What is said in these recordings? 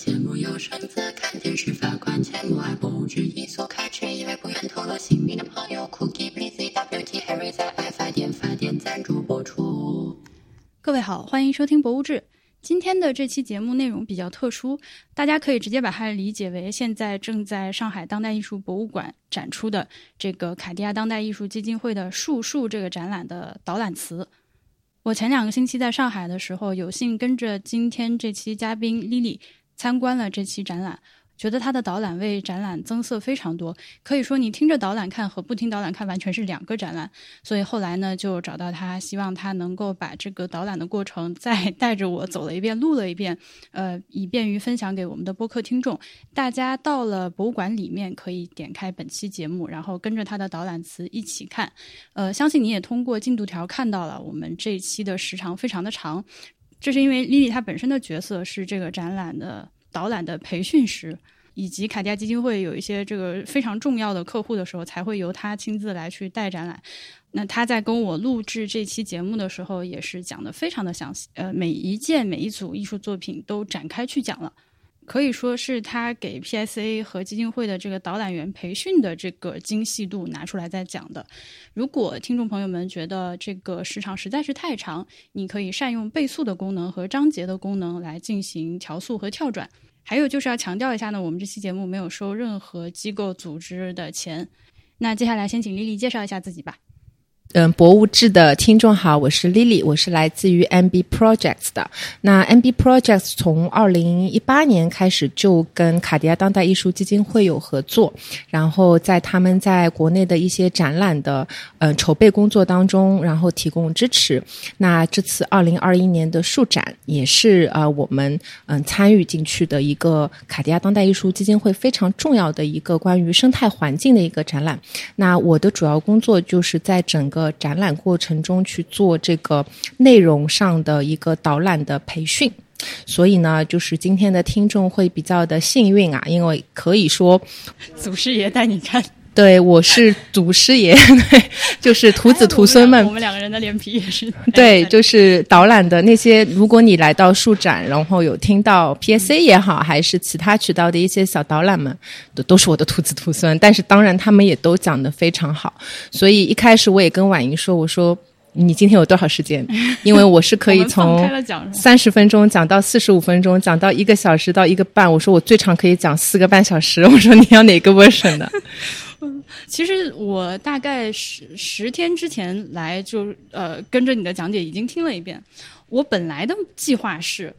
节目有选择，看电视发关节目，爱博物志一所开去，一位不愿透露姓名的朋友，Cookie Busy WT Harry 在爱发电发电赞助播出。各位好，欢迎收听《博物志》。今天的这期节目内容比较特殊，大家可以直接把它理解为现在正在上海当代艺术博物馆展出的这个卡地亚当代艺术基金会的“树树”这个展览的导览词。我前两个星期在上海的时候，有幸跟着今天这期嘉宾 Lily 参观了这期展览。觉得他的导览为展览增色非常多，可以说你听着导览看和不听导览看完全是两个展览。所以后来呢，就找到他，希望他能够把这个导览的过程再带着我走了一遍，录了一遍，呃，以便于分享给我们的播客听众。大家到了博物馆里面，可以点开本期节目，然后跟着他的导览词一起看。呃，相信你也通过进度条看到了，我们这一期的时长非常的长，这是因为莉莉她本身的角色是这个展览的。导览的培训师，以及卡地亚基金会有一些这个非常重要的客户的时候，才会由她亲自来去带展览。那她在跟我录制这期节目的时候，也是讲的非常的详细，呃，每一件每一组艺术作品都展开去讲了，可以说是他给 PSA 和基金会的这个导览员培训的这个精细度拿出来在讲的。如果听众朋友们觉得这个时长实在是太长，你可以善用倍速的功能和章节的功能来进行调速和跳转。还有就是要强调一下呢，我们这期节目没有收任何机构组织的钱。那接下来先请丽丽介绍一下自己吧。嗯，博物志的听众好，我是 Lily，我是来自于 MB Projects 的。那 MB Projects 从二零一八年开始就跟卡地亚当代艺术基金会有合作，然后在他们在国内的一些展览的嗯筹备工作当中，然后提供支持。那这次二零二一年的树展也是啊我们嗯参与进去的一个卡地亚当代艺术基金会非常重要的一个关于生态环境的一个展览。那我的主要工作就是在整个呃，展览过程中去做这个内容上的一个导览的培训，所以呢，就是今天的听众会比较的幸运啊，因为可以说 祖师爷带你看。对，我是祖师爷，对，就是徒子徒孙们。我们两个人的脸皮也是。对，就是导览的那些，如果你来到树展，然后有听到 PSA 也好，还是其他渠道的一些小导览们，都都是我的徒子徒孙。但是当然，他们也都讲的非常好。所以一开始我也跟婉莹说，我说你今天有多少时间？因为我是可以从三十分钟讲到四十五分钟，讲到一个小时到一个半。我说我最长可以讲四个半小时。我说你要哪个 version 的？其实我大概十十天之前来，就呃跟着你的讲解已经听了一遍。我本来的计划是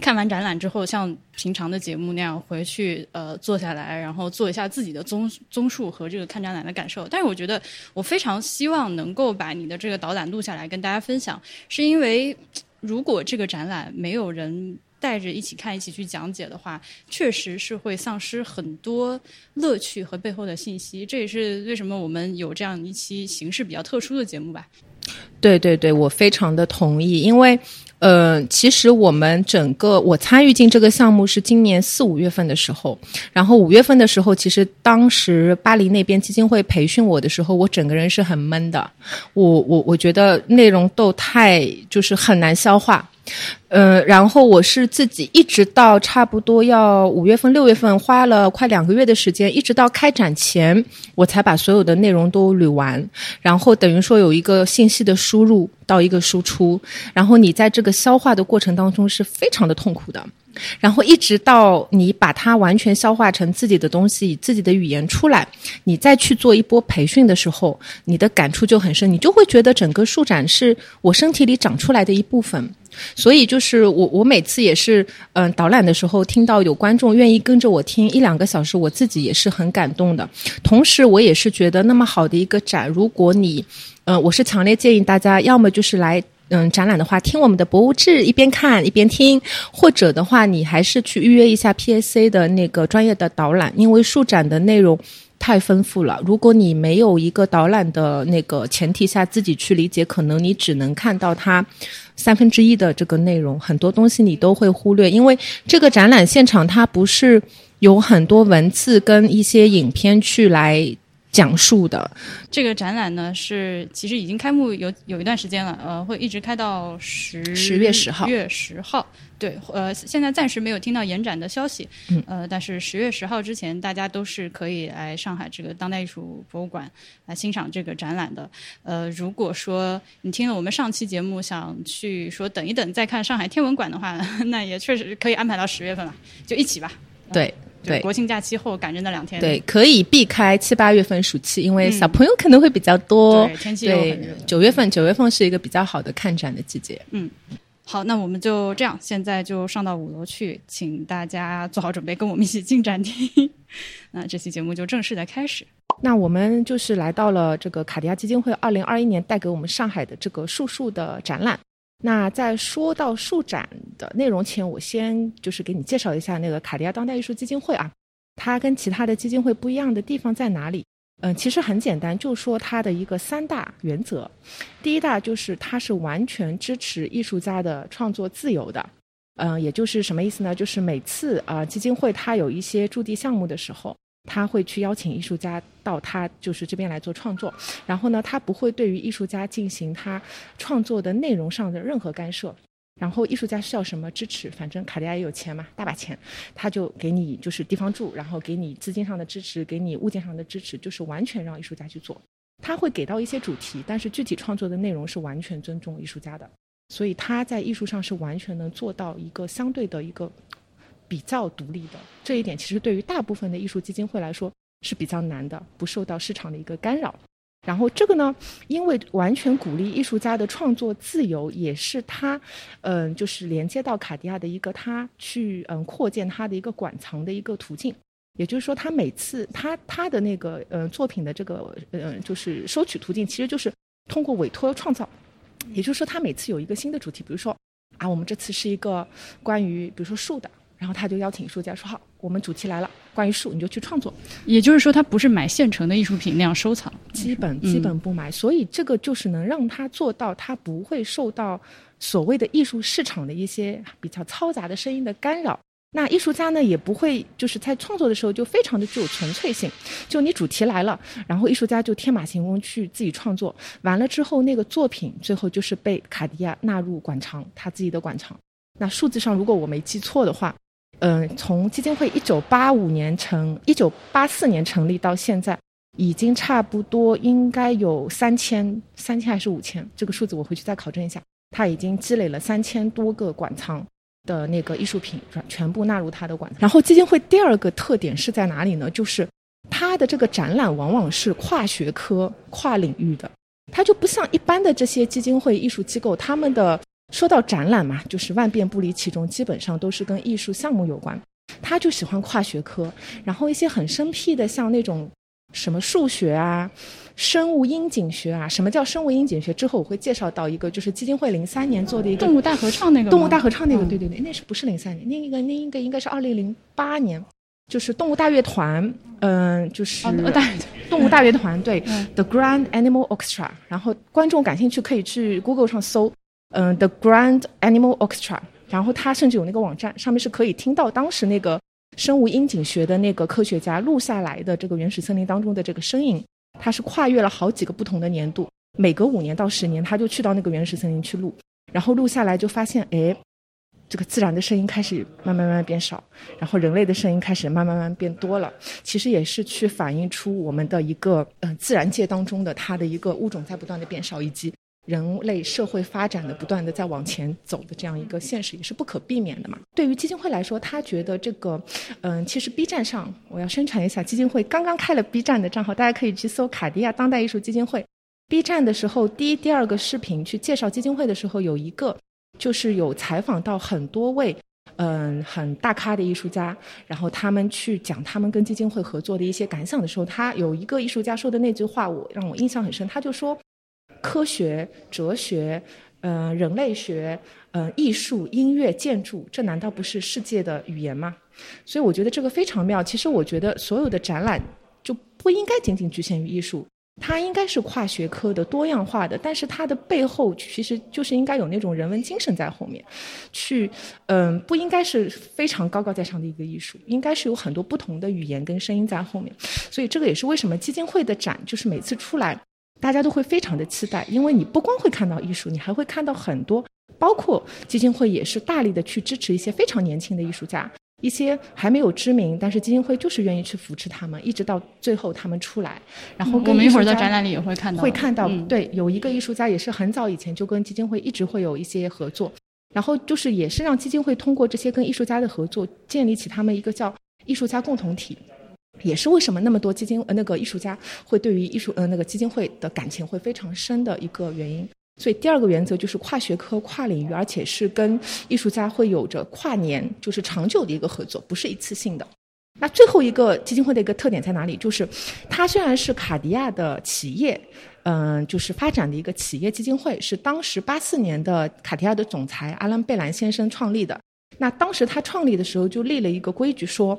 看完展览之后，像平常的节目那样回去呃坐下来，然后做一下自己的综综述和这个看展览的感受。但是我觉得我非常希望能够把你的这个导览录下来跟大家分享，是因为如果这个展览没有人。带着一起看、一起去讲解的话，确实是会丧失很多乐趣和背后的信息。这也是为什么我们有这样一期形式比较特殊的节目吧。对对对，我非常的同意。因为，呃，其实我们整个我参与进这个项目是今年四五月份的时候，然后五月份的时候，其实当时巴黎那边基金会培训我的时候，我整个人是很闷的。我我我觉得内容都太就是很难消化。呃，然后我是自己一直到差不多要五月份、六月份，花了快两个月的时间，一直到开展前，我才把所有的内容都捋完。然后等于说有一个信息的输入到一个输出，然后你在这个消化的过程当中是非常的痛苦的。然后一直到你把它完全消化成自己的东西，以自己的语言出来，你再去做一波培训的时候，你的感触就很深，你就会觉得整个树展是我身体里长出来的一部分。所以就是我，我每次也是，嗯，导览的时候听到有观众愿意跟着我听一两个小时，我自己也是很感动的。同时，我也是觉得那么好的一个展，如果你，嗯，我是强烈建议大家，要么就是来。嗯，展览的话，听我们的博物志，一边看一边听，或者的话，你还是去预约一下 PAC 的那个专业的导览，因为数展的内容太丰富了。如果你没有一个导览的那个前提下自己去理解，可能你只能看到它三分之一的这个内容，很多东西你都会忽略。因为这个展览现场它不是有很多文字跟一些影片去来。讲述的。这个展览呢是其实已经开幕有有一段时间了，呃，会一直开到十10月10号月十号。对，呃，现在暂时没有听到延展的消息，嗯呃，但是十月十号之前，大家都是可以来上海这个当代艺术博物馆来欣赏这个展览的。呃，如果说你听了我们上期节目，想去说等一等再看上海天文馆的话，那也确实可以安排到十月份了，就一起吧。对对国庆假期后赶着那两天，对，可以避开七八月份暑期，因为嗯小朋友可能会比较多。对，天气又很对热。，九月份，九月份是一个比较好的看展的季节。嗯好，那我们就这样，现在就上到五楼去，请大家做好准备，跟我们一起进展厅。那这期节目就正式的开始。那我们就是来到了这个卡地亚基金会二零二一年带给我们上海的这个树树的展览。那在说到树展的内容前，我先就是给你介绍一下那个卡地亚当代艺术基金会啊，它跟其他的基金会不一样的地方在哪里？嗯，其实很简单，就说它的一个三大原则。第一大就是它是完全支持艺术家的创作自由的。嗯，也就是什么意思呢？就是每次啊、基金会它有一些驻地项目的时候，他会去邀请艺术家到他就是这边来做创作，然后呢，他不会对于艺术家进行他创作的内容上的任何干涉。然后艺术家需要什么支持，反正卡地亚也有钱嘛，大把钱，他就给你就是地方住，然后给你资金上的支持，给你物件上的支持，就是完全让艺术家去做。他会给到一些主题，但是具体创作的内容是完全尊重艺术家的，所以他在艺术上是完全能做到一个相对的一个比较独立的。这一点其实对于大部分的艺术基金会来说是比较难的，不受到市场的一个干扰。然后这个呢，因为完全鼓励艺术家的创作自由，也是他，嗯、就是连接到卡地亚的一个他去嗯扩建他的一个馆藏的一个途径。也就是说，他每次他他的那个呃作品的这个呃就是收取途径，其实就是通过委托创造。也就是说，他每次有一个新的主题，比如说啊，我们这次是一个关于比如说树的，然后他就邀请艺术家说好，我们主题来了，关于树，你就去创作。也就是说，他不是买现成的艺术品那样收藏，基本嗯基本不买，所以这个就是能让他做到，他不会受到所谓的艺术市场的一些比较嘈杂的声音的干扰。那艺术家呢，也不会就是在创作的时候就非常的具有纯粹性，就你主题来了，然后艺术家就天马行空去自己创作，完了之后那个作品最后就是被卡地亚纳入馆藏，他自己的馆藏。那数字上如果我没记错的话，嗯、从基金会一九八五年成一九八四年成立到现在，已经差不多应该有三千三千还是五千，这个数字我回去再考证一下。他已经积累了三千多个馆藏的那个艺术品，全部纳入他的馆。然后基金会第二个特点是在哪里呢？就是它的这个展览往往是跨学科、跨领域的，它就不像一般的这些基金会、艺术机构，他们的说到展览嘛，就是万变不离其中，基本上都是跟艺术项目有关。他就喜欢跨学科，然后一些很生僻的，像那种什么数学啊、生物阴景学啊。什么叫生物阴景学？之后我会介绍到一个，就是基金会零三年做的一个动物大合唱那个动物大合唱那个，嗯对对对，那是不是零三年？那个那个应该是二零零八年，就是动物大乐团，嗯、就是大动物大乐团，对、嗯 The Grand Animal Orchestra。然后观众感兴趣可以去 Google 上搜，嗯、The Grand Animal Orchestra。然后它甚至有那个网站，上面是可以听到当时那个生物音景学的那个科学家录下来的这个原始森林当中的这个声音。它是跨越了好几个不同的年度，每隔五年到十年，他就去到那个原始森林去录，然后录下来就发现，哎，这个自然的声音开始慢慢慢慢变少，然后人类的声音开始慢慢慢慢变多了。其实也是去反映出我们的一个呃自然界当中的它的一个物种在不断的变少，以及人类社会发展的不断的在往前走的这样一个现实，也是不可避免的嘛。对于基金会来说，他觉得这个，嗯、其实 B 站上我要宣传一下，基金会刚刚开了 B 站的账号，大家可以去搜卡地亚当代艺术基金会。B 站的时候，第一、第二个视频去介绍基金会的时候，有一个就是有采访到很多位。嗯，很大咖的艺术家，然后他们去讲他们跟基金会合作的一些感想的时候，他有一个艺术家说的那句话，我让我印象很深。他就说，科学、哲学、呃，人类学、呃，艺术、音乐、建筑，这难道不是世界的语言吗？所以我觉得这个非常妙。其实我觉得所有的展览就不应该仅仅局限于艺术，它应该是跨学科的、多样化的，但是它的背后其实就是应该有那种人文精神在后面，去，嗯，不应该是非常高高在上的一个艺术，应该是有很多不同的语言跟声音在后面。所以这个也是为什么基金会的展就是每次出来，大家都会非常的期待，因为你不光会看到艺术，你还会看到很多，包括基金会也是大力的去支持一些非常年轻的艺术家。一些还没有知名，但是基金会就是愿意去扶持他们，一直到最后他们出来。然后我们一会儿在展览里也会看到，会看到。对，有一个艺术家也是很早以前就跟基金会一直会有一些合作，然后就是也是让基金会通过这些跟艺术家的合作，建立起他们一个叫艺术家共同体，也是为什么那么多基金呃那个艺术家会对于艺术呃那个基金会的感情会非常深的一个原因。所以第二个原则就是跨学科、跨领域，而且是跟艺术家会有着跨年，就是长久的一个合作，不是一次性的。那最后一个基金会的一个特点在哪里？就是它虽然是卡地亚的企业，嗯，就是发展的一个企业基金会，是当时八四年的卡地亚的总裁阿兰贝兰先生创立的。那当时他创立的时候就立了一个规矩，说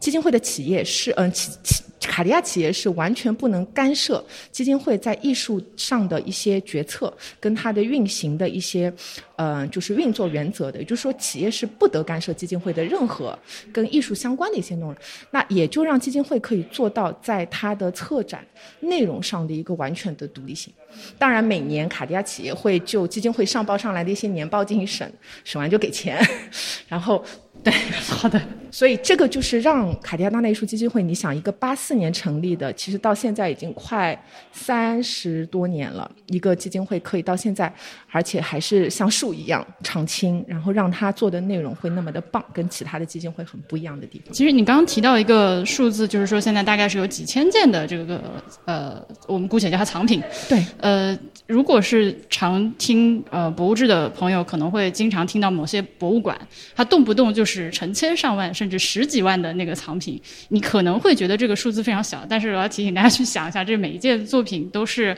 基金会的企业是嗯企企。卡地亚企业是完全不能干涉基金会在艺术上的一些决策，跟它的运行的一些，呃，就是运作原则的。也就是说，企业是不得干涉基金会的任何跟艺术相关的一些内容。那也就让基金会可以做到在它的策展内容上的一个完全的独立性。当然，每年卡地亚企业会就基金会上报上来的一些年报进行审，审完就给钱，然后。对，好的。所以这个就是让卡地亚当代艺术基金会，你想一个八四年成立的，其实到现在已经快三十多年了，一个基金会可以到现在，而且还是像树一样常青，然后让他做的内容会那么的棒，跟其他的基金会很不一样的地方。其实你刚刚提到一个数字，就是说现在大概是有几千件的这个呃，我们姑且叫它藏品。对，呃，如果是常听呃博物志的朋友，可能会经常听到某些博物馆，它动不动就是。是成千上万甚至十几万的那个藏品，你可能会觉得这个数字非常小，但是我要提醒大家去想一下，这每一件作品都是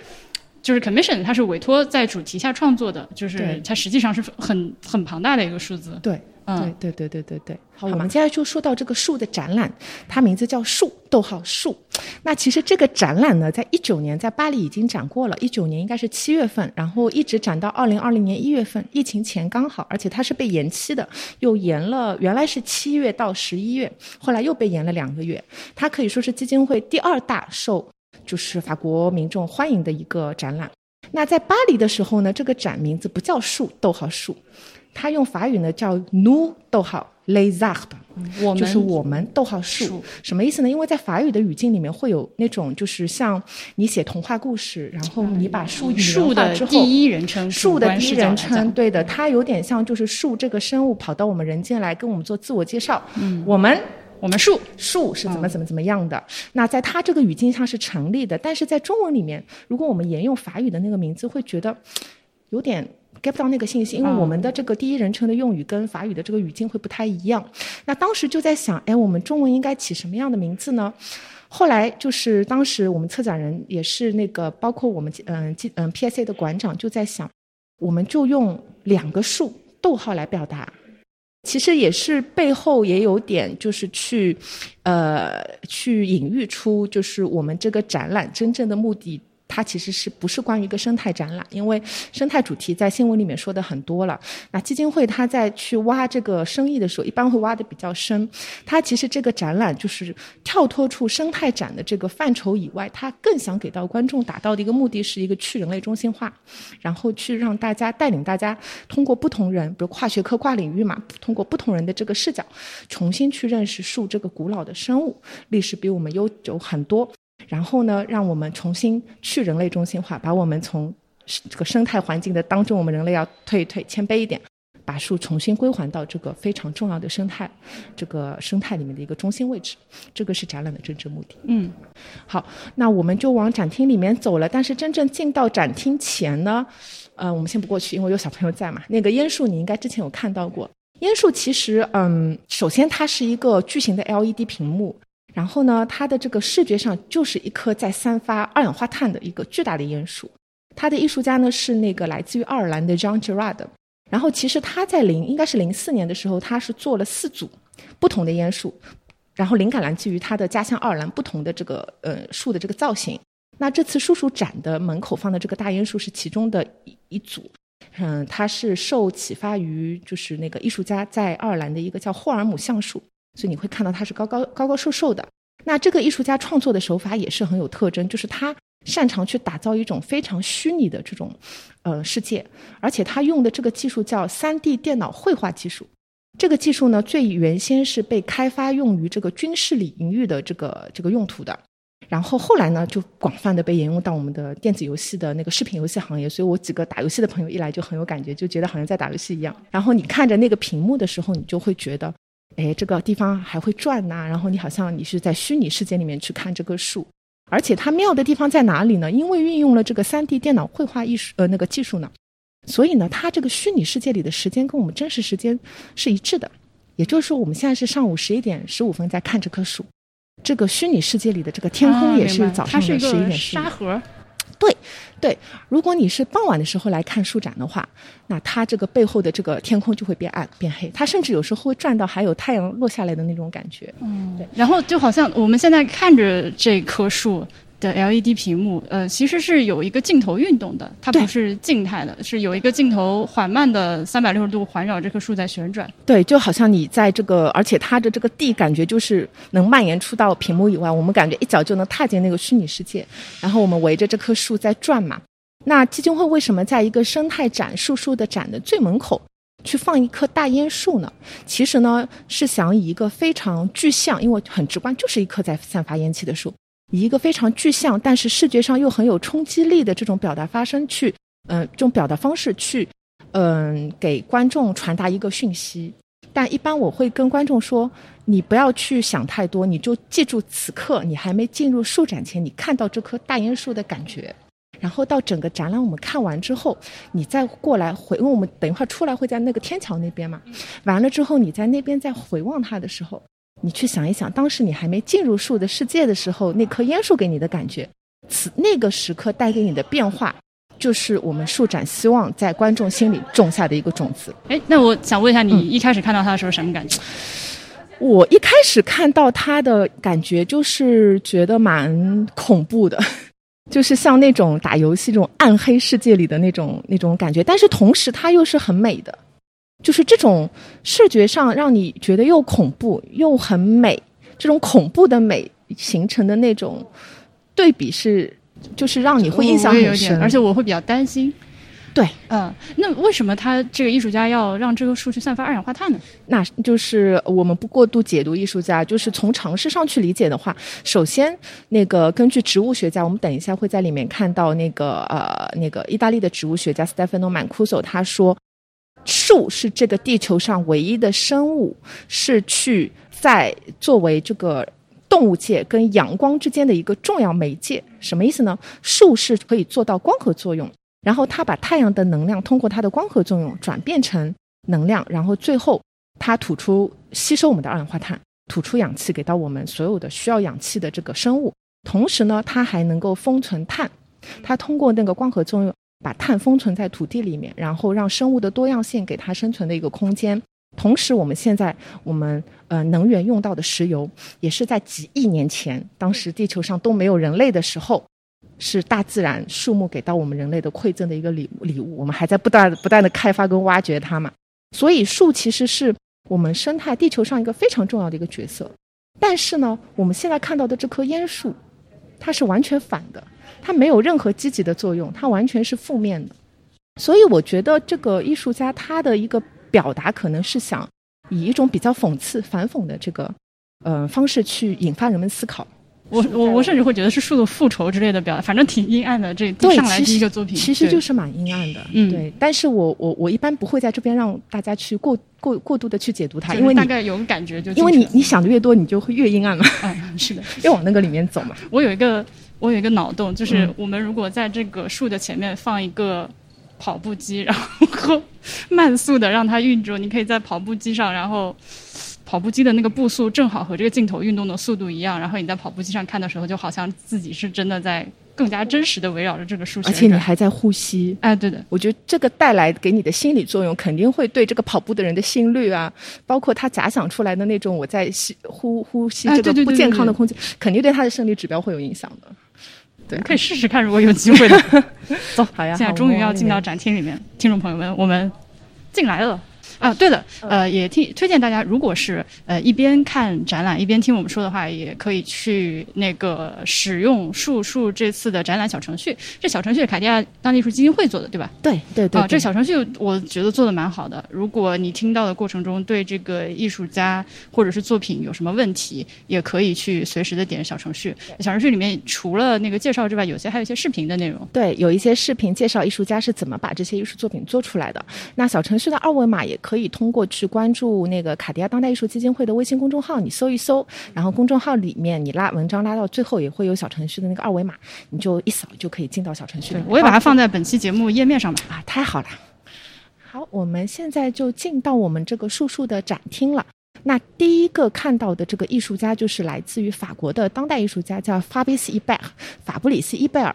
就是 commission，它是委托在主题下创作的，就是它实际上是很很庞大的一个数字。对。对对对对对对，好，我们接下来就说到这个树的展览，它名字叫树，逗号树。那其实这个展览呢，在一九年在巴黎已经展过了，一九年应该是七月份，然后一直展到二零二零年一月份，疫情前刚好，而且它是被延期的，又延了，原来是七月到十一月，后来又被延了两个月。它可以说是基金会第二大受就是法国民众欢迎的一个展览。那在巴黎的时候呢，这个展名字不叫树，逗号树。它用法语呢叫 nous 逗号 les arbres，就是我们逗号树，什么意思呢？因为在法语的语境里面会有那种就是像你写童话故事，然后你把树拟人化之后，第一人称，树的第一人称，对的，它有点像就是树这个生物跑到我们人间来跟我们做自我介绍。嗯，我们我们树树是怎么怎么怎么样的？那在它这个语境上是成立的，但是在中文里面，如果我们沿用法语的那个名字，会觉得有点。get 不到那个信息，因为我们的这个第一人称的用语跟法语的这个语境会不太一样。那当时就在想，哎，我们中文应该起什么样的名字呢？后来就是当时我们策展人也是那个，包括我们嗯嗯 PSA 的馆长就在想，我们就用两个数逗号来表达。其实也是背后也有点就是去呃去隐喻出，就是我们这个展览真正的目的。它其实是不是关于一个生态展览？因为生态主题在新闻里面说的很多了。那基金会它在去挖这个生意的时候，一般会挖的比较深。它其实这个展览就是跳脱出生态展的这个范畴以外，它更想给到观众达到的一个目的是一个去人类中心化，然后去让大家带领大家通过不同人，比如跨学科、跨领域嘛，通过不同人的这个视角，重新去认识树这个古老的生物，历史比我们悠久很多。然后呢，让我们重新去人类中心化，把我们从这个生态环境的当中，我们人类要退一退，谦卑一点，把树重新归还到这个非常重要的生态，这个生态里面的一个中心位置。这个是展览的真正目的。嗯，好，那我们就往展厅里面走了。但是真正进到展厅前呢，呃，我们先不过去，因为有小朋友在嘛。那个烟树你应该之前有看到过，烟树其实，嗯，首先它是一个巨型的 LED 屏幕。然后呢，它的这个视觉上就是一棵在散发二氧化碳的一个巨大的烟树。它的艺术家呢是那个来自于爱尔兰的 John Gerard。然后其实他在零应该是零四年的时候，他是做了四组不同的烟树，然后灵感来自于他的家乡爱尔兰不同的这个呃树的这个造型。那这次树树展的门口放的这个大烟树是其中的一一组，嗯，它是受启发于就是那个艺术家在爱尔兰的一个叫霍尔姆橡树，所以你会看到它是高高高高瘦瘦的。那这个艺术家创作的手法也是很有特征，就是他擅长去打造一种非常虚拟的这种呃世界，而且他用的这个技术叫三 D 电脑绘画技术。这个技术呢，最原先是被开发用于这个军事领域的这个这个用途的。然后后来呢，就广泛的被沿用到我们的电子游戏的那个视频游戏行业。所以我几个打游戏的朋友一来就很有感觉，就觉得好像在打游戏一样。然后你看着那个屏幕的时候，你就会觉得，哎，这个地方还会转呐。然后你好像你是在虚拟世界里面去看这棵树。而且它妙的地方在哪里呢？因为运用了这个三 D 电脑绘画艺术呃那个技术呢，所以呢，它这个虚拟世界里的时间跟我们真实时间是一致的。也就是说，我们现在是上午十一点十五分在看这棵树。这个虚拟世界里的这个天空也是早上的十一点沙盒，对对。如果你是傍晚的时候来看树展的话，那它这个背后的这个天空就会变暗变黑，它甚至有时候会转到还有太阳落下来的那种感觉。嗯，对。然后就好像我们现在看着这棵树。的 LED 屏幕，呃，其实是有一个镜头运动的，它不是静态的，是有一个镜头缓慢的三百六十度环绕这棵树在旋转。对，就好像你在这个，而且它的这个地感觉就是能蔓延出到屏幕以外，我们感觉一脚就能踏进那个虚拟世界。然后我们围着这棵树在转嘛。那基金会为什么在一个生态展、树树的展的最门口去放一棵大烟树呢？其实呢，是想以一个非常具象，因为很直观，就是一棵在散发烟气的树。以一个非常具象，但是视觉上又很有冲击力的这种表达发生去，嗯，这种表达方式去，嗯，给观众传达一个讯息。但一般我会跟观众说，你不要去想太多，你就记住此刻你还没进入树展前，你看到这棵大烟树的感觉。然后到整个展览我们看完之后，你再过来回，因为我们等一会儿出来会在那个天桥那边嘛。完了之后，你在那边再回望它的时候。你去想一想，当时你还没进入树的世界的时候，那棵烟树给你的感觉，此那个时刻带给你的变化，就是我们树展希望在观众心里种下的一个种子。哎，那我想问一下，你一开始看到它的时候什么感觉？我一开始看到它的感觉就是觉得蛮恐怖的，就是像那种打游戏这种暗黑世界里的那种那种感觉，但是同时它又是很美的。就是这种视觉上让你觉得又恐怖又很美，这种恐怖的美形成的那种对比是，就是让你会印象很深，而且我会比较担心。对，嗯，那为什么他这个艺术家要让这个树去散发二氧化碳呢？那就是我们不过度解读艺术家，就是从常识上去理解的话，首先那个根据植物学家，我们等一下会在里面看到那个呃那个意大利的植物学家 Stefano Mancuso 他说。树是这个地球上唯一的生物，是去在作为这个动物界跟阳光之间的一个重要媒介。什么意思呢？树是可以做到光合作用，然后它把太阳的能量通过它的光合作用转变成能量，然后最后它吐出吸收我们的二氧化碳，吐出氧气给到我们所有的需要氧气的这个生物。同时呢，它还能够封存碳，它通过那个光合作用。把碳封存在土地里面，然后让生物的多样性给它生存的一个空间。同时，我们现在我们呃能源用到的石油，也是在几亿年前，当时地球上都没有人类的时候，是大自然树木给到我们人类的馈赠的一个礼礼物。我们还在不断不断的开发跟挖掘它嘛。所以，树其实是我们生态地球上一个非常重要的一个角色。但是呢，我们现在看到的这棵烟树，它是完全反的。它没有任何积极的作用，它完全是负面的。所以我觉得这个艺术家他的一个表达可能是想以一种比较讽刺、反讽的这个呃方式去引发人们思考。我我我甚至会觉得是树的复仇之类的表达，反正挺阴暗的。这上来第一个作品其实就是蛮阴暗的，嗯，对。但是我我我一般不会在这边让大家去过过过度的去解读它，因为大概有个感觉就因为你你想的越多，你就会越阴暗嘛。嗯，是的，越往那个里面走嘛。我有一个。我有一个脑洞，就是我们如果在这个树的前面放一个跑步机，然后慢速的让它运转，你可以在跑步机上，然后跑步机的那个步速正好和这个镜头运动的速度一样，然后你在跑步机上看的时候，就好像自己是真的在更加真实的围绕着这个树，而且你还在呼吸。哎，对的，我觉得这个带来给你的心理作用，肯定会对这个跑步的人的心率啊，包括他假想出来的那种我在吸呼呼吸这个不健康的空气，肯定对他的生理指标会有影响的。对，可以试试看，如果有机会的。走，好呀，现在终于要进到展厅里面，听众朋友们，我们进来了。啊，对的，呃，也听推荐大家，如果是呃一边看展览一边听我们说的话，也可以去那个使用树树这次的展览小程序。这小程序是卡地亚当地艺术基金会做的，对吧？对对对。啊，这小程序我觉得做的蛮好的。如果你听到的过程中对这个艺术家或者是作品有什么问题，也可以去随时的点小程序。小程序里面除了那个介绍之外，有些还有一些视频的内容。对，有一些视频介绍艺术家是怎么把这些艺术作品做出来的。那小程序的二维码也可以通过去关注那个卡地亚当代艺术基金会的微信公众号，你搜一搜，然后公众号里面你拉文章拉到最后也会有小程序的那个二维码，你就一扫就可以进到小程序里。我也把它放在本期节目页面上吧。啊，太好了。好，我们现在就进到我们这个树树的展厅了。那第一个看到的这个艺术家就是来自于法国的当代艺术家，叫法比斯伊贝尔，法布里斯伊贝尔。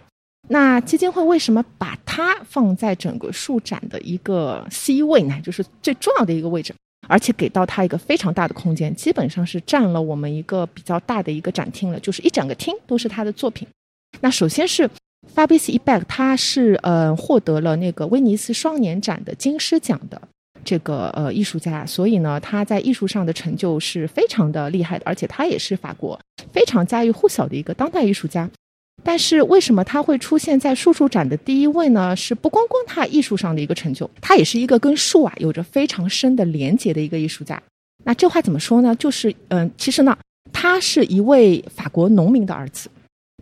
那基金会为什么把它放在整个数展的一个 C 位呢？就是最重要的一个位置，而且给到它一个非常大的空间，基本上是占了我们一个比较大的一个展厅了，就是一整个厅都是他的作品。那首先是 Fabrice e b a c 他是呃获得了那个威尼斯双年展的金狮奖的这个呃艺术家，所以呢他在艺术上的成就是非常的厉害的，而且他也是法国非常家喻户晓的一个当代艺术家。但是为什么他会出现在树树展的第一位呢？是不光光他艺术上的一个成就，他也是一个跟树啊有着非常深的连结的一个艺术家。那这话怎么说呢？就是嗯，其实呢，他是一位法国农民的儿子，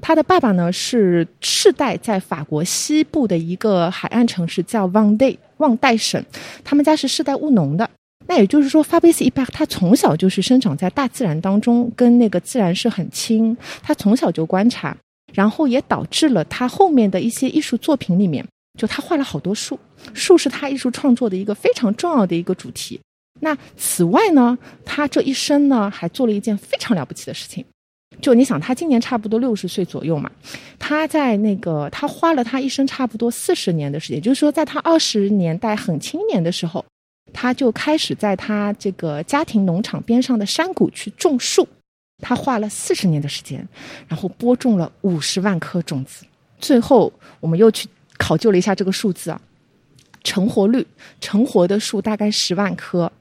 他的爸爸呢是世代在法国西部的一个海岸城市叫旺代旺代省，他们家是世代务农的。那也就是说，Fabrice e b a c 他从小就是生长在大自然当中，跟那个自然是很亲，他从小就观察。然后也导致了他后面的一些艺术作品里面，就他画了好多树，树是他艺术创作的一个非常重要的一个主题。那此外呢，他这一生呢还做了一件非常了不起的事情，就你想他今年差不多六十岁左右嘛，他在那个他花了他一生差不多四十年的时间，就是说在他二十年代很青年的时候，他就开始在他这个家庭农场边上的山谷去种树。他花了四十年的时间，然后播种了五十万颗种子。最后，我们又去考究了一下这个数字啊，成活率，成活的树大概十万棵，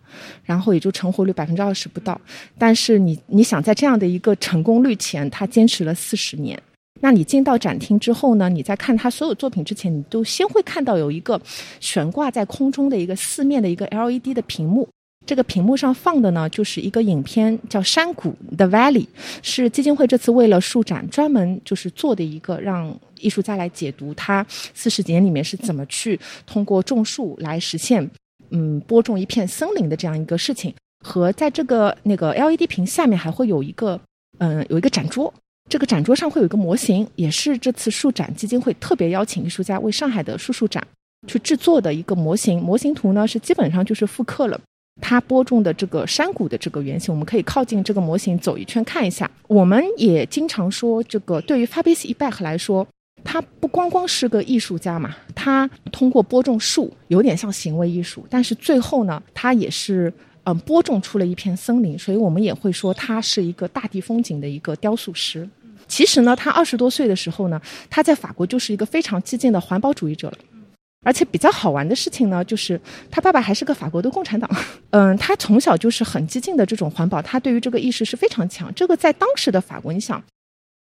然后也就成活率百分之二十不到。但是你你想在这样的一个成功率前，他坚持了四十年。那你进到展厅之后呢？你在看他所有作品之前，你都先会看到有一个悬挂在空中的一个四面的一个 LED 的屏幕。这个屏幕上放的呢，就是一个影片，叫《山谷》The Valley，是基金会这次为了树展专门就是做的一个，让艺术家来解读他四十年里面是怎么去通过种树来实现，嗯，播种一片森林的这样一个事情。和在这个那个 LED 屏下面还会有一个，嗯，有一个展桌，这个展桌上会有一个模型，也是这次树展基金会特别邀请艺术家为上海的树树展去制作的一个模型。模型图呢是基本上就是复刻了。它播种的这个山谷的这个原型，我们可以靠近这个模型走一圈看一下。我们也经常说，这个对于 Fabrice e b a c 来说，他不光光是个艺术家嘛，他通过播种树有点像行为艺术，但是最后呢，他也是嗯播种出了一片森林，所以我们也会说他是一个大地风景的一个雕塑师。其实呢，他二十多岁的时候呢，他在法国就是一个非常激进的环保主义者了。而且比较好玩的事情呢，就是他爸爸还是个法国的共产党。嗯，他从小就是很激进的这种环保，他对于这个意识是非常强。这个在当时的法国，你想，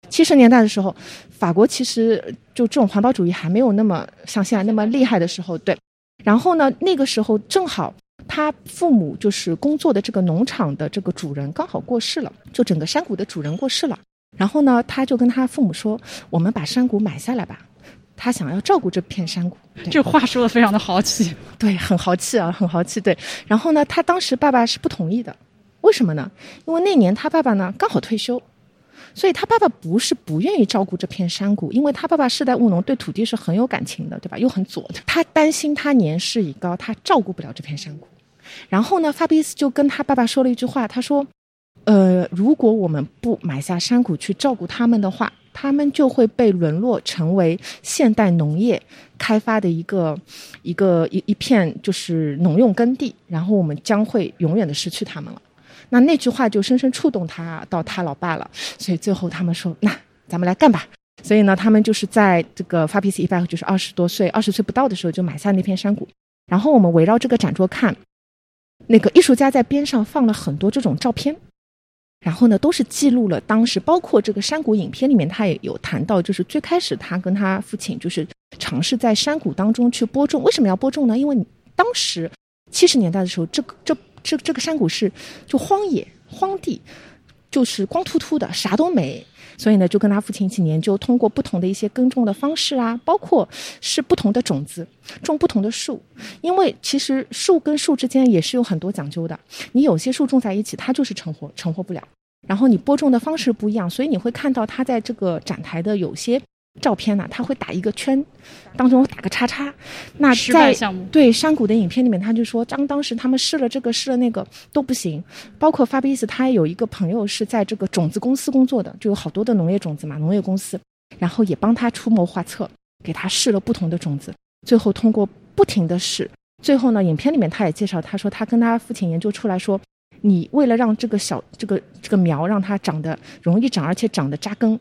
七十年代的时候，法国其实就这种环保主义还没有那么像现在那么厉害的时候，对。然后呢，那个时候正好他父母就是工作的这个农场的这个主人刚好过世了，就整个山谷的主人过世了。然后呢，他就跟他父母说：“我们把山谷买下来吧。”他想要照顾这片山谷，这话说的非常的豪气，对，很豪气啊，很豪气。对，然后呢，他当时爸爸是不同意的，为什么呢？因为那年他爸爸呢刚好退休，所以他爸爸不是不愿意照顾这片山谷，因为他爸爸世代务农，对土地是很有感情的，对吧？又很左的，他担心他年事已高，他照顾不了这片山谷。然后呢，法比斯就跟他爸爸说了一句话，他说：“呃，如果我们不买下山谷去照顾他们的话。”他们就会被沦落成为现代农业开发的一个一个一一片就是农用耕地，然后我们将会永远的失去他们了。那那句话就深深触动他到他老爸了，所以最后他们说：“那咱们来干吧。”所以呢，他们就是在这个 fabcfa 就是二十多岁、二十岁不到的时候就买下那片山谷。然后我们围绕这个展桌看，那个艺术家在边上放了很多这种照片，然后呢，都是记录了当时，包括这个山谷影片里面，他也有谈到，就是最开始他跟他父亲就是尝试在山谷当中去播种。为什么要播种呢？因为当时七十年代的时候，这个这这这个山谷是就荒野荒地，就是光秃秃的，啥都没。所以呢，就跟他父亲一起研究，通过不同的一些耕种的方式啊，包括是不同的种子，种不同的树。因为其实树跟树之间也是有很多讲究的。你有些树种在一起，它就是成活，成活不了。然后你播种的方式不一样，所以你会看到它在这个展台的有些。照片呢，他会打一个圈，当中打个叉叉。那在对山谷的影片里面，他就说，当当时他们试了这个试了那个都不行。包括法比斯，他有一个朋友是在这个种子公司工作的，就有好多的农业种子嘛，农业公司，然后也帮他出谋划策，给他试了不同的种子。最后通过不停的试，最后呢，影片里面他也介绍，他说他跟他父亲研究出来说，你为了让这个小这个这个苗让它长得容易长，而且长得扎根。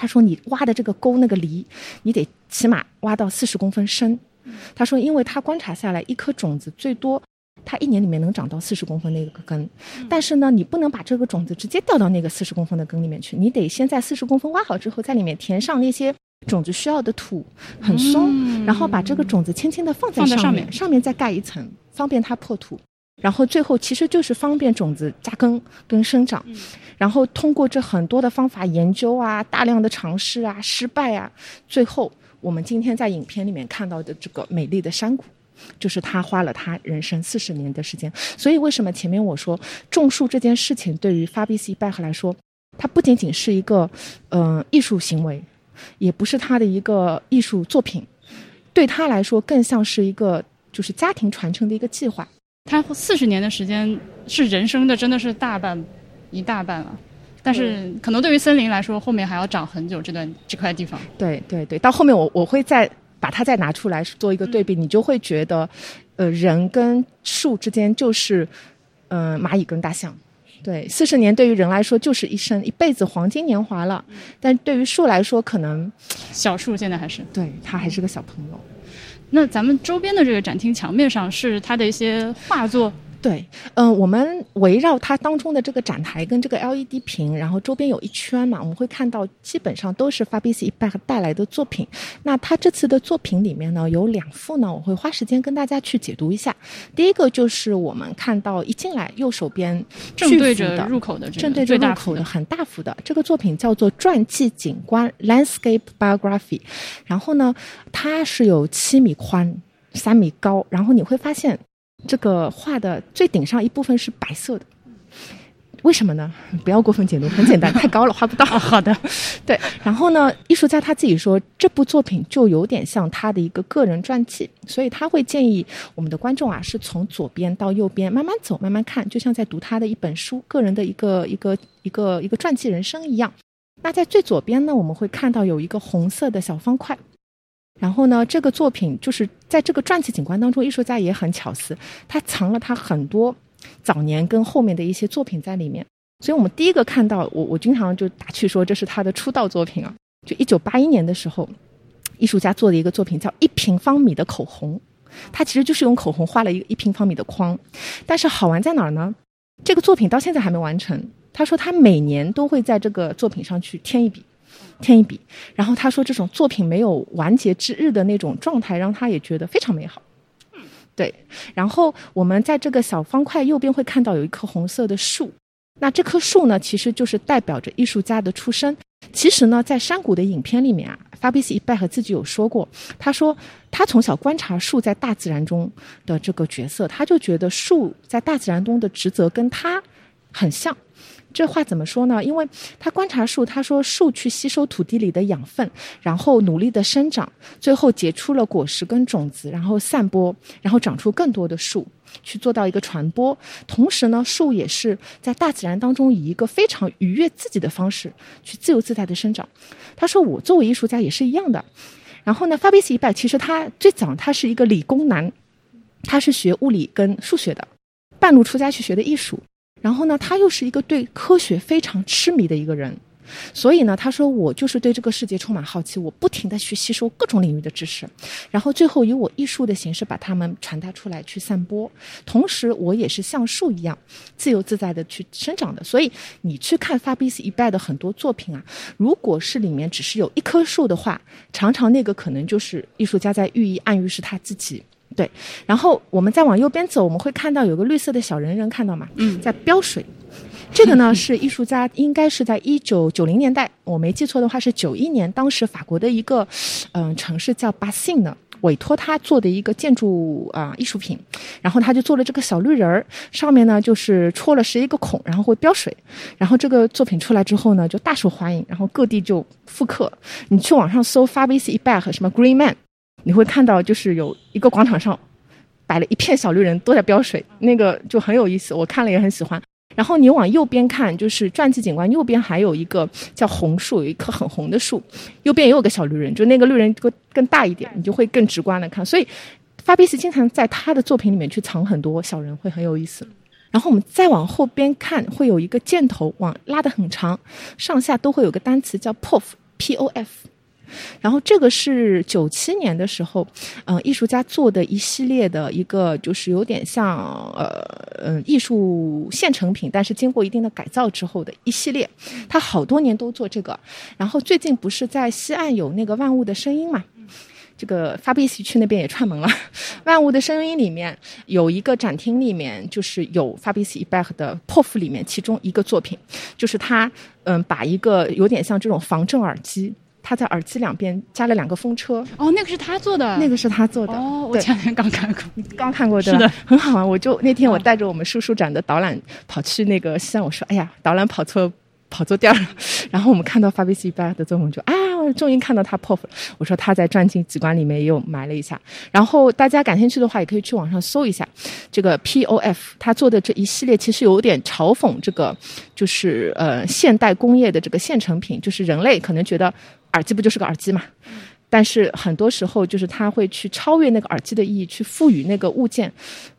他说：“你挖的这个沟那个犁，你得起码挖到四十公分深。”他说：“因为他观察下来，一颗种子最多，它一年里面能长到四十公分那个根。但是呢，你不能把这个种子直接掉到那个四十公分的根里面去，你得先在四十公分挖好之后，在里面填上那些种子需要的土，很松，然后把这个种子轻轻的放在上面，上面再盖一层，方便它破土。然后最后其实就是方便种子扎根跟生长。”然后通过这很多的方法研究啊，大量的尝试啊，失败啊，最后我们今天在影片里面看到的这个美丽的山谷，就是他花了他人生四十年的时间。所以为什么前面我说种树这件事情对于 Fabrice b a c 来说，它不仅仅是一个嗯艺术行为，也不是他的一个艺术作品，对他来说更像是一个就是家庭传承的一个计划。他四十年的时间是人生的真的是大半。一大半了，但是可能对于森林来说，后面还要长很久。这段这块地方，对对对，到后面我我会再把它再拿出来做一个对比，你就会觉得，呃，人跟树之间就是，嗯，蚂蚁跟大象。对，四十年对于人来说就是一生一辈子黄金年华了，但对于树来说，可能小树现在还是对它还是个小朋友。那咱们周边的这个展厅墙面上是它的一些画作。对，嗯，我们围绕它当中的这个展台跟这个 LED 屏，然后周边有一圈嘛，我们会看到基本上都是 Fabrice e b a c 带来的作品。那他这次的作品里面呢，有两幅呢，我会花时间跟大家去解读一下。第一个就是我们看到一进来右手边正对着入口的正对着入口的很大幅的这个作品叫做传记景观 Landscape Biography，然后呢，它是有七米宽、三米高，然后你会发现。这个画的最顶上一部分是白色的，为什么呢？不要过分解读，很简单，太高了画不到。好的，对。然后呢，艺术家他自己说，这部作品就有点像他的一个个人传记，所以他会建议我们的观众啊，是从左边到右边慢慢走，慢慢看，就像在读他的一本书，个人的一个一个一个一个传记人生一样。那在最左边呢，我们会看到有一个红色的小方块。然后呢，这个作品就是在这个传记景观当中，艺术家也很巧思，他藏了他很多早年跟后面的一些作品在里面。所以我们第一个看到，我我经常就打趣说这是他的出道作品啊。就一九八一年的时候，艺术家做的一个作品叫一平方米的口红，他其实就是用口红画了一个一平方米的框。但是好玩在哪儿呢？这个作品到现在还没完成。他说他每年都会在这个作品上去添一笔。添一笔，然后他说这种作品没有完结之日的那种状态，让他也觉得非常美好。对。然后我们在这个小方块右边会看到有一棵红色的树，那这棵树呢，其实就是代表着艺术家的出生。其实呢，在山谷的影片里面啊，Fabrice e b a c 自己有说过，他说他从小观察树在大自然中的这个角色，他就觉得树在大自然中的职责跟他很像。这话怎么说呢？因为他观察树，他说树去吸收土地里的养分，然后努力的生长，最后结出了果实跟种子，然后散播，然后长出更多的树，去做到一个传播。同时呢，树也是在大自然当中以一个非常愉悦自己的方式去自由自在的生长。他说我作为艺术家也是一样的。然后呢，法比斯一拜其实他最早他是一个理工男，他是学物理跟数学的，半路出家去学的艺术。然后呢，他又是一个对科学非常痴迷的一个人，所以呢，他说我就是对这个世界充满好奇，我不停的去吸收各种领域的知识，然后最后以我艺术的形式把它们传达出来去散播。同时，我也是像树一样自由自在的去生长的。所以你去看 Fabrice 一拜的很多作品啊，如果是里面只是有一棵树的话，常常那个可能就是艺术家在寓意暗喻是他自己。对，然后我们再往右边走，我们会看到有个绿色的小人人，看到吗？嗯在标水。这个呢是艺术家，应该是在一九九零年代，我没记错的话是九一年，当时法国的一个嗯、城市叫巴信呢。委托他做的一个建筑啊、艺术品，然后他就做了这个小绿人儿，上面呢就是戳了十一个孔，然后会飙水，然后这个作品出来之后呢就大受欢迎，然后各地就复刻。你去网上搜 Fabrice e b a c 什么 Green Man，你会看到就是有一个广场上摆了一片小绿人都在飙水，那个就很有意思，我看了也很喜欢。然后你往右边看，就是传记景观右边还有一个叫红树，有一棵很红的树，右边也有个小绿人，就那个绿人更更大一点，你就会更直观的看。所以，法比斯经常在他的作品里面去藏很多小人，会很有意思。然后我们再往后边看，会有一个箭头往拉得很长，上下都会有个单词叫 POF，P O F。然后这个是九七年的时候，嗯、艺术家做的一系列的一个，就是有点像呃嗯艺术现成品，但是经过一定的改造之后的一系列。他好多年都做这个，然后最近不是在西岸有那个万物的声音嘛？这个发币西区那边也串门了，《万物的声音》里面有一个展厅，里面就是有发币西 back 的 POF 里面其中一个作品，就是他嗯把一个有点像这种防震耳机，他在耳机两边加了两个风车，哦，那个是他做的，那个是他做的。哦，我前两天刚看过。你刚看过对吧？是的，很好玩。我就那天我带着我们叔叔展的导览跑去那个西安，我说：“哎呀，导览跑错跑错店儿了。”然后我们看到 Fabrice b a 的作品，就啊，我终于看到他 POF 了。我说他在传记景观里面也有埋了一下。然后大家感兴趣的话，也可以去网上搜一下这个 POF，他做的这一系列其实有点嘲讽这个，就是呃现代工业的这个现成品，就是人类可能觉得耳机不就是个耳机嘛。但是很多时候，就是他会去超越那个耳机的意义，去赋予那个物件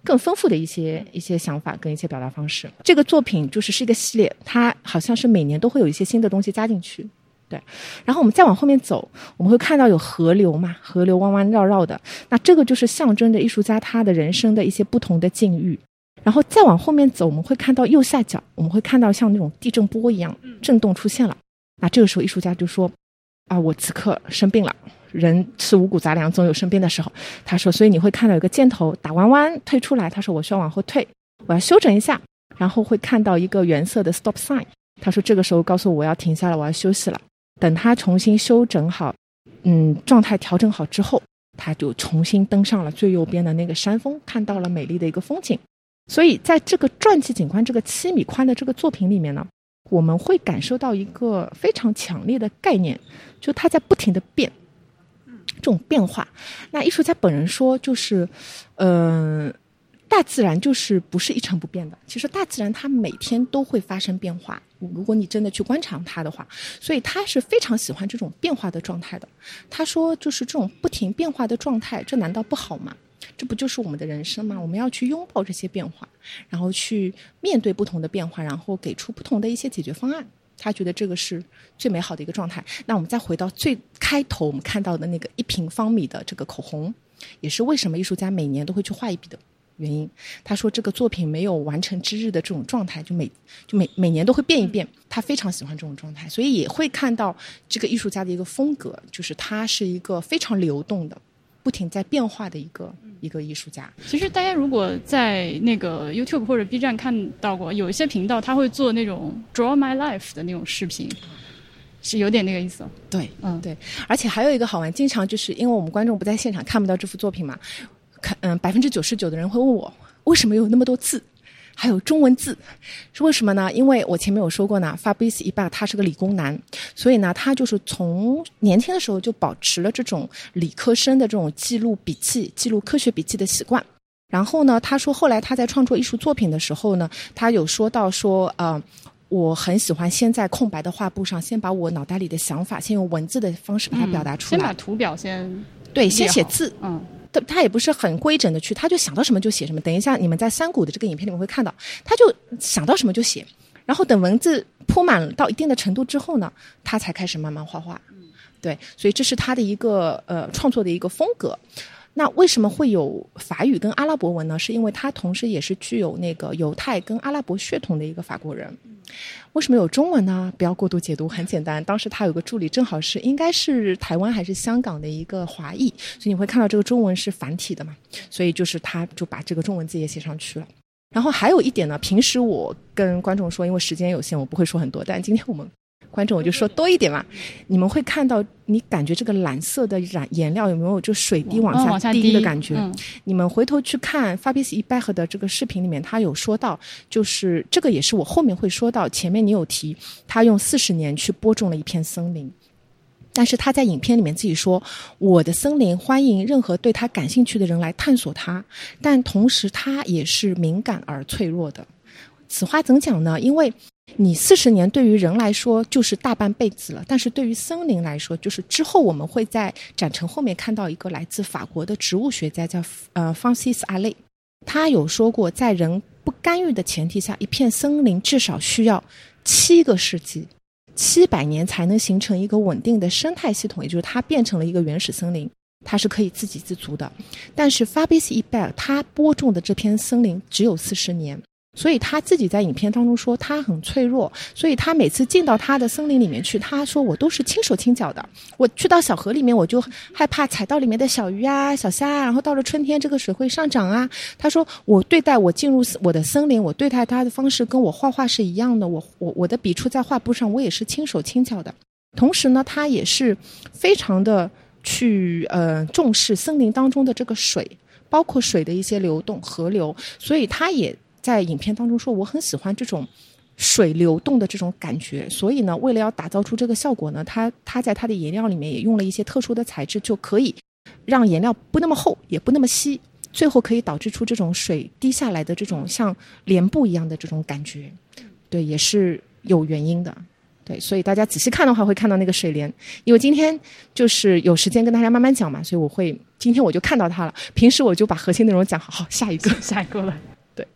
更丰富的一些一些想法跟一些表达方式。这个作品就是是一个系列，它好像是每年都会有一些新的东西加进去。对，然后我们再往后面走，我们会看到有河流嘛，河流弯弯绕绕的，那这个就是象征着艺术家他的人生的一些不同的境遇。然后再往后面走，我们会看到右下角，我们会看到像那种地震波一样震动出现了。那这个时候，艺术家就说：“啊，我此刻生病了。”人吃五谷杂粮，总有生病的时候。他说，所以你会看到有个箭头打弯弯退出来。他说，我需要往后退，我要休整一下，然后会看到一个原色的 stop sign。他说，这个时候告诉我要停下来，我要休息了。等他重新休整好，嗯，状态调整好之后，他就重新登上了最右边的那个山峰，看到了美丽的一个风景。所以，在这个传记景观这个七米宽的这个作品里面呢，我们会感受到一个非常强烈的概念，就它在不停的变。这种变化，那艺术家本人说，就是，嗯、呃，大自然就是不是一成不变的。其实大自然它每天都会发生变化，如果你真的去观察它的话，所以他是非常喜欢这种变化的状态的。他说，就是这种不停变化的状态，这难道不好吗？这不就是我们的人生吗？我们要去拥抱这些变化，然后去面对不同的变化，然后给出不同的一些解决方案。他觉得这个是最美好的一个状态。那我们再回到最开头我们看到的那个一平方米的这个口红，也是为什么艺术家每年都会去画一笔的原因。他说这个作品没有完成之日的这种状态，就每就每每年都会变一变。他非常喜欢这种状态，所以也会看到这个艺术家的一个风格，就是他是一个非常流动的。不停在变化的一个一个艺术家。其实大家如果在那个 YouTube 或者 B 站看到过，有一些频道他会做那种 Draw My Life 的那种视频，是有点那个意思。对，嗯，对。而且还有一个好玩，经常就是因为我们观众不在现场看不到这幅作品嘛，看嗯，百分之九十九的人会问我为什么有那么多字。还有中文字，是为什么呢？因为我前面有说过呢，Fabrice Ebert 他是个理工男，所以呢，他就是从年轻的时候就保持了这种理科生的这种记录笔记、记录科学笔记的习惯。然后呢，他说后来他在创作艺术作品的时候呢，他有说到说，呃，我很喜欢先在空白的画布上，先把我脑袋里的想法，先用文字的方式把它表达出来，先把图表先对，先写字，嗯。他他也不是很规整的去，他就想到什么就写什么。等一下你们在山谷的这个影片里面会看到，他就想到什么就写，然后等文字铺满到一定的程度之后呢，他才开始慢慢画画。对，所以这是他的一个呃创作的一个风格。那为什么会有法语跟阿拉伯文呢？是因为他同时也是具有那个犹太跟阿拉伯血统的一个法国人。为什么有中文呢？不要过度解读，很简单。当时他有个助理，正好是应该是台湾还是香港的一个华裔，所以你会看到这个中文是繁体的嘛？所以就是他就把这个中文字也写上去了。然后还有一点呢，平时我跟观众说，因为时间有限，我不会说很多，但今天我们。观众，我就说多一点嘛。你们会看到，你感觉这个蓝色的染颜料有没有就水滴往下滴的感觉？你们回头去看 Fabrice e b a c 的这个视频里面，他有说到，就是这个也是我后面会说到。前面你有提，他用四十年去播种了一片森林，但是他在影片里面自己说：“我的森林欢迎任何对他感兴趣的人来探索它，但同时他也是敏感而脆弱的。”此话怎讲呢？因为你四十年对于人来说就是大半辈子了，但是对于森林来说，就是之后我们会在展陈后面看到一个来自法国的植物学家叫呃 Francis a l e 他有说过，在人不干预的前提下，一片森林至少需要七个世纪，七百年才能形成一个稳定的生态系统，也就是它变成了一个原始森林，它是可以自给自足的。但是 Fabrice e b e r 他播种的这片森林只有四十年。所以他自己在影片当中说他很脆弱，所以他每次进到他的森林里面去，他说我都是轻手轻脚的。我去到小河里面，我就害怕踩到里面的小鱼啊、小虾。然后到了春天，这个水会上涨啊。他说我对待我进入我的森林，我对待他的方式跟我画画是一样的。我我我的笔触在画布上，我也是轻手轻脚的。同时呢，他也是非常的去呃重视森林当中的这个水，包括水的一些流动、河流，所以他也。在影片当中说，我很喜欢这种水流动的这种感觉，所以呢，为了要打造出这个效果呢，他他在他的颜料里面也用了一些特殊的材质，就可以让颜料不那么厚，也不那么稀，最后可以导致出这种水滴下来的这种像帘布一样的这种感觉。对，也是有原因的。对，所以大家仔细看的话，会看到那个水帘。因为今天就是有时间跟大家慢慢讲嘛，所以我会今天我就看到它了。平时我就把核心内容讲好，好，下一个，下一个了。对，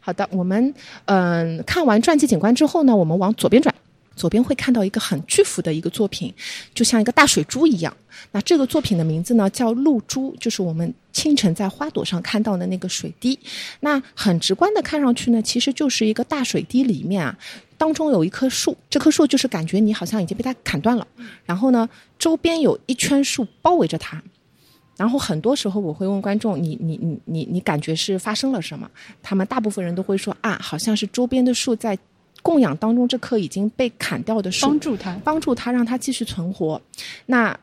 好的，我们嗯看完传记景观之后呢，我们往左边转，左边会看到一个很巨幅的一个作品，就像一个大水珠一样。那这个作品的名字呢叫露珠，就是我们清晨在花朵上看到的那个水滴。那很直观的看上去呢，其实就是一个大水滴里面啊，当中有一棵树，这棵树就是感觉你好像已经被它砍断了，然后呢，周边有一圈树包围着它。然后很多时候我会问观众：“你你你你你感觉是发生了什么？”他们大部分人都会说：“啊，好像是周边的树在供养当中这棵已经被砍掉的树，帮助它，帮助它让它继续存活。”那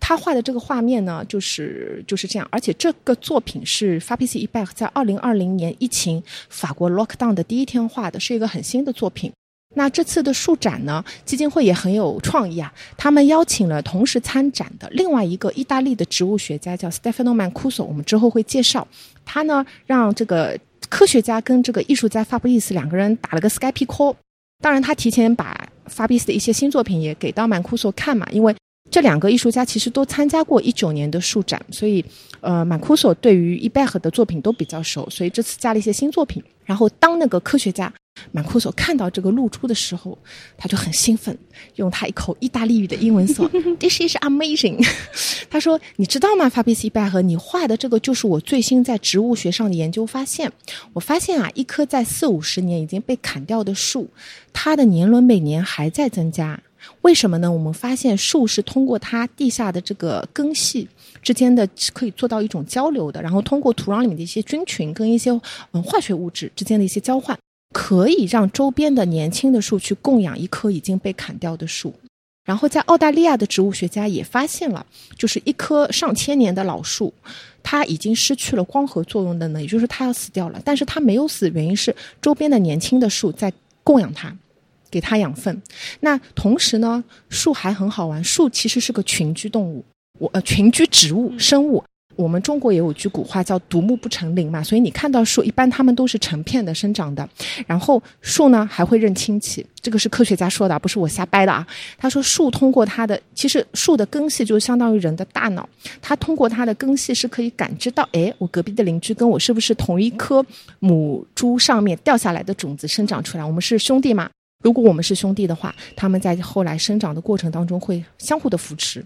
他画的这个画面呢，就是就是这样。而且这个作品是 Fabrice e b a c 在二零二零年疫情法国 lockdown 的第一天画的，是一个很新的作品。那这次的树展呢，基金会也很有创意啊。他们邀请了同时参展的另外一个意大利的植物学家，叫 Stefano Mancuso。我们之后会介绍他呢，让这个科学家跟这个艺术家 Fabrice 两个人打了个 Skype call。当然，他提前把 Fabrice 的一些新作品也给到 Mancuso 看嘛，因为。这两个艺术家其实都参加过一九年的树展，所以，呃，马库索对于伊贝赫的作品都比较熟，所以这次加了一些新作品。然后，当那个科学家马库索看到这个露珠的时候，他就很兴奋，用他一口意大利语的英文说：“This is amazing。”他说：“你知道吗，法比斯伊贝赫，你画的这个就是我最新在植物学上的研究发现。我发现啊，一棵在四五十年已经被砍掉的树，它的年轮每年还在增加。”为什么呢？我们发现树是通过它地下的这个根系之间的可以做到一种交流的，然后通过土壤里面的一些菌群跟一些嗯化学物质之间的一些交换，可以让周边的年轻的树去供养一棵已经被砍掉的树。然后在澳大利亚的植物学家也发现了，就是一棵上千年的老树，它已经失去了光合作用的呢，也就是它要死掉了。但是它没有死，原因是周边的年轻的树在供养它。给它养分，那同时呢，树还很好玩。树其实是个群居动物，我呃群居植物生物。我们中国也有句古话叫“独木不成林”嘛，所以你看到树，一般它们都是成片的生长的。然后树呢还会认亲戚，这个是科学家说的，不是我瞎掰的啊。他说树通过它的，其实树的根系就相当于人的大脑，它通过它的根系是可以感知到，哎，我隔壁的邻居跟我是不是同一棵母株上面掉下来的种子生长出来，我们是兄弟嘛？如果我们是兄弟的话，他们在后来生长的过程当中会相互的扶持。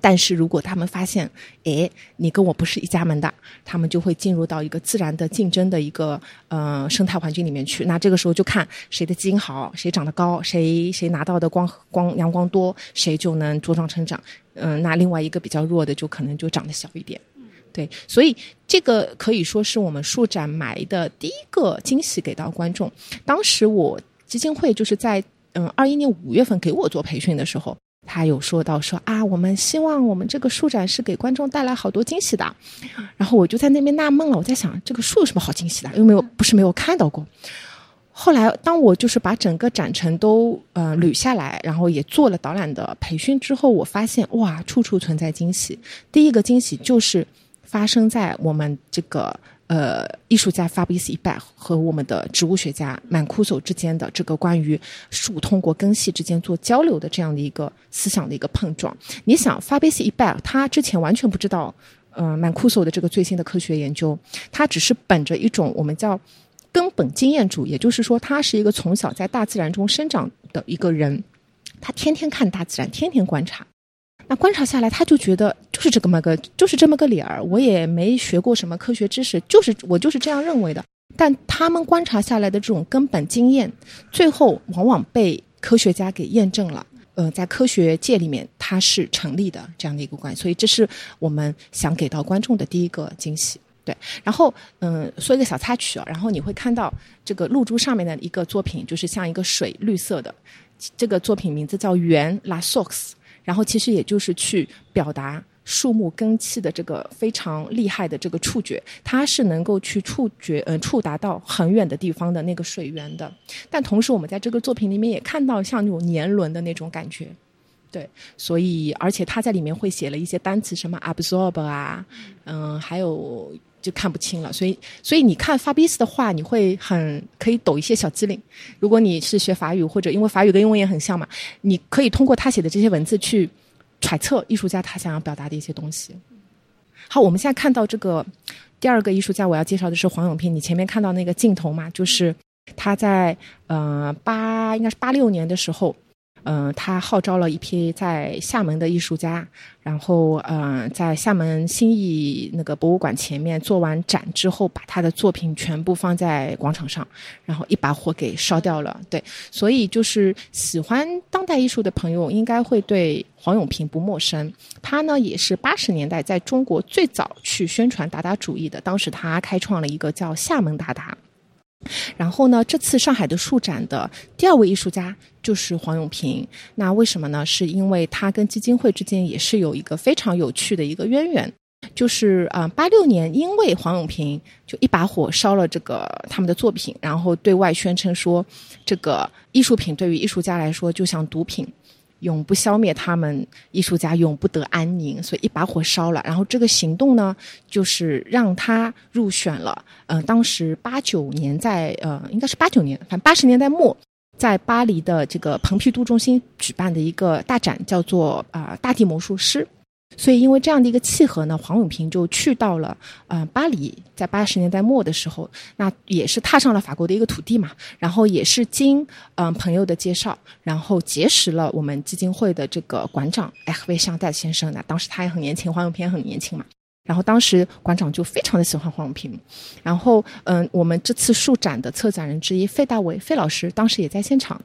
但是如果他们发现，哎，你跟我不是一家门的，他们就会进入到一个自然的竞争的一个呃生态环境里面去。那这个时候就看谁的基因好，谁长得高，谁谁拿到的光光阳光多，谁就能茁壮成长。嗯，那另外一个比较弱的，就可能就长得小一点。对，所以这个可以说是我们树展埋的第一个惊喜给到观众。当时我基金会就是在嗯二一年五月份给我做培训的时候。他有说到说啊，我们希望我们这个树展是给观众带来好多惊喜的。然后我就在那边纳闷了，我在想这个树有什么好惊喜的？又没有不是没有看到过。后来当我就是把整个展陈都呃捋下来，然后也做了导览的培训之后，我发现哇，处处存在惊喜。第一个惊喜就是发生在我们这个。呃，艺术家 Fabrice e b a 和我们的植物学家满库索之间的这个关于树通过根系之间做交流的这样的一个思想的一个碰撞。你想，Fabrice e b a 他之前完全不知道，呃，满库索的这个最新的科学研究，他只是本着一种我们叫根本经验主义，也就是说，他是一个从小在大自然中生长的一个人，他天天看大自然，天天观察。那观察下来，他就觉得就是这么个，就是这么个理儿。我也没学过什么科学知识，就是我就是这样认为的。但他们观察下来的这种根本经验，最后往往被科学家给验证了。呃，在科学界里面，它是成立的这样的一个关系。所以，这是我们想给到观众的第一个惊喜。对，然后嗯，说一个小插曲啊，然后你会看到这个露珠上面的一个作品，就是像一个水绿色的，这个作品名字叫圆 La Sox。然后其实也就是去表达树木根气的这个非常厉害的这个触觉，它是能够去触觉呃触达到很远的地方的那个水源的。但同时我们在这个作品里面也看到像那种年轮的那种感觉，对，所以而且他在里面会写了一些单词，什么 absorb 啊，嗯，还有。就看不清了，所以所以你看法比斯的话，你会很可以抖一些小机灵。如果你是学法语，或者因为法语跟英文也很像嘛，你可以通过他写的这些文字去揣测艺术家他想要表达的一些东西。好，我们现在看到这个第二个艺术家，我要介绍的是黄永平。你前面看到那个镜头嘛，就是他在呃八应该是八六年的时候。嗯，他号召了一批在厦门的艺术家，然后嗯，在厦门新艺那个博物馆前面做完展之后，把他的作品全部放在广场上，然后一把火给烧掉了。对，所以就是喜欢当代艺术的朋友应该会对黄永平不陌生。他呢也是八十年代在中国最早去宣传达达主义的，当时他开创了一个叫厦门达达。然后呢，这次上海的树展的第二位艺术家就是黄永平。那为什么呢？是因为他跟基金会之间也是有一个非常有趣的一个渊源。就是啊，八六年，因为黄永平就一把火烧了这个他们的作品，然后对外宣称说，这个艺术品对于艺术家来说就像毒品。永不消灭他们，艺术家永不得安宁，所以一把火烧了。然后这个行动呢，就是让他入选了。呃，当时八九年在呃，应该是八九年，反正八十年代末，在巴黎的这个蓬皮杜中心举办的一个大展，叫做啊大地魔术师。所以，因为这样的一个契合呢，黄永平就去到了呃巴黎，在八十年代末的时候，那也是踏上了法国的一个土地嘛。然后也是经嗯朋友的介绍，然后结识了我们基金会的这个馆长艾赫维香戴先生。那当时他也很年轻，黄永平也很年轻嘛。然后当时馆长就非常的喜欢黄永平。然后嗯，我们这次数展的策展人之一费大伟费老师当时也在现场。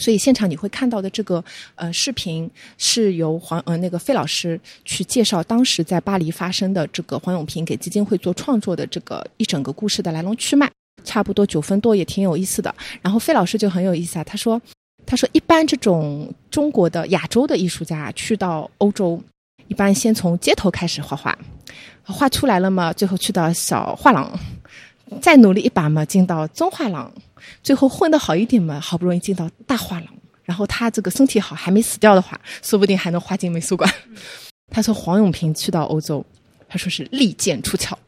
所以现场你会看到的这个呃视频是由黄呃那个费老师去介绍当时在巴黎发生的这个黄永平给基金会做创作的这个一整个故事的来龙去脉，差不多九分多也挺有意思的。然后费老师就很有意思啊，他说他说一般这种中国的亚洲的艺术家去到欧洲，一般先从街头开始画画，画出来了嘛，最后去到小画廊，再努力一把嘛，进到中画廊。最后混得好一点嘛，好不容易进到大画廊，然后他这个身体好，还没死掉的话，说不定还能画进美术馆。他说黄永平去到欧洲，他说是利剑出鞘，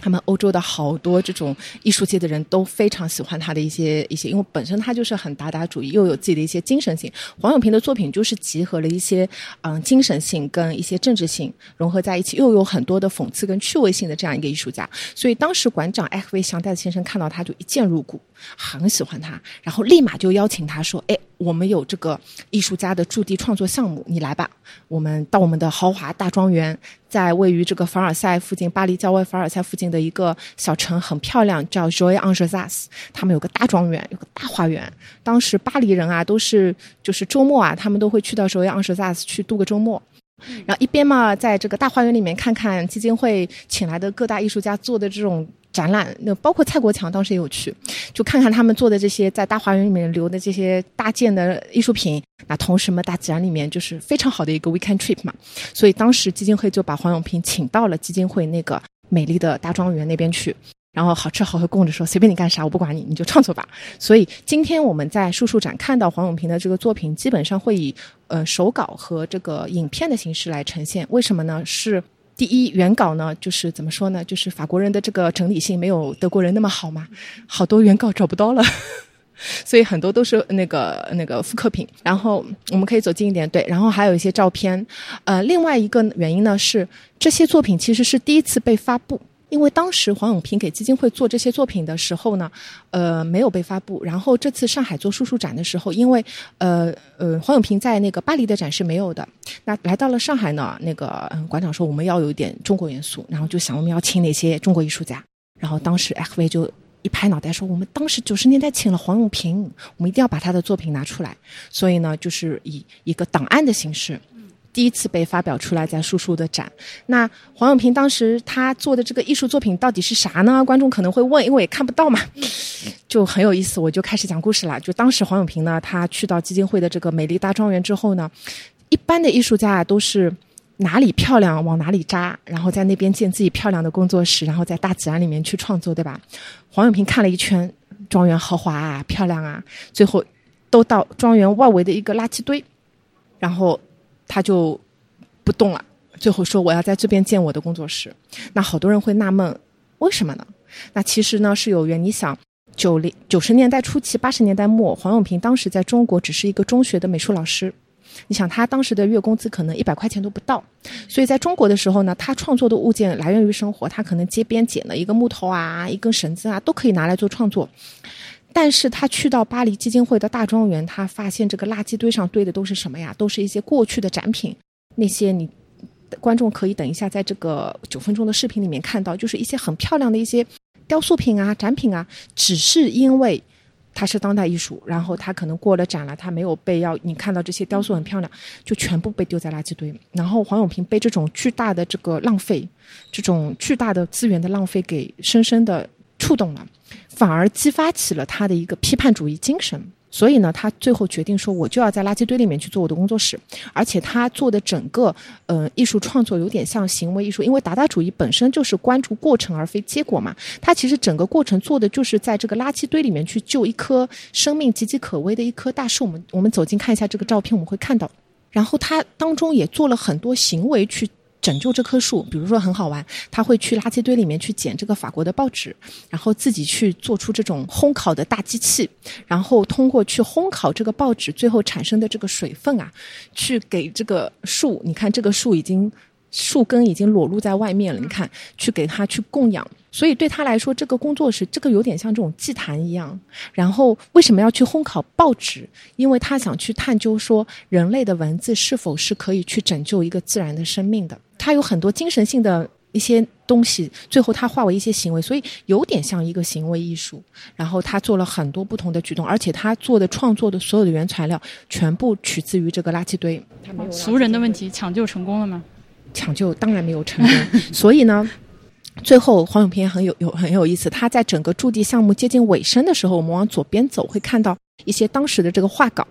他们欧洲的好多这种艺术界的人都非常喜欢他的一些一些，因为本身他就是很达达主义，又有自己的一些精神性。黄永平的作品就是集合了一些嗯精神性跟一些政治性融合在一起，又有很多的讽刺跟趣味性的这样一个艺术家。所以当时馆长艾克维祥代先生看到他就一见入骨，很喜欢他，然后立马就邀请他说：“哎，我们有这个艺术家的驻地创作项目，你来吧，我们到我们的豪华大庄园。”在位于这个凡尔赛附近，巴黎郊外凡尔赛附近的一个小城，很漂亮，叫 Joy a n g e a s 他们有个大庄园，有个大花园。当时巴黎人啊，都是就是周末啊，他们都会去到 Joy a n g e a s 去度个周末。然后一边嘛，在这个大花园里面看看基金会请来的各大艺术家做的这种展览，那包括蔡国强当时也有去，就看看他们做的这些在大花园里面留的这些大件的艺术品。那同时嘛，大自然里面就是非常好的一个 weekend trip 嘛，所以当时基金会就把黄永平请到了基金会那个美丽的大庄园那边去，然后好吃好喝供着说随便你干啥我不管你，你就创作吧。所以今天我们在树树展看到黄永平的这个作品，基本上会以呃手稿和这个影片的形式来呈现。为什么呢？是第一原稿呢，就是怎么说呢？就是法国人的这个整理性没有德国人那么好嘛，好多原稿找不到了。所以很多都是那个那个复刻品，然后我们可以走近一点，对，然后还有一些照片。呃，另外一个原因呢是这些作品其实是第一次被发布，因为当时黄永平给基金会做这些作品的时候呢，呃，没有被发布。然后这次上海做叔叔展的时候，因为呃呃黄永平在那个巴黎的展是没有的，那来到了上海呢，那个馆长说我们要有一点中国元素，然后就想我们要请哪些中国艺术家，然后当时 FV 就。一拍脑袋说：“我们当时九十年代请了黄永平，我们一定要把他的作品拿出来。所以呢，就是以一个档案的形式，第一次被发表出来在叔叔的展。那黄永平当时他做的这个艺术作品到底是啥呢？观众可能会问，因为也看不到嘛，就很有意思。我就开始讲故事了。就当时黄永平呢，他去到基金会的这个美丽大庄园之后呢，一般的艺术家都是。”哪里漂亮往哪里扎，然后在那边建自己漂亮的工作室，然后在大自然里面去创作，对吧？黄永平看了一圈庄园豪华啊，漂亮啊，最后都到庄园外围的一个垃圾堆，然后他就不动了。最后说我要在这边建我的工作室。那好多人会纳闷，为什么呢？那其实呢是有缘。你想，九零九十年代初期、八十年代末，黄永平当时在中国只是一个中学的美术老师。你想他当时的月工资可能一百块钱都不到，所以在中国的时候呢，他创作的物件来源于生活，他可能街边捡了一个木头啊，一根绳子啊，都可以拿来做创作。但是他去到巴黎基金会的大庄园，他发现这个垃圾堆上堆的都是什么呀？都是一些过去的展品，那些你观众可以等一下在这个九分钟的视频里面看到，就是一些很漂亮的一些雕塑品啊、展品啊，只是因为。它是当代艺术，然后它可能过了展了，它没有被要你看到这些雕塑很漂亮，就全部被丢在垃圾堆。然后黄永平被这种巨大的这个浪费，这种巨大的资源的浪费给深深的触动了，反而激发起了他的一个批判主义精神。所以呢，他最后决定说，我就要在垃圾堆里面去做我的工作室，而且他做的整个呃艺术创作有点像行为艺术，因为达达主义本身就是关注过程而非结果嘛。他其实整个过程做的就是在这个垃圾堆里面去救一棵生命岌岌可危的一棵大树。我们我们走近看一下这个照片，我们会看到，然后他当中也做了很多行为去。拯救这棵树，比如说很好玩，他会去垃圾堆里面去捡这个法国的报纸，然后自己去做出这种烘烤的大机器，然后通过去烘烤这个报纸，最后产生的这个水分啊，去给这个树，你看这个树已经树根已经裸露在外面了，你看去给它去供养。所以对他来说，这个工作室这个有点像这种祭坛一样。然后为什么要去烘烤报纸？因为他想去探究说人类的文字是否是可以去拯救一个自然的生命的。他有很多精神性的一些东西，最后他化为一些行为，所以有点像一个行为艺术。然后他做了很多不同的举动，而且他做的创作的所有的原材料全部取自于这个垃圾堆。俗人的问题，抢救成功了吗？抢救当然没有成功。所以呢？最后，黄永平很有有很有意思。他在整个驻地项目接近尾声的时候，我们往左边走，会看到一些当时的这个画稿。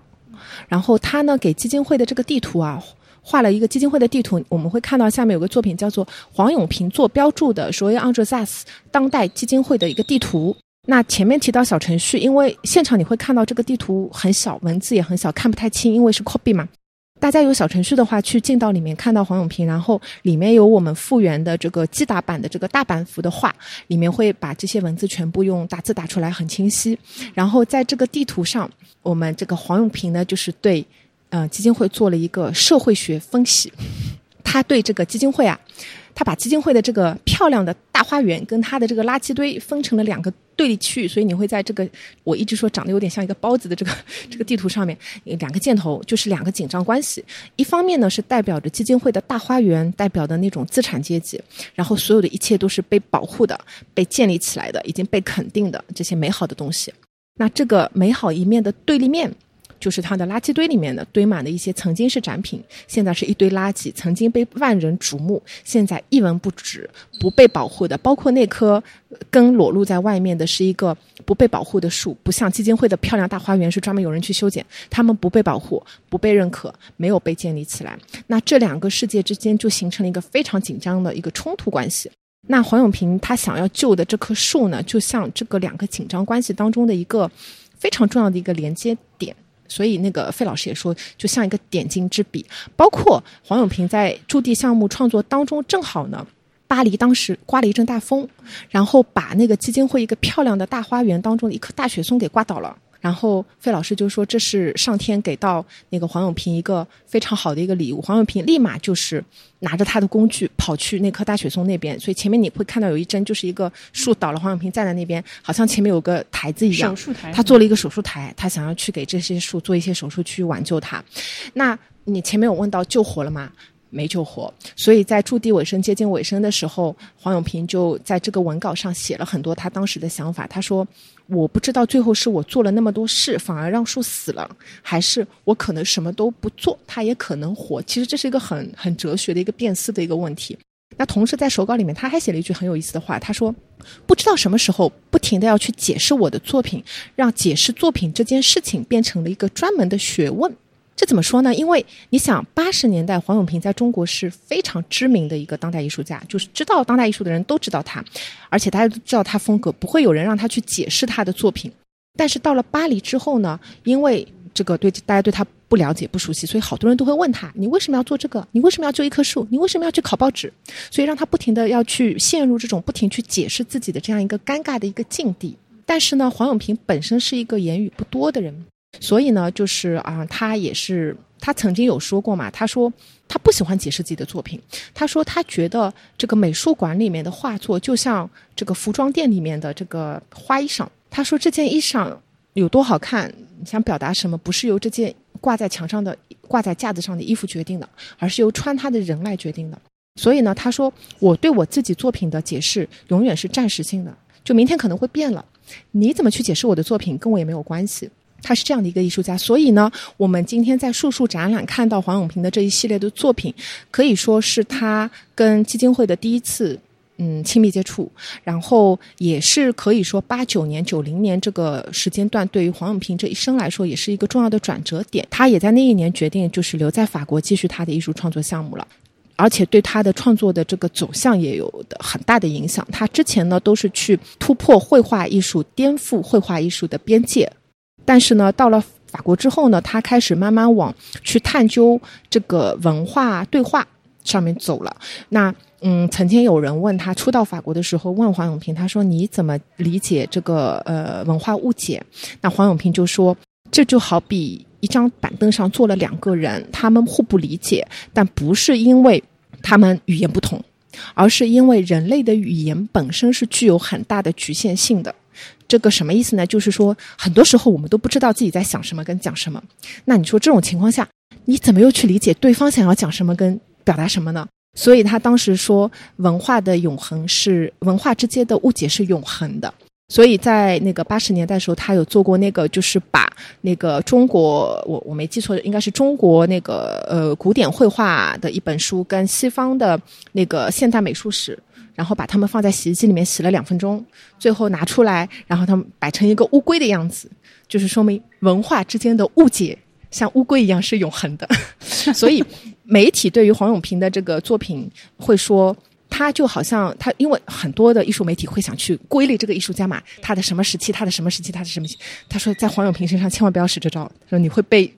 然后他呢，给基金会的这个地图啊，画了一个基金会的地图。我们会看到下面有个作品叫做黄永平做标注的 r o y a n g e a s 当代基金会的一个地图。那前面提到小程序，因为现场你会看到这个地图很小，文字也很小，看不太清，因为是 copy 嘛。大家有小程序的话，去进到里面看到黄永平，然后里面有我们复原的这个击打版的这个大版幅的画，里面会把这些文字全部用打字打出来，很清晰。然后在这个地图上，我们这个黄永平呢，就是对呃基金会做了一个社会学分析，他对这个基金会啊。他把基金会的这个漂亮的大花园跟他的这个垃圾堆分成了两个对立区域，所以你会在这个我一直说长得有点像一个包子的这个 这个地图上面，两个箭头就是两个紧张关系。一方面呢是代表着基金会的大花园，代表的那种资产阶级，然后所有的一切都是被保护的、被建立起来的、已经被肯定的这些美好的东西。那这个美好一面的对立面。就是它的垃圾堆里面的堆满的一些曾经是展品，现在是一堆垃圾，曾经被万人瞩目，现在一文不值，不被保护的，包括那棵根裸露在外面的是一个不被保护的树，不像基金会的漂亮大花园是专门有人去修剪，他们不被保护，不被认可，没有被建立起来。那这两个世界之间就形成了一个非常紧张的一个冲突关系。那黄永平他想要救的这棵树呢，就像这个两个紧张关系当中的一个非常重要的一个连接点。所以，那个费老师也说，就像一个点睛之笔。包括黄永平在驻地项目创作当中，正好呢，巴黎当时刮了一阵大风，然后把那个基金会一个漂亮的大花园当中的一棵大雪松给刮倒了。然后费老师就说：“这是上天给到那个黄永平一个非常好的一个礼物。”黄永平立马就是拿着他的工具跑去那棵大雪松那边。所以前面你会看到有一帧，就是一个树倒了，黄永平站在那边，好像前面有个台子一样。手术台。他做了一个手术台，他想要去给这些树做一些手术去挽救它。那你前面有问到救活了吗？没救活。所以在驻地尾声接近尾声的时候，黄永平就在这个文稿上写了很多他当时的想法。他说。我不知道最后是我做了那么多事，反而让树死了，还是我可能什么都不做，它也可能活。其实这是一个很很哲学的一个辨思的一个问题。那同时在手稿里面，他还写了一句很有意思的话，他说：“不知道什么时候不停的要去解释我的作品，让解释作品这件事情变成了一个专门的学问。”这怎么说呢？因为你想，八十年代黄永平在中国是非常知名的一个当代艺术家，就是知道当代艺术的人都知道他，而且大家都知道他风格，不会有人让他去解释他的作品。但是到了巴黎之后呢，因为这个对大家对他不了解、不熟悉，所以好多人都会问他：你为什么要做这个？你为什么要救一棵树？你为什么要去考报纸？所以让他不停的要去陷入这种不停去解释自己的这样一个尴尬的一个境地。但是呢，黄永平本身是一个言语不多的人。所以呢，就是啊，他也是，他曾经有说过嘛，他说他不喜欢解释自己的作品，他说他觉得这个美术馆里面的画作就像这个服装店里面的这个花衣裳，他说这件衣裳有多好看，想表达什么，不是由这件挂在墙上的、挂在架子上的衣服决定的，而是由穿它的人来决定的。所以呢，他说我对我自己作品的解释永远是暂时性的，就明天可能会变了，你怎么去解释我的作品，跟我也没有关系。他是这样的一个艺术家，所以呢，我们今天在树树展览看到黄永平的这一系列的作品，可以说是他跟基金会的第一次嗯亲密接触，然后也是可以说八九年、九零年这个时间段对于黄永平这一生来说也是一个重要的转折点。他也在那一年决定就是留在法国继续他的艺术创作项目了，而且对他的创作的这个走向也有的很大的影响。他之前呢都是去突破绘画艺术、颠覆绘画艺术的边界。但是呢，到了法国之后呢，他开始慢慢往去探究这个文化对话上面走了。那嗯，曾经有人问他初到法国的时候，问黄永平，他说你怎么理解这个呃文化误解？那黄永平就说，这就好比一张板凳上坐了两个人，他们互不理解，但不是因为他们语言不同，而是因为人类的语言本身是具有很大的局限性的。这个什么意思呢？就是说，很多时候我们都不知道自己在想什么跟讲什么。那你说这种情况下，你怎么又去理解对方想要讲什么跟表达什么呢？所以他当时说，文化的永恒是文化之间的误解是永恒的。所以在那个八十年代的时候，他有做过那个，就是把那个中国，我我没记错，应该是中国那个呃古典绘画的一本书，跟西方的那个现代美术史。然后把它们放在洗衣机里面洗了两分钟，最后拿出来，然后它们摆成一个乌龟的样子，就是说明文化之间的误解像乌龟一样是永恒的。所以媒体对于黄永平的这个作品会说，他就好像他，因为很多的艺术媒体会想去归类这个艺术家嘛，他的什么时期，他的什么时期，他的什么？他说在黄永平身上千万不要使这招，说你会被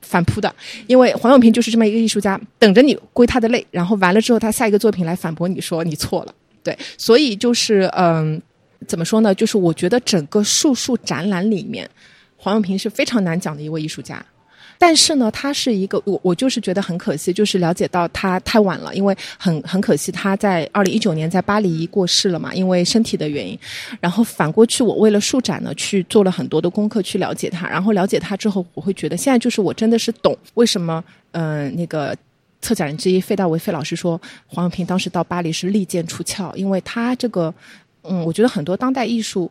反扑的，因为黄永平就是这么一个艺术家，等着你归他的类，然后完了之后，他下一个作品来反驳你说你错了。对，所以就是嗯，怎么说呢？就是我觉得整个树树展览里面，黄永平是非常难讲的一位艺术家。但是呢，他是一个我我就是觉得很可惜，就是了解到他太晚了，因为很很可惜他在二零一九年在巴黎过世了嘛，因为身体的原因。然后反过去，我为了树展呢，去做了很多的功课去了解他。然后了解他之后，我会觉得现在就是我真的是懂为什么嗯那个策展人之一费大为费老师说黄永平当时到巴黎是利剑出鞘，因为他这个嗯，我觉得很多当代艺术。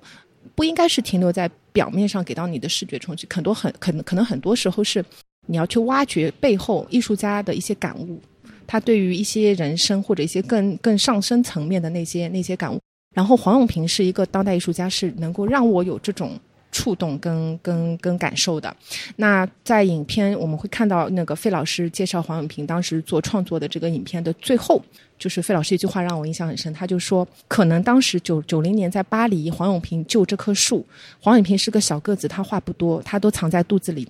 不应该是停留在表面上给到你的视觉冲击，很多很可能可能很多时候是你要去挖掘背后艺术家的一些感悟，他对于一些人生或者一些更更上升层面的那些那些感悟。然后黄永平是一个当代艺术家，是能够让我有这种。触动跟跟跟感受的，那在影片我们会看到那个费老师介绍黄永平当时做创作的这个影片的最后，就是费老师一句话让我印象很深，他就说，可能当时九九零年在巴黎，黄永平救这棵树，黄永平是个小个子，他话不多，他都藏在肚子里，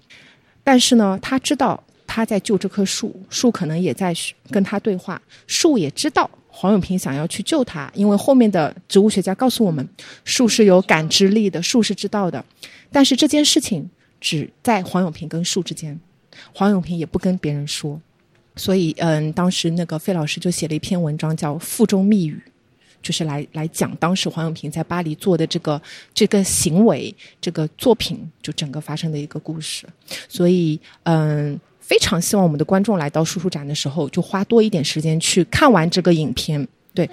但是呢，他知道他在救这棵树，树可能也在跟他对话，树也知道。黄永平想要去救他，因为后面的植物学家告诉我们，树是有感知力的，树是知道的。但是这件事情只在黄永平跟树之间，黄永平也不跟别人说。所以，嗯，当时那个费老师就写了一篇文章，叫《腹中密语》，就是来来讲当时黄永平在巴黎做的这个这个行为、这个作品，就整个发生的一个故事。所以，嗯。非常希望我们的观众来到叔叔展的时候，就花多一点时间去看完这个影片。对，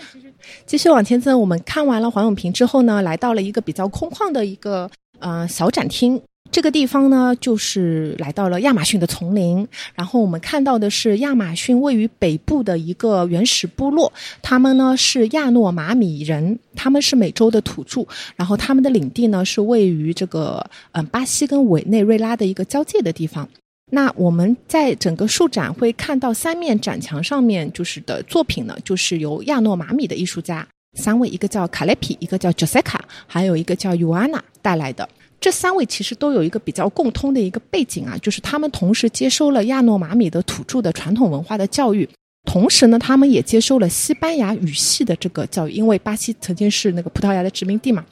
继续往前走，我们看完了黄永平之后呢，来到了一个比较空旷的一个呃小展厅。这个地方呢，就是来到了亚马逊的丛林。然后我们看到的是亚马逊位于北部的一个原始部落，他们呢是亚诺马米人，他们是美洲的土著。然后他们的领地呢是位于这个嗯巴西跟委内瑞拉的一个交界的地方。那我们在整个树展会看到三面展墙上面就是的作品呢，就是由亚诺马米的艺术家三位，一个叫卡雷皮，一个叫 Josica，还有一个叫尤安娜带来的。这三位其实都有一个比较共通的一个背景啊，就是他们同时接收了亚诺马米的土著的传统文化的教育，同时呢，他们也接收了西班牙语系的这个教育，因为巴西曾经是那个葡萄牙的殖民地嘛。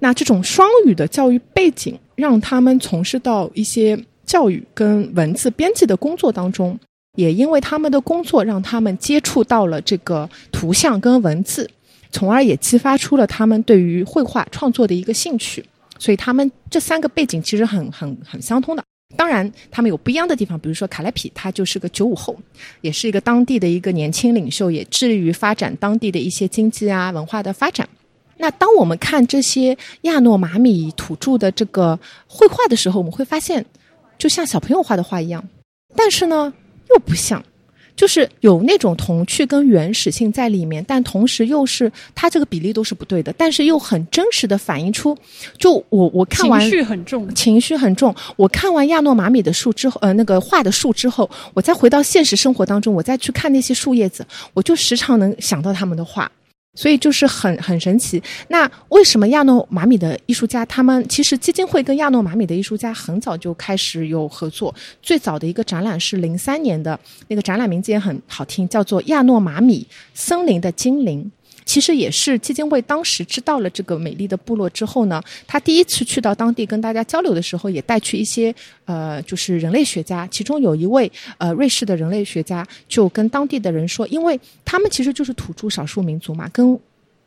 那这种双语的教育背景，让他们从事到一些。教育跟文字编辑的工作当中，也因为他们的工作，让他们接触到了这个图像跟文字，从而也激发出了他们对于绘画创作的一个兴趣。所以他们这三个背景其实很很很相通的。当然，他们有不一样的地方，比如说卡莱皮，他就是个九五后，也是一个当地的一个年轻领袖，也致力于发展当地的一些经济啊文化的发展。那当我们看这些亚诺马米土著的这个绘画的时候，我们会发现。就像小朋友画的画一样，但是呢，又不像，就是有那种童趣跟原始性在里面，但同时又是它这个比例都是不对的，但是又很真实的反映出，就我我看完情绪很重，情绪很重。我看完亚诺马米的树之后，呃，那个画的树之后，我再回到现实生活当中，我再去看那些树叶子，我就时常能想到他们的画。所以就是很很神奇。那为什么亚诺马米的艺术家，他们其实基金会跟亚诺马米的艺术家很早就开始有合作。最早的一个展览是零三年的，那个展览名字也很好听，叫做《亚诺马米森林的精灵》。其实也是基金会当时知道了这个美丽的部落之后呢，他第一次去到当地跟大家交流的时候，也带去一些呃，就是人类学家，其中有一位呃瑞士的人类学家就跟当地的人说，因为他们其实就是土著少数民族嘛，跟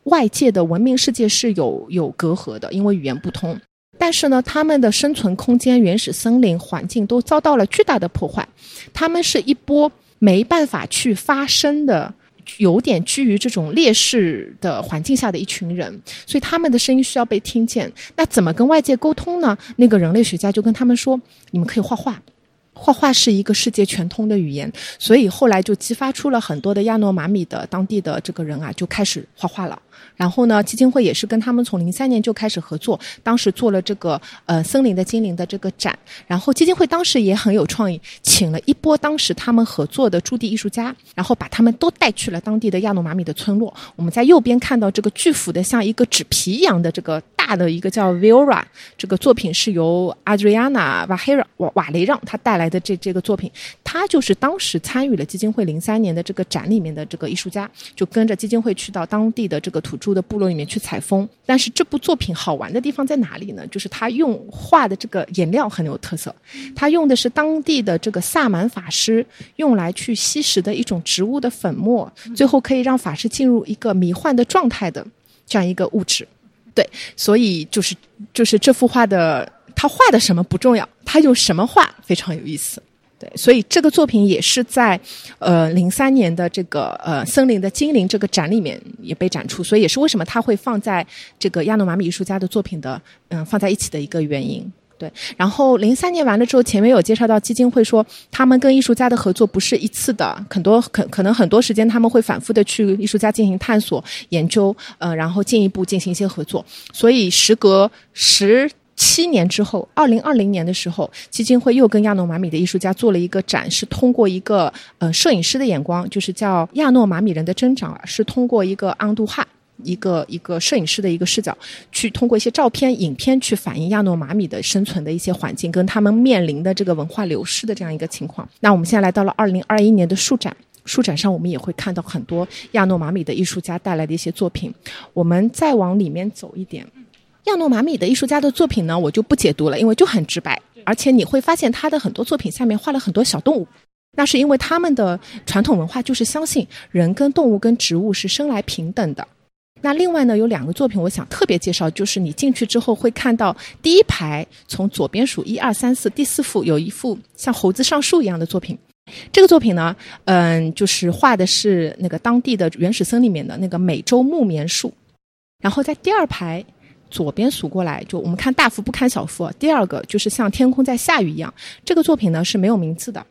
外界的文明世界是有有隔阂的，因为语言不通。但是呢，他们的生存空间、原始森林环境都遭到了巨大的破坏，他们是一波没办法去发声的。有点居于这种劣势的环境下的一群人，所以他们的声音需要被听见。那怎么跟外界沟通呢？那个人类学家就跟他们说：“你们可以画画。”画画是一个世界全通的语言，所以后来就激发出了很多的亚诺马米的当地的这个人啊，就开始画画了。然后呢，基金会也是跟他们从零三年就开始合作，当时做了这个呃森林的精灵的这个展。然后基金会当时也很有创意，请了一波当时他们合作的驻地艺术家，然后把他们都带去了当地的亚诺马米的村落。我们在右边看到这个巨幅的像一个纸皮一样的这个大。的一个叫 Vira，这个作品是由 Adriana 瓦黑瓦瓦雷让他带来的这这个作品，他就是当时参与了基金会零三年的这个展里面的这个艺术家，就跟着基金会去到当地的这个土著的部落里面去采风。但是这部作品好玩的地方在哪里呢？就是他用画的这个颜料很有特色，他用的是当地的这个萨满法师用来去吸食的一种植物的粉末，最后可以让法师进入一个迷幻的状态的这样一个物质。对，所以就是就是这幅画的他画的什么不重要，他用什么画非常有意思。对，所以这个作品也是在呃零三年的这个呃森林的精灵这个展里面也被展出，所以也是为什么他会放在这个亚诺马米艺术家的作品的嗯放在一起的一个原因。对，然后零三年完了之后，前面有介绍到基金会说，他们跟艺术家的合作不是一次的，很多可可能很多时间他们会反复的去艺术家进行探索研究，呃，然后进一步进行一些合作。所以时隔十七年之后，二零二零年的时候，基金会又跟亚诺马米的艺术家做了一个展，是通过一个呃摄影师的眼光，就是叫亚诺马米人的增长，是通过一个安杜汉。一个一个摄影师的一个视角，去通过一些照片、影片去反映亚诺马米的生存的一些环境，跟他们面临的这个文化流失的这样一个情况。那我们现在来到了二零二一年的书展，书展上我们也会看到很多亚诺马米的艺术家带来的一些作品。我们再往里面走一点，亚诺马米的艺术家的作品呢，我就不解读了，因为就很直白，而且你会发现他的很多作品下面画了很多小动物，那是因为他们的传统文化就是相信人跟动物跟植物是生来平等的。那另外呢，有两个作品，我想特别介绍，就是你进去之后会看到第一排，从左边数一二三四，第四幅有一幅像猴子上树一样的作品。这个作品呢，嗯，就是画的是那个当地的原始森林里面的那个美洲木棉树。然后在第二排左边数过来，就我们看大幅不看小幅，第二个就是像天空在下雨一样。这个作品呢是没有名字的。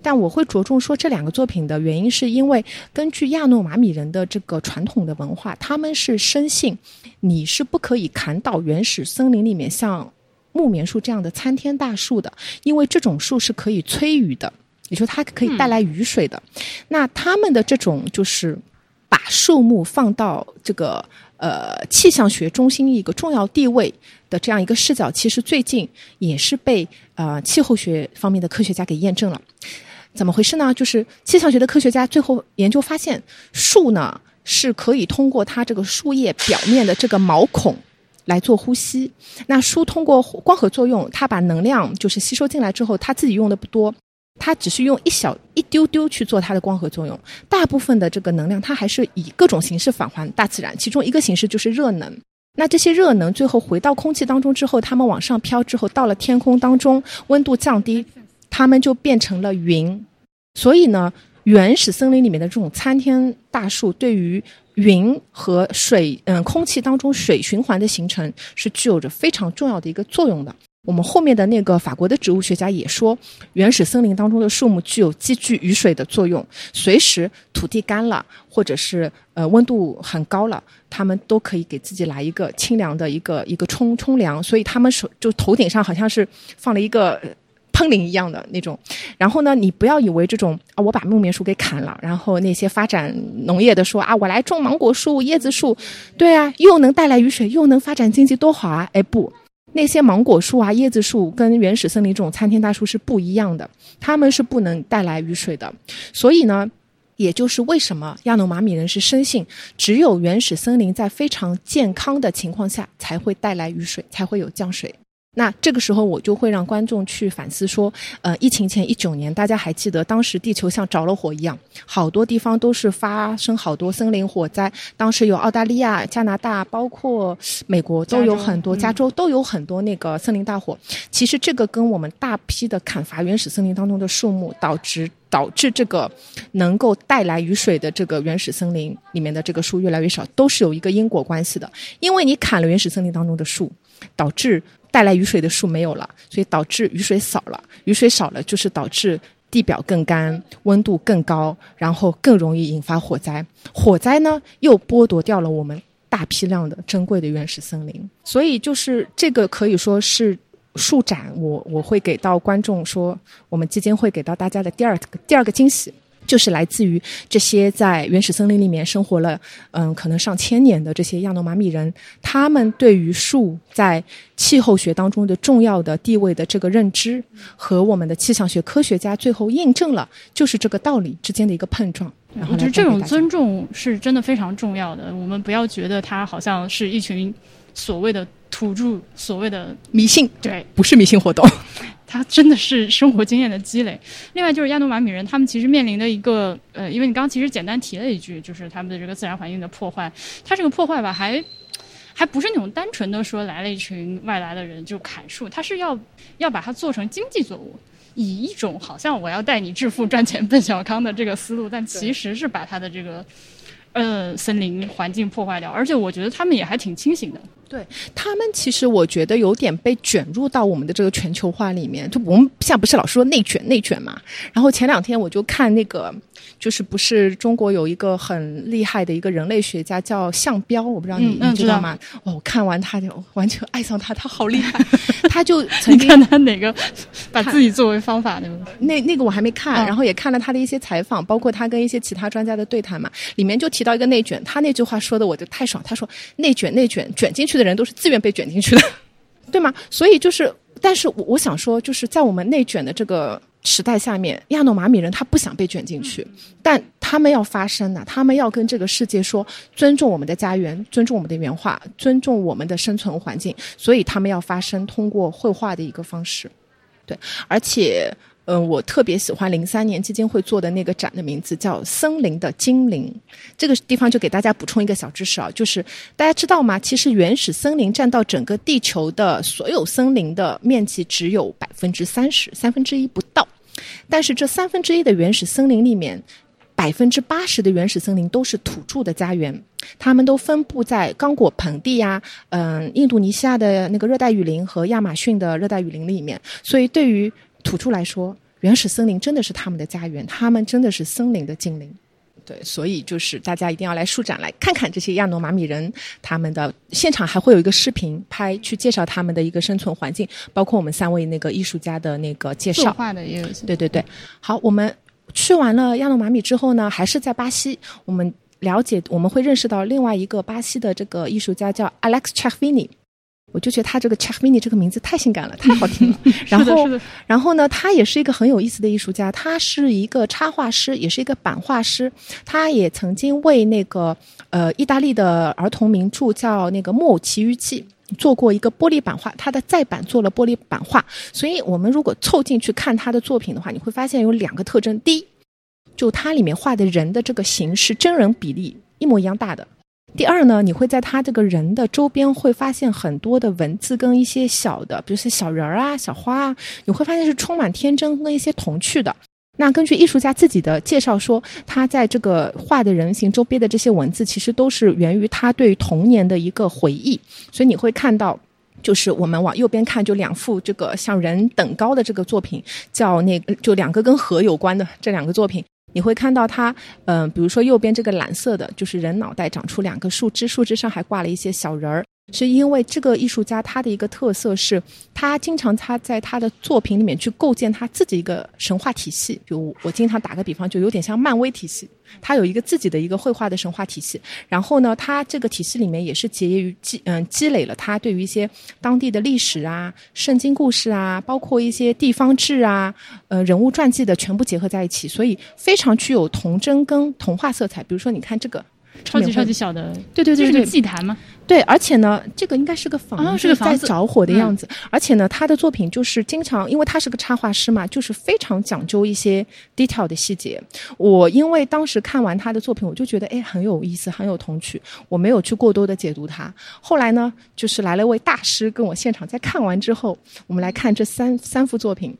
但我会着重说这两个作品的原因，是因为根据亚诺马米人的这个传统的文化，他们是深信你是不可以砍倒原始森林里面像木棉树这样的参天大树的，因为这种树是可以催雨的，也就它可以带来雨水的。那他们的这种就是把树木放到这个呃气象学中心一个重要地位的这样一个视角，其实最近也是被呃气候学方面的科学家给验证了。怎么回事呢？就是气象学的科学家最后研究发现，树呢是可以通过它这个树叶表面的这个毛孔来做呼吸。那树通过光合作用，它把能量就是吸收进来之后，它自己用的不多，它只是用一小一丢丢去做它的光合作用。大部分的这个能量，它还是以各种形式返还大自然。其中一个形式就是热能。那这些热能最后回到空气当中之后，它们往上飘之后，到了天空当中，温度降低，它们就变成了云。所以呢，原始森林里面的这种参天大树，对于云和水，嗯，空气当中水循环的形成是具有着非常重要的一个作用的。我们后面的那个法国的植物学家也说，原始森林当中的树木具有积聚雨水的作用，随时土地干了，或者是呃温度很高了，它们都可以给自己来一个清凉的一个一个冲冲凉。所以他们手就头顶上好像是放了一个。喷淋一样的那种，然后呢，你不要以为这种啊，我把木棉树给砍了，然后那些发展农业的说啊，我来种芒果树、椰子树，对啊，又能带来雨水，又能发展经济，多好啊！哎，不，那些芒果树啊、椰子树跟原始森林这种参天大树是不一样的，它们是不能带来雨水的。所以呢，也就是为什么亚努马米人是深信，只有原始森林在非常健康的情况下才会带来雨水，才会有降水。那这个时候，我就会让观众去反思说，呃，疫情前一九年，大家还记得当时地球像着了火一样，好多地方都是发生好多森林火灾。当时有澳大利亚、加拿大，包括美国都有很多，加州都有很多那个森林大火。其实这个跟我们大批的砍伐原始森林当中的树木，导致导致这个能够带来雨水的这个原始森林里面的这个树越来越少，都是有一个因果关系的。因为你砍了原始森林当中的树，导致带来雨水的树没有了，所以导致雨水少了。雨水少了，就是导致地表更干，温度更高，然后更容易引发火灾。火灾呢，又剥夺掉了我们大批量的珍贵的原始森林。所以，就是这个可以说是树展，我我会给到观众说，我们基金会给到大家的第二个第二个惊喜。就是来自于这些在原始森林里面生活了，嗯，可能上千年的这些亚诺马米人，他们对于树在气候学当中的重要的地位的这个认知，和我们的气象学科学家最后印证了，就是这个道理之间的一个碰撞。然后我觉得这种尊重是真的非常重要的。我们不要觉得它好像是一群所谓的土著，所谓的迷信对不是迷信活动，他真的是生活经验的积累。另外就是亚诺马米人，他们其实面临的一个呃，因为你刚刚其实简单提了一句，就是他们的这个自然环境的破坏。他这个破坏吧，还还不是那种单纯的说来了一群外来的人就砍树，他是要要把它做成经济作物。以一种好像我要带你致富赚钱奔小康的这个思路，但其实是把它的这个呃森林环境破坏掉，而且我觉得他们也还挺清醒的。对他们其实我觉得有点被卷入到我们的这个全球化里面。就我们现在不是老说内卷内卷嘛？然后前两天我就看那个，就是不是中国有一个很厉害的一个人类学家叫项彪，我不知道你、你知道吗？哦，我看完他就完全爱上他，他好厉害。他就曾经你看他哪个把自己作为方法那个？那那个我还没看，嗯然后也看了他的一些采访，包括他跟一些其他专家的对谈嘛，里面就提到一个内卷，他那句话说的我就太爽，他说内卷内卷，卷进去的人都是自愿被卷进去的，对吗？所以就是，但是我我想说，就是在我们内卷的这个时代下面，亚诺马米人他不想被卷进去，但他们要发声呐、他们要跟这个世界说，尊重我们的家园，尊重我们的原画，尊重我们的生存环境，所以他们要发声，通过绘画的一个方式。对，而且，嗯、我特别喜欢零三年基金会做的那个展的名字叫《森林的精灵》。这个地方就给大家补充一个小知识啊，就是大家知道吗？其实原始森林占到整个地球的所有森林的面积只有百分之三十，三分之一不到。但是这三分之一的原始森林里面，百分之八十的原始森林都是土著的家园，他们都分布在刚果盆地呀、嗯、印度尼西亚的那个热带雨林和亚马逊的热带雨林里面。所以对于土著来说，原始森林真的是他们的家园，他们真的是森林的精灵。对，所以就是大家一定要来书展来看看这些亚诺马米人他们的现场，还会有一个视频拍去介绍他们的一个生存环境，包括我们三位那个艺术家的那个介绍。的也有。对对对，好，我们去完了亚诺马米之后呢，还是在巴西，我们了解我们会认识到另外一个巴西的这个艺术家叫 Alex Chafini。我就觉得他这个 Chafini 这个名字太性感了，太好听了。然后，然后呢，他也是一个很有意思的艺术家，他是一个插画师，也是一个版画师。他也曾经为那个呃意大利的儿童名著叫那个《木偶奇遇记》做过一个玻璃版画，他的再版做了玻璃版画。所以我们如果凑进去看他的作品的话，你会发现有两个特征：第一，就它里面画的人的这个形是真人比例一模一样大的。第二呢，你会在他这个人的周边会发现很多的文字跟一些小的，比如说小人儿啊、小花啊，你会发现是充满天真跟一些童趣的。那根据艺术家自己的介绍说，他在这个画的人形周边的这些文字，其实都是源于他对童年的一个回忆。所以你会看到，就是我们往右边看，就两幅这个像人等高的这个作品，叫那个就两个跟河有关的这两个作品。你会看到它，嗯、比如说右边这个蓝色的，就是人脑袋长出两个树枝，树枝上还挂了一些小人儿。是因为这个艺术家他的一个特色是，他经常他在他的作品里面去构建他自己一个神话体系。比如我经常打个比方，就有点像漫威体系，他有一个自己的一个绘画的神话体系。然后呢，他这个体系里面也是结于积嗯积累了他对于一些当地的历史啊、圣经故事啊，包括一些地方志啊、呃人物传记的全部结合在一起，所以非常具有童真跟童话色彩。比如说，你看这个。超级超级小的，对对对对这是个祭坛吗？对，而且呢，这个应该是个房子，啊是个房子嗯在着火的样子。而且呢，他的作品就是经常，因为他是个插画师嘛，就是非常讲究一些 detail 的细节。我因为当时看完他的作品，我就觉得哎很有意思，很有童趣，我没有去过多的解读它。后来呢，就是来了位大师跟我现场，在看完之后，我们来看这三三幅作品。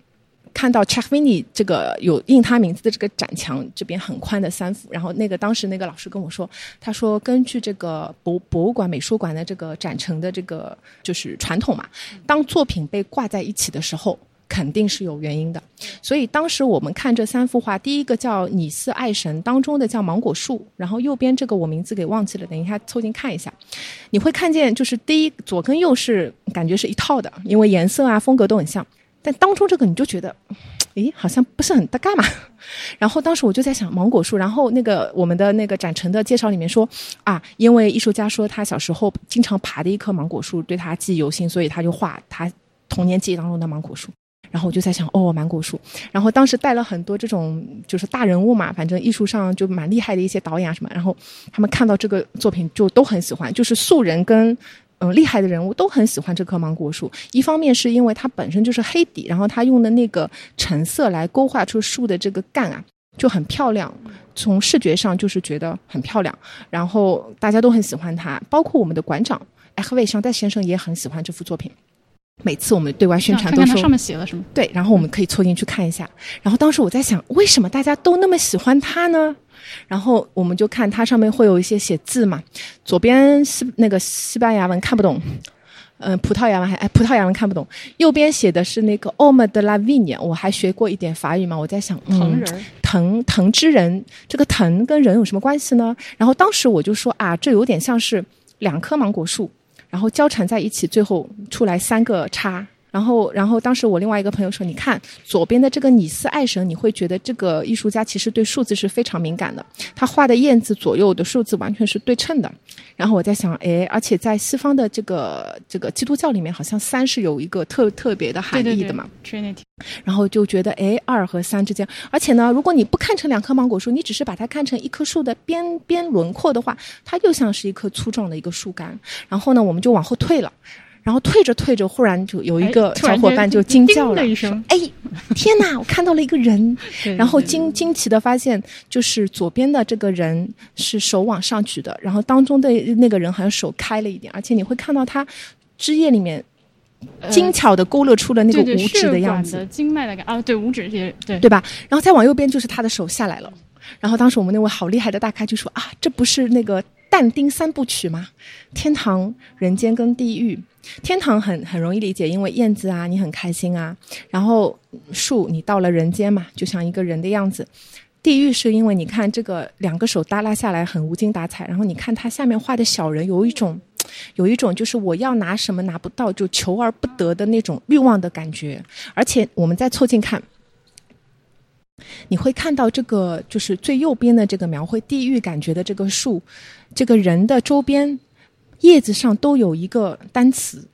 看到 Chakvini 这个有印他名字的这个展墙这边很宽的三幅，然后那个当时那个老师跟我说，他说根据这个博博物馆美术馆的这个展陈的这个就是传统嘛，当作品被挂在一起的时候。肯定是有原因的，所以当时我们看这三幅画，第一个叫《拟似爱神》，当中的叫芒果树，然后右边这个我名字给忘记了，等一下凑近看一下，你会看见就是第一左跟右是感觉是一套的，因为颜色啊风格都很像。但当中这个你就觉得，诶，好像不是很搭嘎嘛。然后当时我就在想芒果树，然后那个我们的那个展陈的介绍里面说啊，因为艺术家说他小时候经常爬的一棵芒果树对他记忆犹新，所以他就画他童年记忆当中的芒果树。然后我就在想，哦，芒果树。然后当时带了很多这种就是大人物嘛，反正艺术上就蛮厉害的一些导演啊什么。然后他们看到这个作品就都很喜欢，就是素人跟嗯厉害的人物都很喜欢这棵芒果树。一方面是因为它本身就是黑底，然后它用的那个橙色来勾画出树的这个干啊，就很漂亮。从视觉上就是觉得很漂亮，然后大家都很喜欢它，包括我们的馆长艾赫维尚代先生也很喜欢这幅作品。每次我们对外宣传都说上面写了什么？对，然后我们可以凑进去看一下。然后当时我在想，为什么大家都那么喜欢它呢？然后我们就看它上面会有一些写字嘛，左边是那个西班牙文看不懂，嗯，葡萄牙文还哎葡萄牙文看不懂，右边写的是那个 Homme de la Vigne，我还学过一点法语嘛，我在想，藤人，藤藤之人，这个藤跟人有什么关系呢？然后当时我就说啊，这有点像是两棵芒果树。然后交缠在一起，最后出来三个叉。然后，然后当时我另外一个朋友说：“你看左边的这个拟丝爱神，你会觉得这个艺术家其实对数字是非常敏感的。他画的燕子左右的数字完全是对称的。”然后我在想，哎，而且在西方的这个这个基督教里面，好像三是有一个特特别的含义的嘛。Trinity。然后就觉得，哎，二和三之间，而且呢，如果你不看成两棵芒果树，你只是把它看成一棵树的边边轮廓的话，它又像是一棵粗壮的一个树干。然后呢，我们就往后退了。然后退着退着，忽然就有一个小伙伴就惊叫了一声：“哎，天哪！我看到了一个人。”然后惊惊奇的发现，就是左边的这个人是手往上举的，然后当中的那个人好像手开了一点，而且你会看到他枝叶里面精巧的勾勒出了那个五指的样子，经脉的感啊，对五指也对对吧？然后再往右边就是他的手下来了。然后当时我们那位好厉害的大咖就说：“啊，这不是那个但丁三部曲吗？天堂、人间跟地狱。”天堂很很容易理解，因为燕子啊，你很开心啊。然后树，你到了人间嘛，就像一个人的样子。地狱是因为你看这个两个手耷拉下来，很无精打采。然后你看他下面画的小人，有一种，有一种就是我要拿什么拿不到，就求而不得的那种欲望的感觉。而且我们再凑近看，你会看到这个就是最右边的这个描绘地狱感觉的这个树，这个人的周边。叶子上都有一个单词，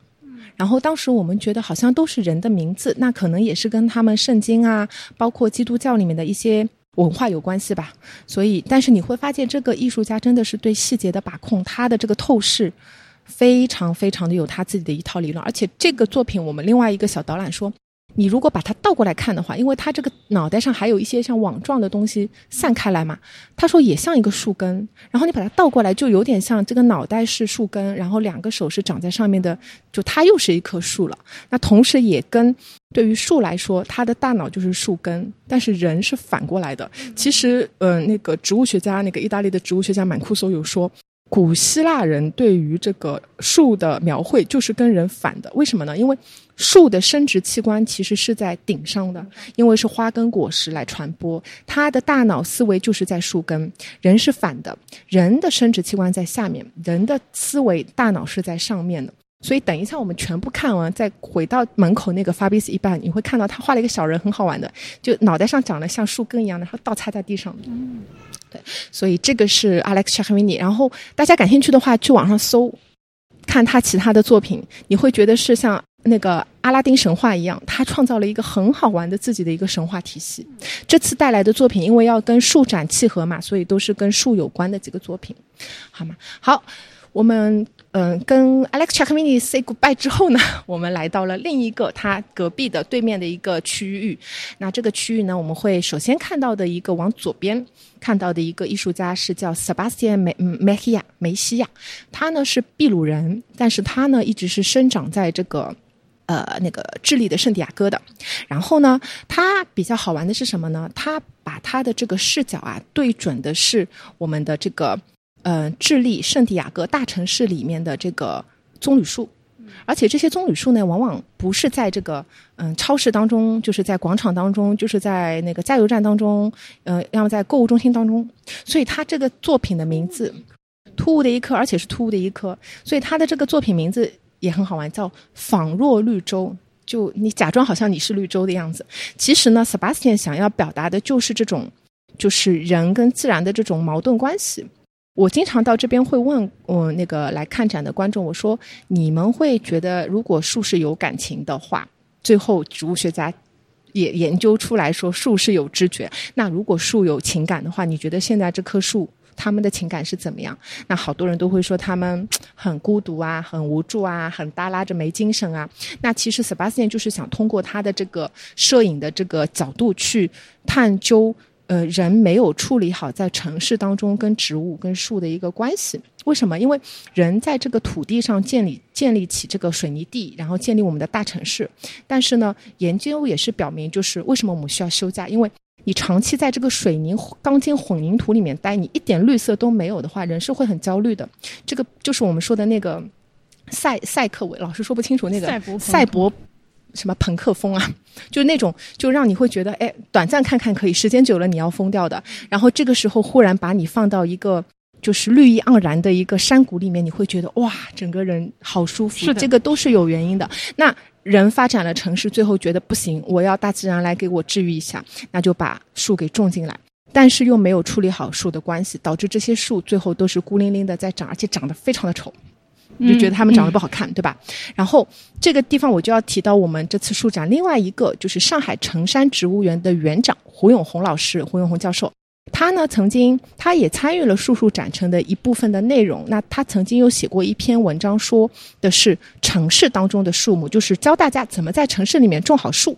然后当时我们觉得好像都是人的名字，那可能也是跟他们圣经啊，包括基督教里面的一些文化有关系吧。所以，但是你会发现，这个艺术家真的是对细节的把控，他的这个透视非常非常的有他自己的一套理论。而且这个作品，我们另外一个小导览说。你如果把它倒过来看的话，因为它这个脑袋上还有一些像网状的东西散开来嘛，他说也像一个树根。然后你把它倒过来，就有点像这个脑袋是树根，然后两个手是长在上面的，就它又是一棵树了。那同时也跟对于树来说，它的大脑就是树根，但是人是反过来的。其实，嗯，那个植物学家，那个意大利的植物学家满库索有说。古希腊人对于这个树的描绘就是跟人反的，为什么呢？因为树的生殖器官其实是在顶上的，因为是花根果实来传播，它的大脑思维就是在树根。人是反的，人的生殖器官在下面，人的思维大脑是在上面的。所以等一下我们全部看完，再回到门口那个法比斯一半，你会看到他画了一个小人，很好玩的，就脑袋上长得像树根一样的，然后倒插在地上。嗯。所以这个是 Alex c h a k v i n i 然后大家感兴趣的话，去网上搜，看他其他的作品，你会觉得是像那个阿拉丁神话一样，他创造了一个很好玩的自己的一个神话体系。这次带来的作品，因为要跟树展契合嘛，所以都是跟树有关的几个作品，好吗？好，我们。嗯，跟 Alex c h a k m i n i say goodbye 之后呢，我们来到了另一个他隔壁的对面的一个区域。那这个区域呢，我们会首先看到的一个往左边看到的一个艺术家是叫 Sebastian 梅梅西亚梅西亚，他呢是秘鲁人，但是他呢一直是生长在这个呃那个智利的圣地亚哥的。然后呢，他比较好玩的是什么呢？他把他的这个视角啊对准的是我们的这个。呃，智利圣地亚哥大城市里面的这个棕榈树，而且这些棕榈树呢，往往不是在这个嗯超市当中，就是在广场当中，就是在那个加油站当中，呃，要么在购物中心当中。所以他这个作品的名字“突兀的一棵”，而且是突兀的一棵，所以他的这个作品名字也很好玩，叫“仿若绿洲”。就你假装好像你是绿洲的样子。其实呢，Sebastian 想要表达的就是这种，就是人跟自然的这种矛盾关系。我经常到这边会问我那个来看展的观众，我说你们会觉得，如果树是有感情的话，最后植物学家也研究出来说树是有知觉。那如果树有情感的话，你觉得现在这棵树？他们的情感是怎么样？那好多人都会说他们很孤独啊，很无助啊，很耷拉着没精神啊。那其实 Sebastian 就是想通过他的这个摄影的这个角度去探究，呃，人没有处理好在城市当中跟植物跟树的一个关系。为什么？因为人在这个土地上建立建立起这个水泥地，然后建立我们的大城市。但是呢，研究也是表明，就是为什么我们需要休假？因为你长期在这个水泥钢筋混凝土里面待，你一点绿色都没有的话，人是会很焦虑的。这个就是我们说的那个赛赛克维，老师说不清楚那个赛博赛博什么朋克风啊，就是那种就让你会觉得，哎，短暂看看可以，时间久了你要疯掉的。然后这个时候忽然把你放到一个就是绿意盎然的一个山谷里面，你会觉得哇，整个人好舒服。是的这个都是有原因的。那人发展了城市，最后觉得不行，我要大自然来给我治愈一下，那就把树给种进来，但是又没有处理好树的关系，导致这些树最后都是孤零零的在长，而且长得非常的丑，你就觉得他们长得不好看，对吧？然后这个地方我就要提到我们这次书展另外一个，就是上海城山植物园的园长胡永红老师，胡永红教授。他呢，曾经他也参与了树树展成的一部分的内容。那他曾经有写过一篇文章，说的是城市当中的树木，就是教大家怎么在城市里面种好树。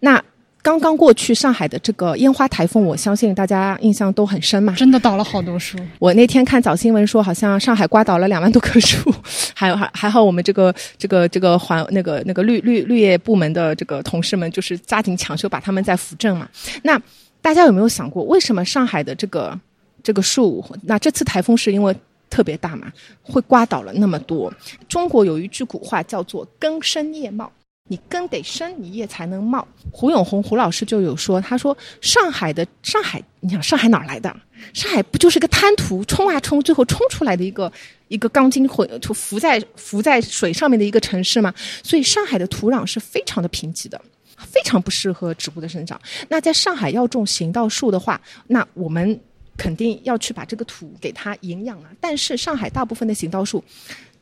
那刚刚过去上海的这个烟花台风，我相信大家印象都很深嘛。真的倒了好多树。我那天看早新闻说，好像上海刮倒了两万多棵树，还有还还好我们这个这个这个环那个那个绿绿绿业部门的这个同事们，就是加紧抢修，把他们在扶正嘛。那大家有没有想过，为什么上海的这个这个树，那这次台风是因为特别大嘛，会刮倒了那么多？中国有一句古话叫做“根深叶茂”，你根得深，你叶才能茂。胡永红胡老师就有说，他说上海的上海，你想上海哪来的？上海不就是个滩涂，冲啊冲，最后冲出来的一个一个钢筋混就浮在浮在水上面的一个城市吗？所以上海的土壤是非常的贫瘠的。非常不适合植物的生长。那在上海要种行道树的话，那我们肯定要去把这个土给它营养啊。但是上海大部分的行道树，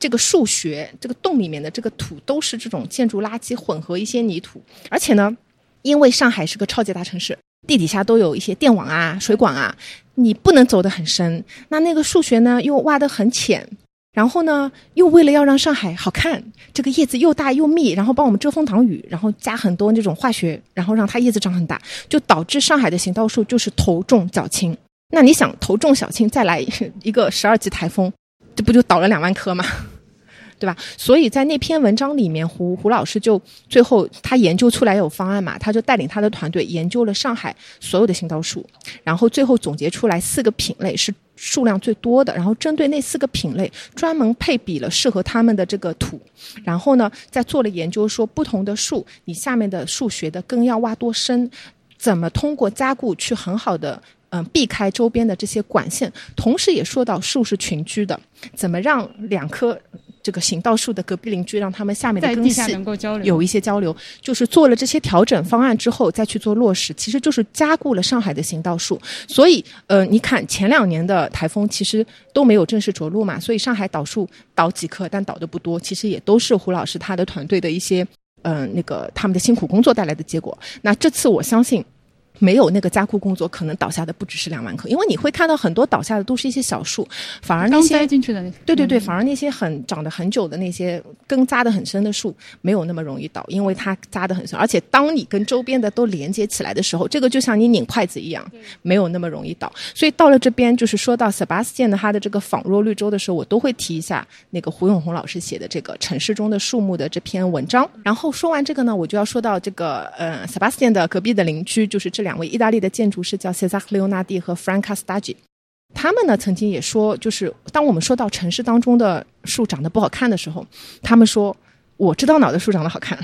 这个树穴、这个洞里面的这个土都是这种建筑垃圾混合一些泥土，而且呢，因为上海是个超级大城市，地底下都有一些电网啊、水管啊，你不能走得很深。那那个树穴呢，又挖得很浅。然后呢，又为了要让上海好看，这个叶子又大又密，然后帮我们遮风挡雨，然后加很多那种化学，然后让它叶子长很大，就导致上海的行道树就是头重脚轻。那你想头重脚轻，再来 一个十二级台风，这不就倒了两万棵吗？对吧？所以在那篇文章里面，胡胡老师就最后他研究出来有方案嘛，他就带领他的团队研究了上海所有的行道树，然后最后总结出来四个品类是数量最多的，然后针对那四个品类专门配比了适合他们的这个土，然后呢再做了研究，说不同的树你下面的树穴的根要挖多深，怎么通过加固去很好的。嗯，避开周边的这些管线，同时也说到树是群居的，怎么让两棵这个行道树的隔壁邻居让他们下面的根系能够交流，有一些交流，就是做了这些调整方案之后再去做落实，其实就是加固了上海的行道树。所以，呃，你看前两年的台风其实都没有正式着陆嘛，所以上海倒树倒几棵，但倒的不多，其实也都是胡老师他的团队的一些嗯那个他们的辛苦工作带来的结果。那这次我相信。没有那个加固工作，可能倒下的不只是两万棵，因为你会看到很多倒下的都是一些小树，反而那些进去的，对对对，反而那些很长得很久的那些根扎得很深的树，没有那么容易倒，因为它扎得很深，而且当你跟周边的都连接起来的时候，这个就像你拧筷子一样，没有那么容易倒。所以到了这边，就是说到 Sebastian 的他的这个仿若绿洲的时候，我都会提一下那个胡永红老师写的这个城市中的树木的这篇文章。然后说完这个呢，我就要说到这个呃 Sebastian 的隔壁的邻居，就是这。两位意大利的建筑师叫 Cesare Leonardi 和 Franca Staggi，他们呢曾经也说，就是当我们说到城市当中的树长得不好看的时候，他们说我知道哪的树长得好看。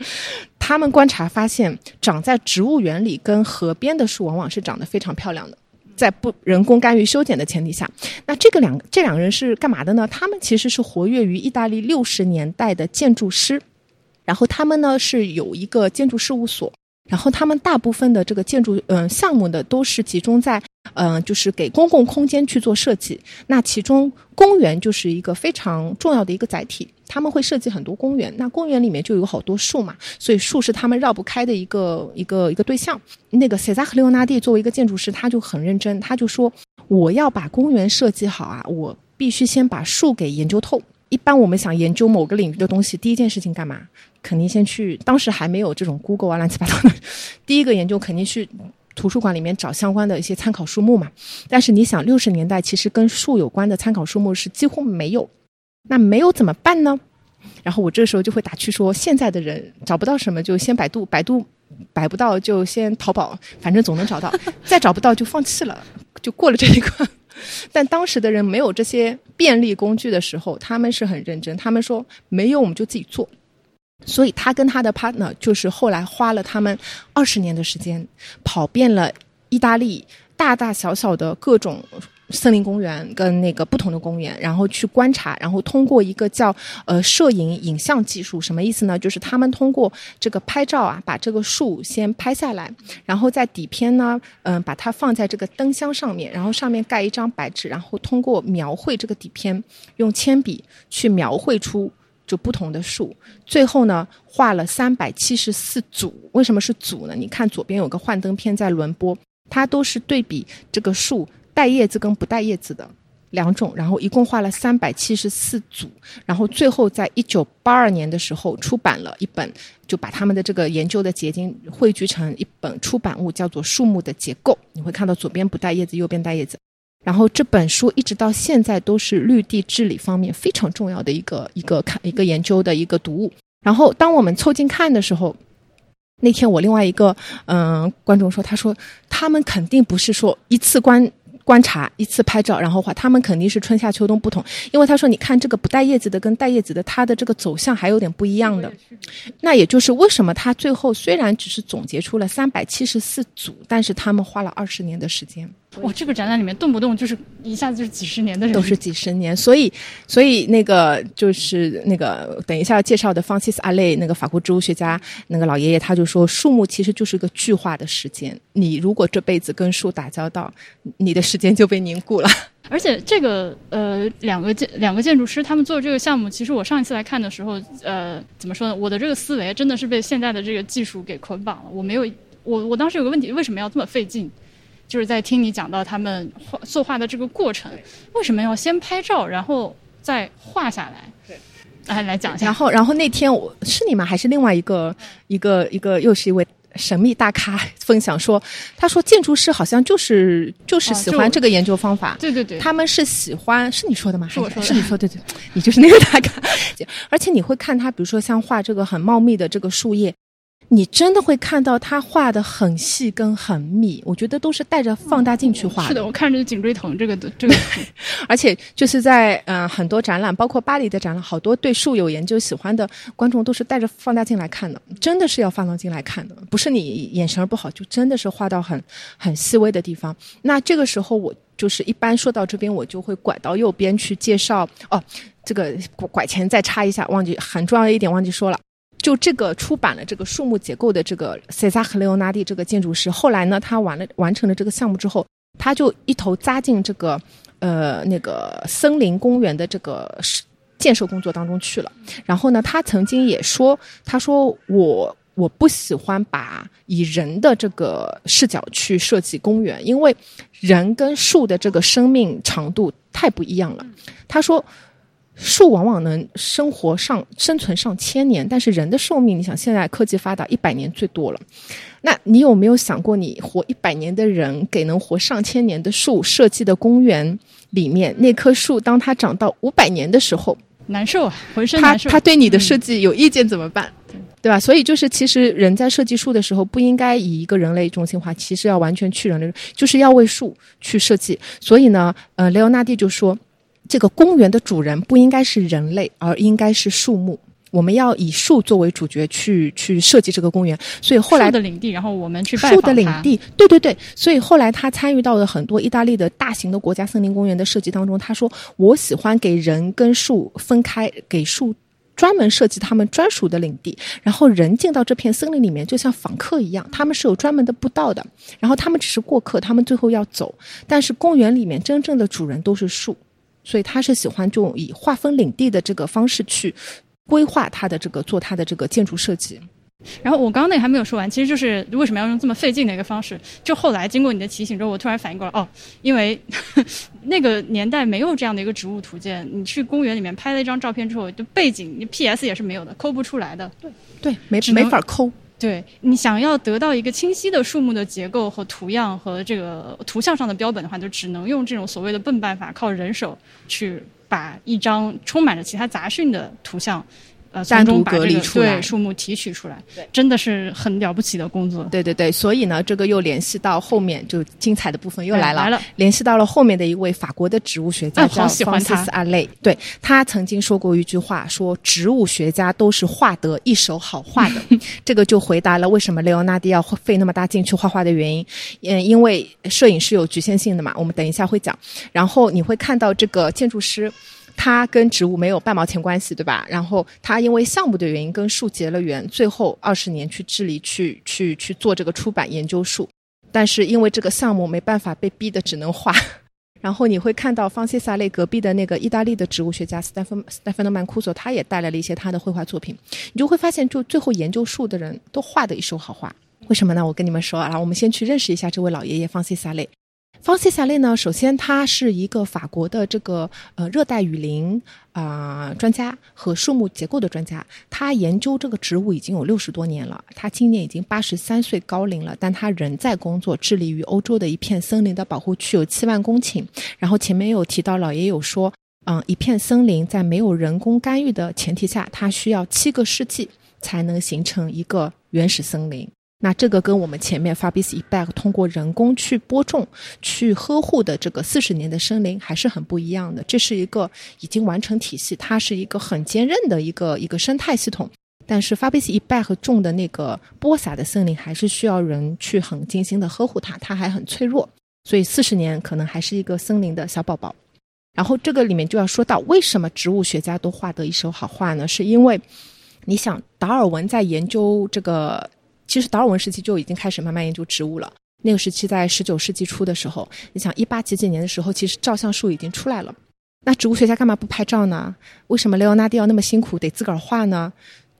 他们观察发现，长在植物园里跟河边的树往往是长得非常漂亮的，在不人工干预修剪的前提下。那这个两这两个人是干嘛的呢？他们其实是活跃于意大利六十年代的建筑师。然后他们呢是有一个建筑事务所，然后他们大部分的这个建筑嗯、项目呢都是集中在嗯、就是给公共空间去做设计。那其中公园就是一个非常重要的一个载体，他们会设计很多公园。那公园里面就有好多树嘛，所以树是他们绕不开的一个一个一个对象。那个塞萨克利欧纳蒂作为一个建筑师，他就很认真，他就说我要把公园设计好啊，我必须先把树给研究透。一般我们想研究某个领域的东西，第一件事情干嘛？肯定先去，当时还没有这种 Google 啊乱七八糟的，第一个研究肯定去图书馆里面找相关的一些参考书目嘛。但是你想，六十年代其实跟树有关的参考书目是几乎没有，那没有怎么办呢？然后我这时候就会打趣说，现在的人找不到什么就先百度，百度百不到就先淘宝，反正总能找到，再找不到就放弃了，就过了这一关。但当时的人没有这些便利工具的时候，他们是很认真。他们说没有我们就自己做。所以他跟他的 partner 就是后来花了他们二十年的时间，跑遍了意大利大大小小的各种森林公园跟那个不同的公园，然后去观察，然后通过一个叫呃摄影影像技术，什么意思呢？就是他们通过这个拍照啊，把这个树先拍下来，然后在底片呢，嗯、把它放在这个灯箱上面，然后上面盖一张白纸，然后通过描绘这个底片，用铅笔去描绘出。就不同的树，最后呢画了三百七十四组。为什么是组呢？你看左边有个幻灯片在轮播，它都是对比这个树带叶子跟不带叶子的两种，然后一共画了三百七十四组，然后最后在一九八二年的时候出版了一本，就把他们的这个研究的结晶汇聚成一本出版物，叫做《树木的结构》。你会看到左边不带叶子，右边带叶子。然后这本书一直到现在都是绿地治理方面非常重要的一个一个看一个研究的一个读物。然后当我们凑近看的时候，那天我另外一个嗯、呃观众说，他说他们肯定不是说一次观观察一次拍照然后画，他们肯定是春夏秋冬不同，因为他说你看这个不带叶子的跟带叶子的，它的这个走向还有点不一样的。那也就是为什么他最后虽然只是总结出了三百七十四组，但是他们花了二十年的时间。哇，这个展览里面动不动就是一下子就是几十年的人，都是几十年，所以所以那个就是那个等一下要介绍的方西斯阿累那个法国植物学家那个老爷爷他就说，树木其实就是个巨化的时间，你如果这辈子跟树打交道，你的时间就被凝固了。而且这个呃，两个建两个建筑师他们做这个项目，其实我上一次来看的时候，呃，怎么说呢？我的这个思维真的是被现在的这个技术给捆绑了。我没有，我我当时有个问题，为什么要这么费劲？就是在听你讲到他们画作画的这个过程，为什么要先拍照，然后再画下来？对，来来讲一下。然后然后那天我是你吗？还是另外一个一个一个又是一位。神秘大咖分享说，他说建筑师好像就是就是喜欢这个研究方法，对对对，他们是喜欢，是你说的吗？是我说的，是你说对对，你就是那个大咖。而且你会看他，比如说像画这个很茂密的这个树叶，你真的会看到他画的很细跟很密，我觉得都是带着放大镜去画的。是的，我看着颈椎疼这个这个，而且就是在嗯、呃、很多展览，包括巴黎的展览，好多对树有研究喜欢的观众都是带着放大镜来看的，真的是要放大镜来看的，不是你眼神不好，就真的是画到很很细微的地方。那这个时候我就是一般说到这边，我就会拐到右边去介绍哦，这个拐前再插一下，忘记很重要的一点忘记说了。就这个出版了这个树木结构的这个塞萨克雷欧纳蒂这个建筑师，后来呢，他完了完成了这个项目之后，他就一头扎进这个呃那个森林公园的这个建设工作当中去了。然后呢，他曾经也说，他说我我不喜欢把以人的这个视角去设计公园，因为人跟树的这个生命长度太不一样了。他说。树往往能生活上生存上千年，但是人的寿命，你想现在科技发达，一百年最多了。那你有没有想过，你活一百年的人给能活上千年的树设计的公园里面，那棵树当它长到五百年的时候，难受啊，浑身他难受。他对你的设计有意见怎么办？嗯、对吧？所以就是，其实人在设计树的时候，不应该以一个人类中心化，其实要完全去人类，就是要为树去设计。所以呢，呃，雷欧纳蒂就说。这个公园的主人不应该是人类，而应该是树木。我们要以树作为主角去去设计这个公园。所以后来树的领地，然后我们去树的领地，对对对。所以后来他参与到了很多意大利的大型的国家森林公园的设计当中。他说：“我喜欢给人跟树分开，给树专门设计他们专属的领地，然后人进到这片森林里面就像访客一样，他们是有专门的步道的，然后他们只是过客，他们最后要走，但是公园里面真正的主人都是树，所以他是喜欢这种以划分领地的这个方式去规划他的这个做他的这个建筑设计。然后我刚刚那个还没有说完，其实就是为什么要用这么费劲的一个方式？就后来经过你的提醒之后，我突然反应过来，哦，因为那个年代没有这样的一个植物图鉴，你去公园里面拍了一张照片之后，就背景你 PS 也是没有的，抠不出来的。对对，没没法抠。对你想要得到一个清晰的树木的结构和图样和这个图像上的标本的话，就只能用这种所谓的笨办法，靠人手去把一张充满着其他杂讯的图像。呃，从单独隔离出来对树木提取出来，对真的是很了不起的工作。对对对，所以呢，这个又联系到后面就精彩的部分又来了，哎来了联系到了后面的一位法国的植物学家哎叫好喜欢他方西斯阿累，对他曾经说过一句话，说植物学家都是画得一手好画的，这个就回答了为什么雷欧纳蒂要费那么大劲去画画的原因。嗯，因为摄影是有局限性的嘛，我们等一下会讲。然后你会看到这个建筑师。他跟植物没有半毛钱关系，对吧？然后他因为项目的原因跟树结了缘，最后二十年去治理去去去做这个出版研究树，但是因为这个项目没办法，被逼的只能画。然后你会看到方西萨类隔壁的那个意大利的植物学家斯丹芬斯丹芬诺曼库索，他也带来了一些他的绘画作品。你就会发现，就最后研究树的人都画的一手好画。为什么呢？我跟你们说啊，我们先去认识一下这位老爷爷方西萨类。方西夏利呢，首先他是一个法国的这个呃热带雨林啊、呃专家和树木结构的专家，他研究这个植物已经有六十多年了。他今年已经八十三岁高龄了，但他仍在工作，致力于欧洲的一片森林的保护区有七万公顷。然后前面有提到，老爷有说，嗯，一片森林在没有人工干预的前提下，它需要七个世纪才能形成一个原始森林。那这个跟我们前面 Fabrice e b a c 通过人工去播种、去呵护的这个四十年的森林还是很不一样的。这是一个已经完成体系，它是一个很坚韧的一个一个生态系统。但是 Fabrice e b a c 种的那个播撒的森林还是需要人去很精心的呵护它，它还很脆弱，所以四十年可能还是一个森林的小宝宝。然后这个里面就要说到，为什么植物学家都画得一手好画呢？是因为你想，达尔文在研究这个。其实达尔文时期就已经开始慢慢研究植物了。那个时期在十九世纪初的时候，你想一八几几年的时候，其实照相术已经出来了。那植物学家干嘛不拍照呢？为什么雷欧纳蒂要那么辛苦得自个儿画呢？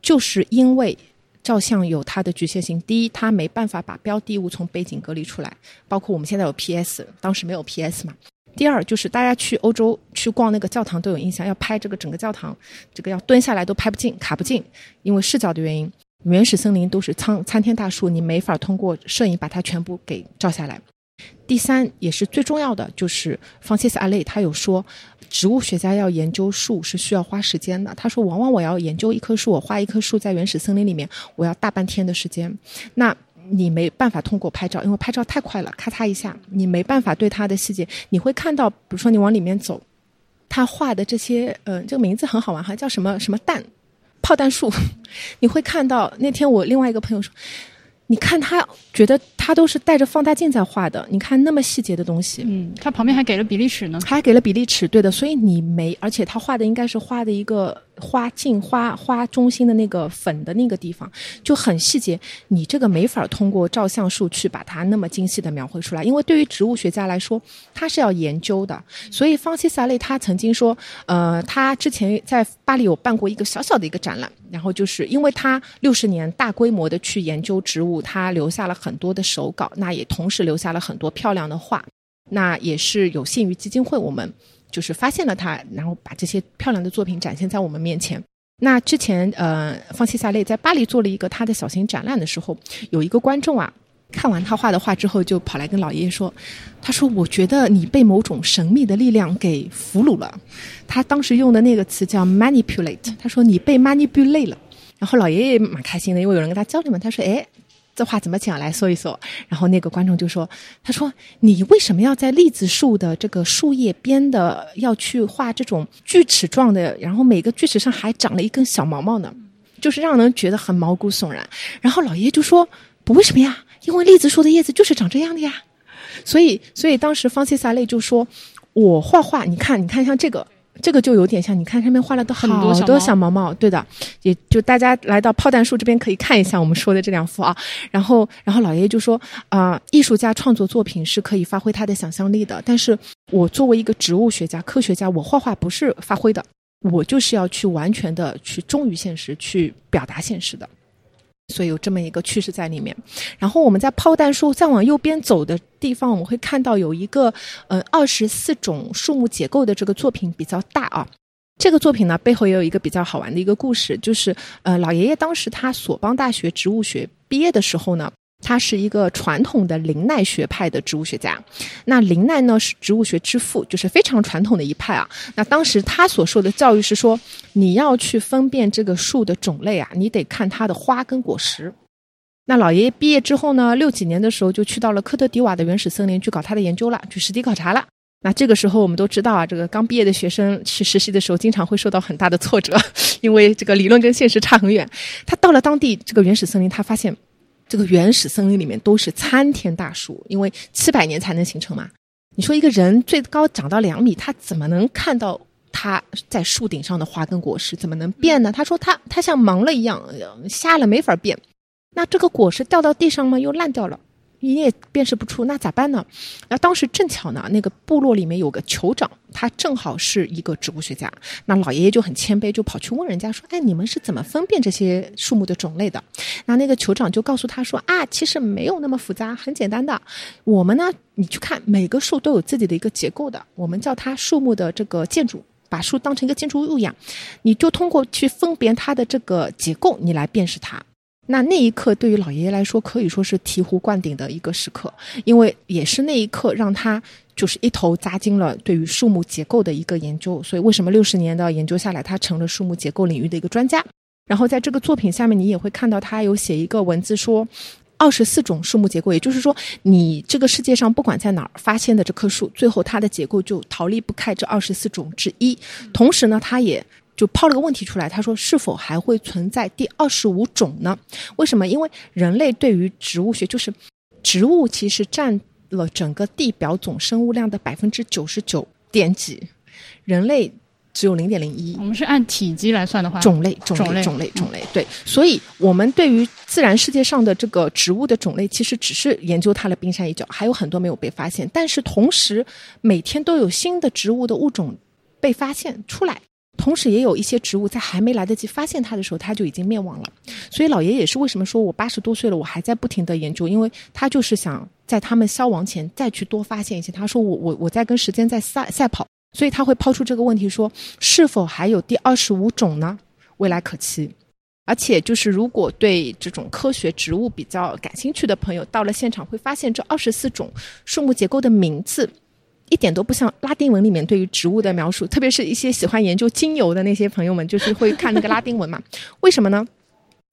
就是因为照相有它的局限性。第一，它没办法把标的物从背景隔离出来，包括我们现在有 PS，当时没有 PS 嘛。第二，就是大家去欧洲去逛那个教堂都有印象，要拍这个整个教堂，这个要蹲下来都拍不进、卡不进，因为视角的原因。原始森林都是苍参天大树，你没法通过摄影把它全部给照下来。第三，也是最重要的，就是方切斯阿累他有说，植物学家要研究树是需要花时间的。他说，往往我要研究一棵树，我画一棵树在原始森林里面，我要大半天的时间。那你没办法通过拍照，因为拍照太快了，咔嚓一下，你没办法对它的细节。你会看到，比如说你往里面走，他画的这些，呃，这个名字很好玩哈，叫什么什么蛋。炮弹树，你会看到那天我另外一个朋友说，你看他觉得他都是带着放大镜在画的，你看那么细节的东西，嗯，他旁边还给了比例尺呢，还给了比例尺，对的，所以你没，而且他画的应该是画的一个花茎花花中心的那个粉的那个地方就很细节，你这个没法通过照相术去把它那么精细的描绘出来，因为对于植物学家来说，他是要研究的。所以方西萨类他曾经说，呃，他之前在巴黎有办过一个小小的一个展览，然后就是因为他六十年大规模的去研究植物，他留下了很多的手稿，那也同时留下了很多漂亮的画，那也是有幸于基金会我们。就是发现了他，然后把这些漂亮的作品展现在我们面前。那之前，呃，方西萨类在巴黎做了一个他的小型展览的时候，有一个观众啊，看完他画的画之后，就跑来跟老爷爷说：“他说，我觉得你被某种神秘的力量给俘虏了。”他当时用的那个词叫 “manipulate”，他说你被 manipulate 了。然后老爷爷蛮开心的，因为有人跟他交流嘛。他说：“哎。”这话怎么讲？来说一说。然后那个观众就说：“他说你为什么要在栗子树的这个树叶边的要去画这种锯齿状的？然后每个锯齿上还长了一根小毛毛呢，就是让人觉得很毛骨悚然。”然后老爷爷就说：“不，为什么呀？因为栗子树的叶子就是长这样的呀。所以，所以当时方西萨类就说：‘我画画，你看，你看，像这个。’这个就有点像，你看上面画了都很多小好多小毛毛，对的，也就大家来到炮弹树这边可以看一下我们说的这两幅啊。然后，然后老爷爷就说啊、艺术家创作作品是可以发挥他的想象力的，但是我作为一个植物学家、科学家，我画画不是发挥的，我就是要去完全的去忠于现实，去表达现实的。所以有这么一个趋势在里面。然后我们在炮弹树再往右边走的地方，我们会看到有一个呃二十四种树木结构的这个作品比较大啊。这个作品呢背后也有一个比较好玩的一个故事，就是呃老爷爷当时他索邦大学植物学毕业的时候呢。他是一个传统的林奈学派的植物学家，那林奈呢是植物学之父，就是非常传统的一派啊。那当时他所受的教育是说，你要去分辨这个树的种类啊，你得看它的花跟果实。那老爷爷毕业之后呢，六几年的时候就去到了科特迪瓦的原始森林去搞他的研究了，去实地考察了。那这个时候我们都知道啊，这个刚毕业的学生去实习的时候，经常会受到很大的挫折，因为这个理论跟现实差很远。他到了当地这个原始森林，他发现这个原始森林里面都是参天大树，因为七百年才能形成嘛。你说一个人最高长到两米，他怎么能看到他在树顶上的花跟果实？怎么能变呢？他说他他像盲了一样，呃瞎了没法变。那这个果实掉到地上嘛，又烂掉了，你也辨识不出，那咋办呢？那当时正巧呢，那个部落里面有个酋长，他正好是一个植物学家。那老爷爷就很谦卑，就跑去问人家说：“哎，你们是怎么分辨这些树木的种类的？”那那个酋长就告诉他说：“啊，其实没有那么复杂，很简单的。我们呢，你去看每个树都有自己的一个结构的，我们叫它树木的这个建筑。”把树当成一个建筑物一样，你就通过去分别它的这个结构，你来辨识它。那那一刻对于老爷爷来说，可以说是醍醐灌顶的一个时刻，因为也是那一刻让他就是一头扎进了对于树木结构的一个研究。所以为什么六十年的研究下来，他成了树木结构领域的一个专家？然后在这个作品下面，你也会看到他有写一个文字说。二十四种树木结构，也就是说，你这个世界上不管在哪儿发现的这棵树，最后它的结构就逃离不开这二十四种之一。同时呢，他也就抛了个问题出来，他说是否还会存在第二十五种呢？为什么？因为人类对于植物学，就是植物其实占了整个地表总生物量的百分之九十九点几，人类只有零点零一我。们是按体积来算的话，种类，种类，种类，种类，对。所以，我们对于自然世界上的这个植物的种类，其实只是研究它的冰山一角，还有很多没有被发现。但是，同时每天都有新的植物的物种被发现出来。同时，也有一些植物在还没来得及发现它的时候，它就已经灭亡了。所以，老爷也是为什么说我八十多岁了，我还在不停的研究，因为他就是想在他们消亡前再去多发现一些。他说我我我在跟时间在赛赛跑，所以他会抛出这个问题说，是否还有第二十五种呢？未来可期。而且，就是如果对这种科学植物比较感兴趣的朋友，到了现场会发现这二十四种树木结构的名字。一点都不像拉丁文里面对于植物的描述，特别是一些喜欢研究精油的那些朋友们，就是会看那个拉丁文嘛。为什么呢？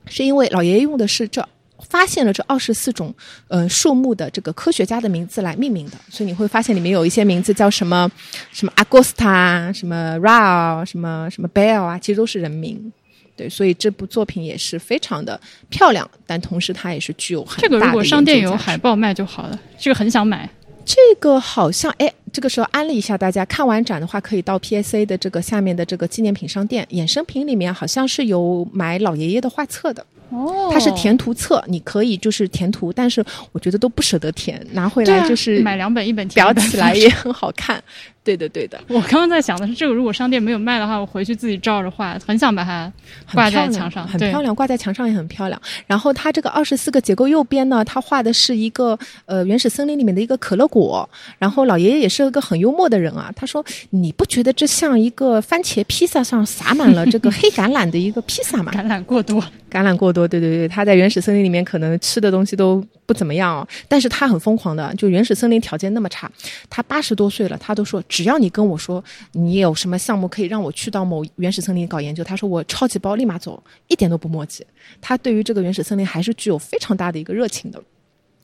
是因为老爷爷用的是这发现了这二十四种呃树木的这个科学家的名字来命名的，所以你会发现里面有一些名字叫什么什么 Augusta、什么 Ra、什么什么 Bell 啊，其实都是人名。对，所以这部作品也是非常的漂亮，但同时它也是具有很这个如果商店有海报卖就好了，这个很想买。这个好像哎，这个时候安利一下大家，看完展的话，可以到 PSA 的这个下面的这个纪念品商店，衍生品里面好像是有买老爷爷的画册的，哦。它是填图册，你可以就是填图，但是我觉得都不舍得填，拿回来就是买两本，一本填裱起来也很好看。对的，对的，我刚刚在想的是，这个如果商店没有卖的话，我回去自己照着画，很想把它挂在墙上，对很漂亮，挂在墙上也很漂亮。然后它这个二十四个结构右边呢，它画的是一个呃原始森林里面的一个可乐果。然后老爷爷也是个很幽默的人啊，他说：“你不觉得这像一个番茄披萨上撒满了这个黑橄榄的一个披萨吗？” 橄榄过多，橄榄过多，对对对，他在原始森林里面可能吃的东西都不怎么样哦，但是他很疯狂的，就原始森林条件那么差，他八十多岁了，他都说只要你跟我说你有什么项目可以让我去到某原始森林搞研究，他说我超级包立马走，一点都不墨迹。他对于这个原始森林还是具有非常大的一个热情的。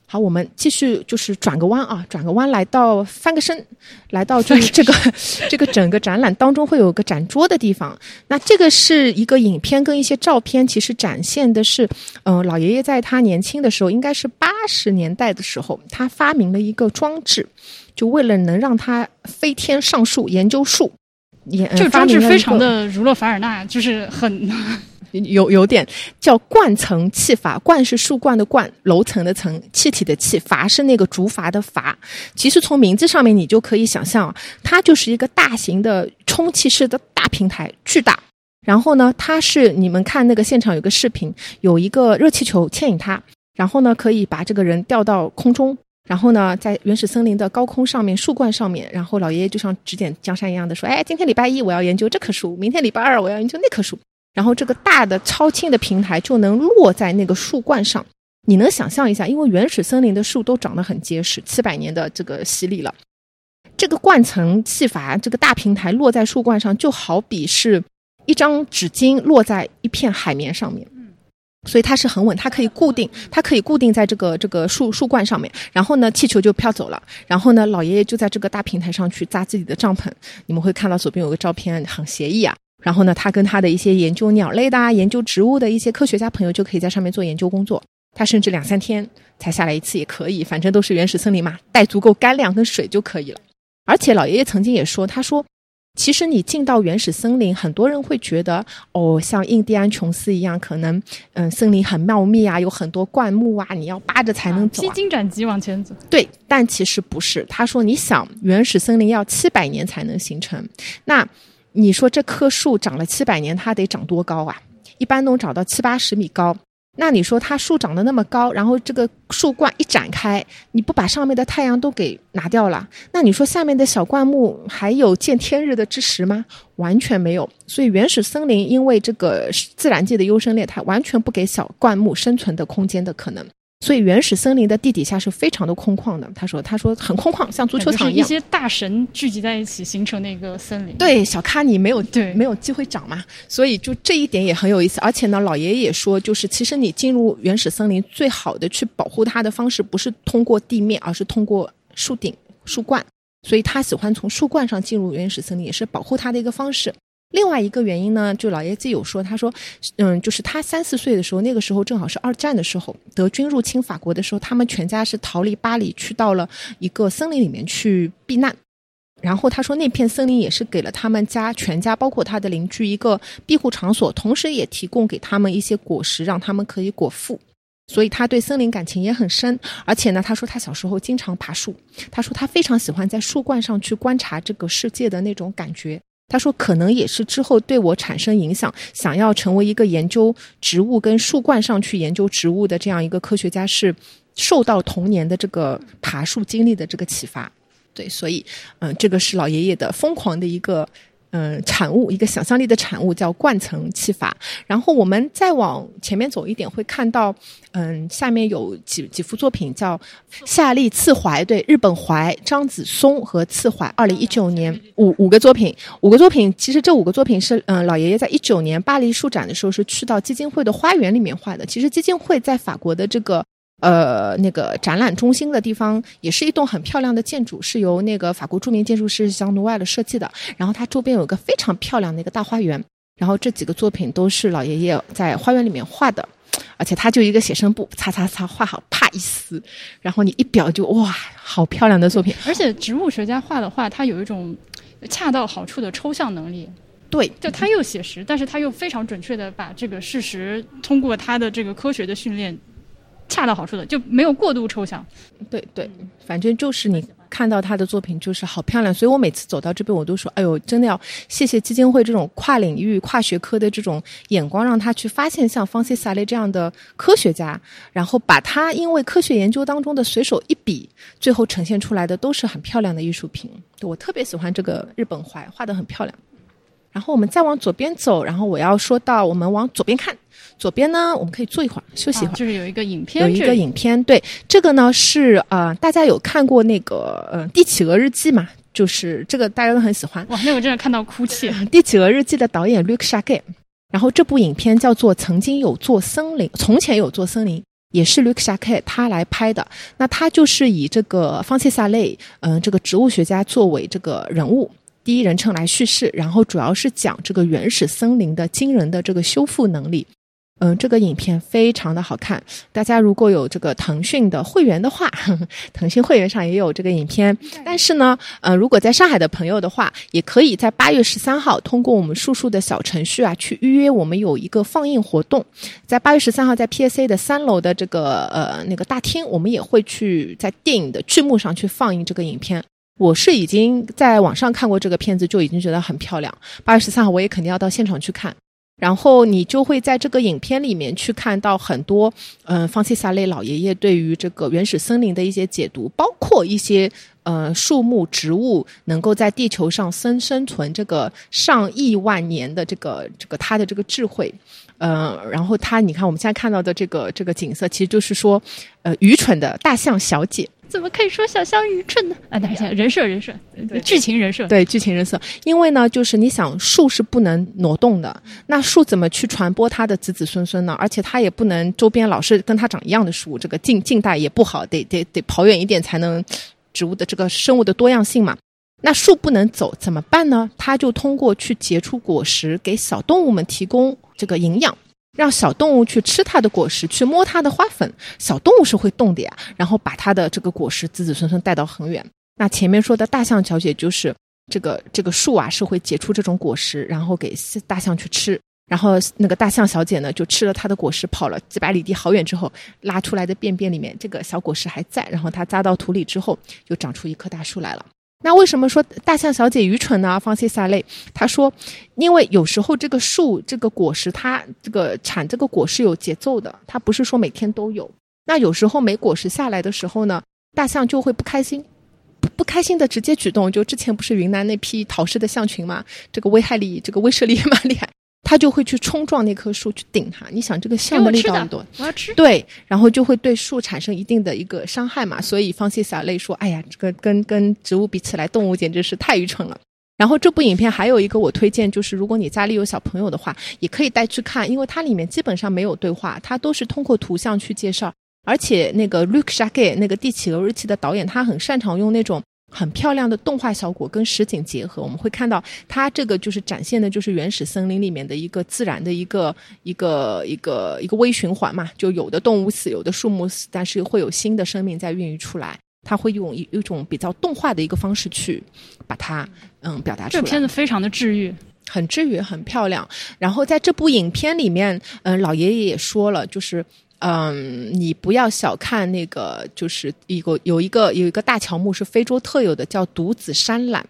好，我们继续就是转个弯啊，转个弯来到翻个身，来到就是这个 这个整个展览当中会有个展桌的地方。那这个是一个影片跟一些照片，其实展现的是，嗯、老爷爷在他年轻的时候，应该是八十年代的时候，他发明了一个装置，就为了能让他飞天上树研究树。也这个装置非常的儒勒凡尔纳，就是很有有点叫冠层气阀，冠是树冠的冠，楼层的层，气体的气，阀是那个竹筏的筏。其实从名字上面你就可以想象，它就是一个大型的充气式的大平台，巨大。然后呢，它是你们看那个现场有个视频，有一个热气球牵引它，然后呢可以把这个人吊到空中。然后呢，在原始森林的高空上面，树冠上面，然后老爷爷就像指点江山一样的说：“哎，今天礼拜一我要研究这棵树，明天礼拜二我要研究那棵树。”然后这个大的超轻的平台就能落在那个树冠上。你能想象一下，因为原始森林的树都长得很结实，七百年的这个洗礼了，这个冠层气阀这个大平台落在树冠上，就好比是一张纸巾落在一片海绵上面。所以它是很稳，它可以固定，它可以固定在这个这个树树冠上面。然后呢，气球就飘走了。然后呢，老爷爷就在这个大平台上去扎自己的帐篷。你们会看到左边有个照片，很写意啊。然后呢，他跟他的一些研究鸟类的、啊、研究植物的一些科学家朋友就可以在上面做研究工作。他甚至两三天才下来一次也可以，反正都是原始森林嘛，带足够干粮跟水就可以了。而且老爷爷曾经也说，他说。其实你进到原始森林，很多人会觉得哦，像印第安琼斯一样，可能嗯，森林很茂密啊，有很多灌木啊，你要扒着才能走、披荆斩棘往前走。对，但其实不是。他说，你想，原始森林要七百年才能形成，那你说这棵树长了七百年，它得长多高啊？一般能长到七八十米高。那你说它树长得那么高，然后这个树冠一展开，你不把上面的太阳都给拿掉了，那你说下面的小灌木还有见天日的之时吗？完全没有。所以原始森林因为这个自然界的优胜劣汰，完全不给小灌木生存的空间的可能。所以原始森林的地底下是非常的空旷的。他说：“他说很空旷，像足球场一样。一些大神聚集在一起形成那个森林。对，小咖你没有对没有机会长嘛。所以就这一点也很有意思。而且呢，老爷爷也说，就是其实你进入原始森林最好的去保护它的方式，不是通过地面，而是通过树顶、树冠。所以他喜欢从树冠上进入原始森林，也是保护它的一个方式。”另外一个原因呢，就老爷子有说，他说，嗯，就是他三四岁的时候，那个时候正好是二战的时候，德军入侵法国的时候，他们全家是逃离巴黎，去到了一个森林里面去避难。然后他说，那片森林也是给了他们家全家，包括他的邻居一个庇护场所，同时也提供给他们一些果实，让他们可以果腹。所以他对森林感情也很深。而且呢，他说他小时候经常爬树，他说他非常喜欢在树冠上去观察这个世界的那种感觉。他说：“可能也是之后对我产生影响，想要成为一个研究植物跟树冠上去研究植物的这样一个科学家，是受到童年的这个爬树经历的这个启发。对，所以，嗯，这个是老爷爷的疯狂的一个。”嗯，产物一个想象力的产物叫冠层气法。然后我们再往前面走一点，会看到，嗯，下面有几几幅作品叫《夏利次怀》，对，日本怀张子松和次怀，二零一九年五五个作品，五个作品。其实这五个作品是，嗯，老爷爷在一九年巴黎书展的时候是去到基金会的花园里面画的。其实基金会在法国的这个。呃，那个展览中心的地方也是一栋很漂亮的建筑，是由那个法国著名建筑师香努埃的设计的。然后它周边有个非常漂亮的一个大花园。然后这几个作品都是老爷爷在花园里面画的，而且他就一个写生布，擦擦擦画好，啪一撕，然后你一裱就哇，好漂亮的作品。而且植物学家画的画，他有一种恰到好处的抽象能力。对，就他又写实，但是他又非常准确的把这个事实通过他的这个科学的训练。恰到好处的，就没有过度抽象。对对，反正就是你看到他的作品就是好漂亮，所以我每次走到这边，我都说：“哎呦，真的要谢谢基金会这种跨领域、跨学科的这种眼光，让他去发现像方西萨雷这样的科学家，然后把他因为科学研究当中的随手一笔，最后呈现出来的都是很漂亮的艺术品。我特别喜欢这个日本怀，画的很漂亮。然后我们再往左边走，然后我要说到我们往左边看。”左边呢，我们可以坐一会儿，休息一会儿。就是有一个影片，有一个影片。对，这个呢是呃，大家有看过那个呃《帝企鹅日记》嘛？就是这个大家都很喜欢。哇，那我真的看到哭泣。《帝企鹅日记》的导演 Luc s h a g e 然后这部影片叫做《曾经有座森林》，从前有座森林，也是 Luc s h a e 他来拍的。那他就是以这个方切萨雷，嗯，这个植物学家作为这个人物，第一人称来叙事，然后主要是讲这个原始森林的惊人的这个修复能力。嗯，这个影片非常的好看。大家如果有这个腾讯的会员的话，呵 呵腾讯会员上也有这个影片。但是呢，呃，如果在上海的朋友的话，也可以在八月十三号通过我们树树的小程序啊，去预约我们有一个放映活动。在八月十三号，在 PSA 的三楼的这个呃那个大厅，我们也会去在电影的剧目上去放映这个影片。我是已经在网上看过这个片子，就已经觉得很漂亮。八月十三号，我也肯定要到现场去看。然后你就会在这个影片里面去看到很多，嗯，方西萨雷老爷爷对于这个原始森林的一些解读，包括一些呃树木植物能够在地球上生生存这个上亿万年的这个这个他的这个智慧，呃，然后他你看我们现在看到的这个这个景色，其实就是说，呃，愚蠢的大象小姐。怎么可以说小香愚蠢呢？啊，等一下，人设人设，剧情人设，对剧情人设。因为呢，就是你想树是不能挪动的，那树怎么去传播它的子子孙孙呢？而且它也不能周边老是跟它长一样的树，这个近近代也不好，得得得跑远一点才能植物的这个生物的多样性嘛。那树不能走怎么办呢？它就通过去结出果实，给小动物们提供这个营养。让小动物去吃它的果实，去摸它的花粉，小动物是会动的呀。然后把它的这个果实子子孙孙带到很远。那前面说的大象小姐就是这个这个树啊，是会结出这种果实，然后给大象去吃。然后那个大象小姐呢，就吃了它的果实，跑了几百里地好远之后，拉出来的便便里面这个小果实还在。然后它扎到土里之后，就长出一棵大树来了。那为什么说大象小姐愚蠢呢？方西萨类他说，因为有时候这个树这个果实它这个产这个果实有节奏的，它不是说每天都有。那有时候没果实下来的时候呢，大象就会不开心，不开心的直接举动。就之前不是云南那批逃失的象群嘛，这个危害力这个威慑力也蛮厉害。他就会去冲撞那棵树，去顶它。你想，这个象的力道多，我要吃。对，然后就会对树产生一定的一个伤害嘛。所以方西萨类说：“哎呀，这个跟跟植物比起来，动物简直是太愚蠢了。”然后这部影片还有一个我推荐，就是如果你家里有小朋友的话，也可以带去看，因为它里面基本上没有对话，它都是通过图像去介绍。而且那个 Luke s h a g e 那个《帝企鹅日记》的导演，他很擅长用那种。很漂亮的动画效果跟实景结合，我们会看到它这个就是展现的，就是原始森林里面的一个自然的一个一个一个一个微循环嘛，就有的动物死，有的树木死，但是会有新的生命在孕育出来。它会用一一种比较动画的一个方式去把它嗯表达出来。这片子非常的治愈，很治愈，很漂亮。然后在这部影片里面，嗯，老爷爷也说了，就是。嗯，你不要小看那个，就是一个有一个有一个大乔木是非洲特有的，叫独子山榄。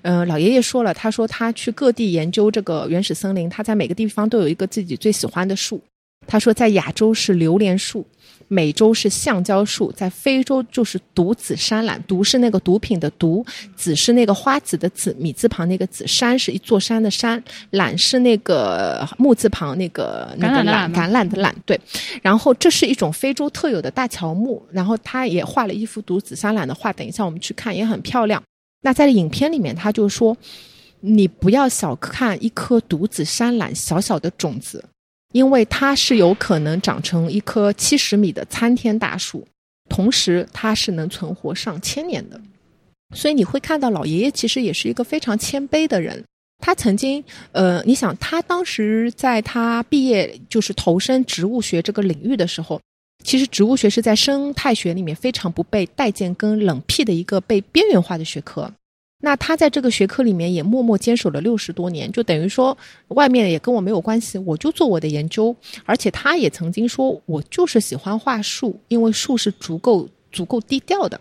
嗯，老爷爷说了，他说他去各地研究这个原始森林，他在每个地方都有一个自己最喜欢的树。他说在亚洲是榴莲树。美洲是橡胶树，在非洲就是毒紫山榄，毒是那个毒品的毒，紫是那个花子的子，米字旁那个紫，山是一座山的山，榄是那个木字旁那个那个榄橄榄的榄，对。然后这是一种非洲特有的大乔木，然后他也画了一幅毒紫山榄的画，等一下我们去看也很漂亮。那在影片里面他就说，你不要小看一颗毒子山榄小小的种子。因为它是有可能长成一棵七十米的参天大树，同时它是能存活上千年的，所以你会看到老爷爷其实也是一个非常谦卑的人。他曾经，呃，你想他当时在他毕业就是投身植物学这个领域的时候，其实植物学是在生态学里面非常不被待见跟冷僻的一个被边缘化的学科。那他在这个学科里面也默默坚守了六十多年，就等于说外面也跟我没有关系，我就做我的研究。而且他也曾经说，我就是喜欢画树，因为树是足够足够低调的，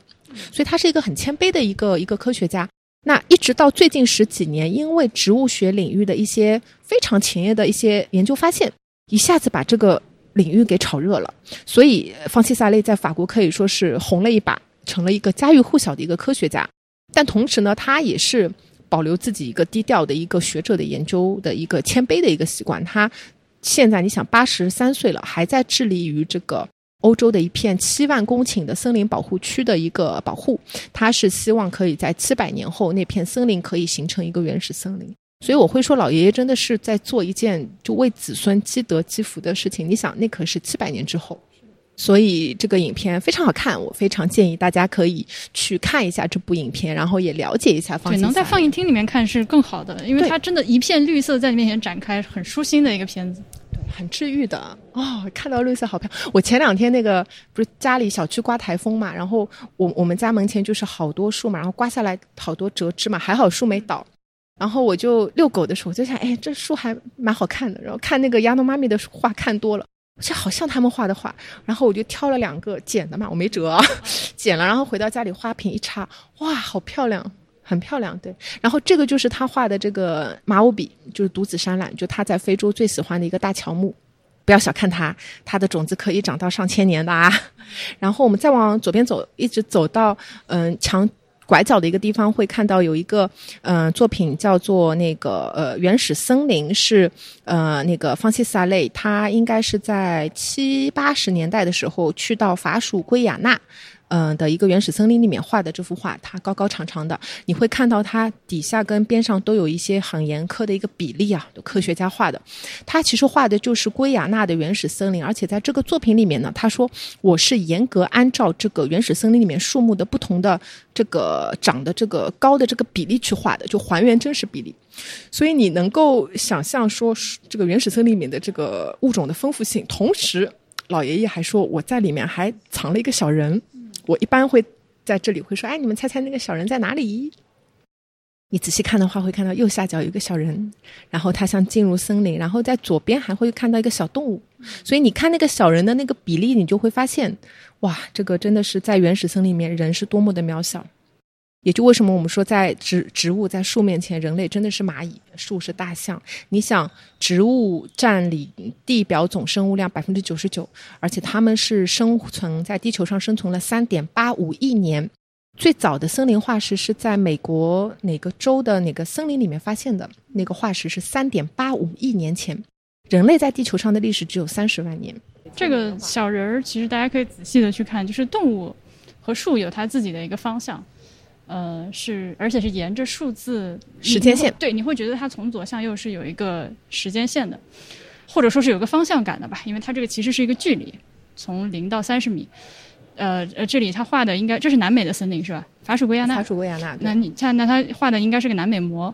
所以他是一个很谦卑的一个一个科学家。那一直到最近十几年，因为植物学领域的一些非常前沿的一些研究发现，一下子把这个领域给炒热了。所以方西萨类在法国可以说是红了一把，成了一个家喻户晓的一个科学家。但同时呢，他也是保留自己一个低调的一个学者的研究的一个谦卑的一个习惯。他现在你想八十三岁了，还在致力于这个欧洲的一片七万公顷的森林保护区的一个保护。他是希望可以在七百年后那片森林可以形成一个原始森林。所以我会说，老爷爷真的是在做一件就为子孙积德积福的事情。你想，那可是七百年之后。所以这个影片非常好看，我非常建议大家可以去看一下这部影片，然后也了解一下。对，能在放映厅里面看是更好的，因为它真的一片绿色在你面前展开，很舒心的一个片子。很治愈的哦。看到绿色好漂亮。我前两天那个不是家里小区刮台风嘛，然后我我们家门前就是好多树嘛，然后刮下来好多折枝嘛，还好树没倒。然后我就遛狗的时候，我就想，哎，这树还蛮好看的。然后看那个亚诺妈咪的画看多了，这好像他们画的画。然后我就挑了两个剪的嘛，我没折啊，剪了。然后回到家里花瓶一插，哇，好漂亮，很漂亮。对，然后这个就是他画的这个马乌比，就是独子山榄，就他在非洲最喜欢的一个大乔木。不要小看它，它的种子可以长到上千年的啊。然后我们再往左边走，一直走到嗯墙。拐角的一个地方会看到有一个嗯作品叫做那个呃原始森林是呃那个方西萨雷，他应该是在七八十年代的时候去到法属圭亚那。嗯的一个原始森林里面画的这幅画，它高高长长的，你会看到它底下跟边上都有一些很严苛的一个比例啊，科学家画的。他其实画的就是圭亚那的原始森林，而且在这个作品里面呢，他说我是严格按照这个原始森林里面树木的不同的这个长的这个高的这个比例去画的，就还原真实比例。所以你能够想象说这个原始森林里面的这个物种的丰富性，同时老爷爷还说我在里面还藏了一个小人。我一般会在这里会说，哎，你们猜猜那个小人在哪里？你仔细看的话，会看到右下角有一个小人，然后他像进入森林，然后在左边还会看到一个小动物。所以你看那个小人的那个比例，你就会发现，哇，这个真的是在原始森林里面，人是多么的渺小。也就为什么我们说，在植植物在树面前，人类真的是蚂蚁，树是大象。你想，植物占领地表总生物量百分之九十九，而且它们是生存在地球上生存了三点八五亿年。最早的森林化石是在美国哪个州的哪个森林里面发现的？那个化石是三点八五亿年前。人类在地球上的历史只有三十万年。这个小人儿，其实大家可以仔细的去看，就是动物和树有它自己的一个方向。呃，是，而且是沿着数字时间线，对，你会觉得它从左向右是有一个时间线的，或者说是有个方向感的吧？因为它这个其实是一个距离，从零到三十米。呃呃，这里他画的应该这是南美的森林是吧？法属圭亚那，法属圭亚那。那你看，那他画的应该是个南美模。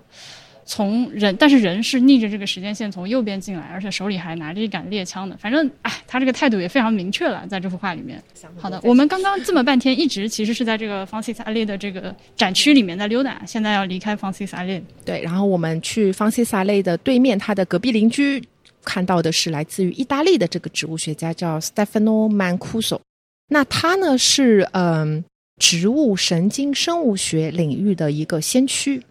从人，但是人是逆着这个时间线从右边进来，而且手里还拿着一杆猎枪的。反正，哎，他这个态度也非常明确了，在这幅画里面。好的，我们刚刚这么半天，一直其实是在这个方西萨列的这个展区里面在溜达，现在要离开方西萨列。对，然后我们去方西萨列的对面，他的隔壁邻居看到的是来自于意大利的这个植物学家，叫 Stefano Mancuso。那他呢是嗯植物神经生物学领域的一个先驱。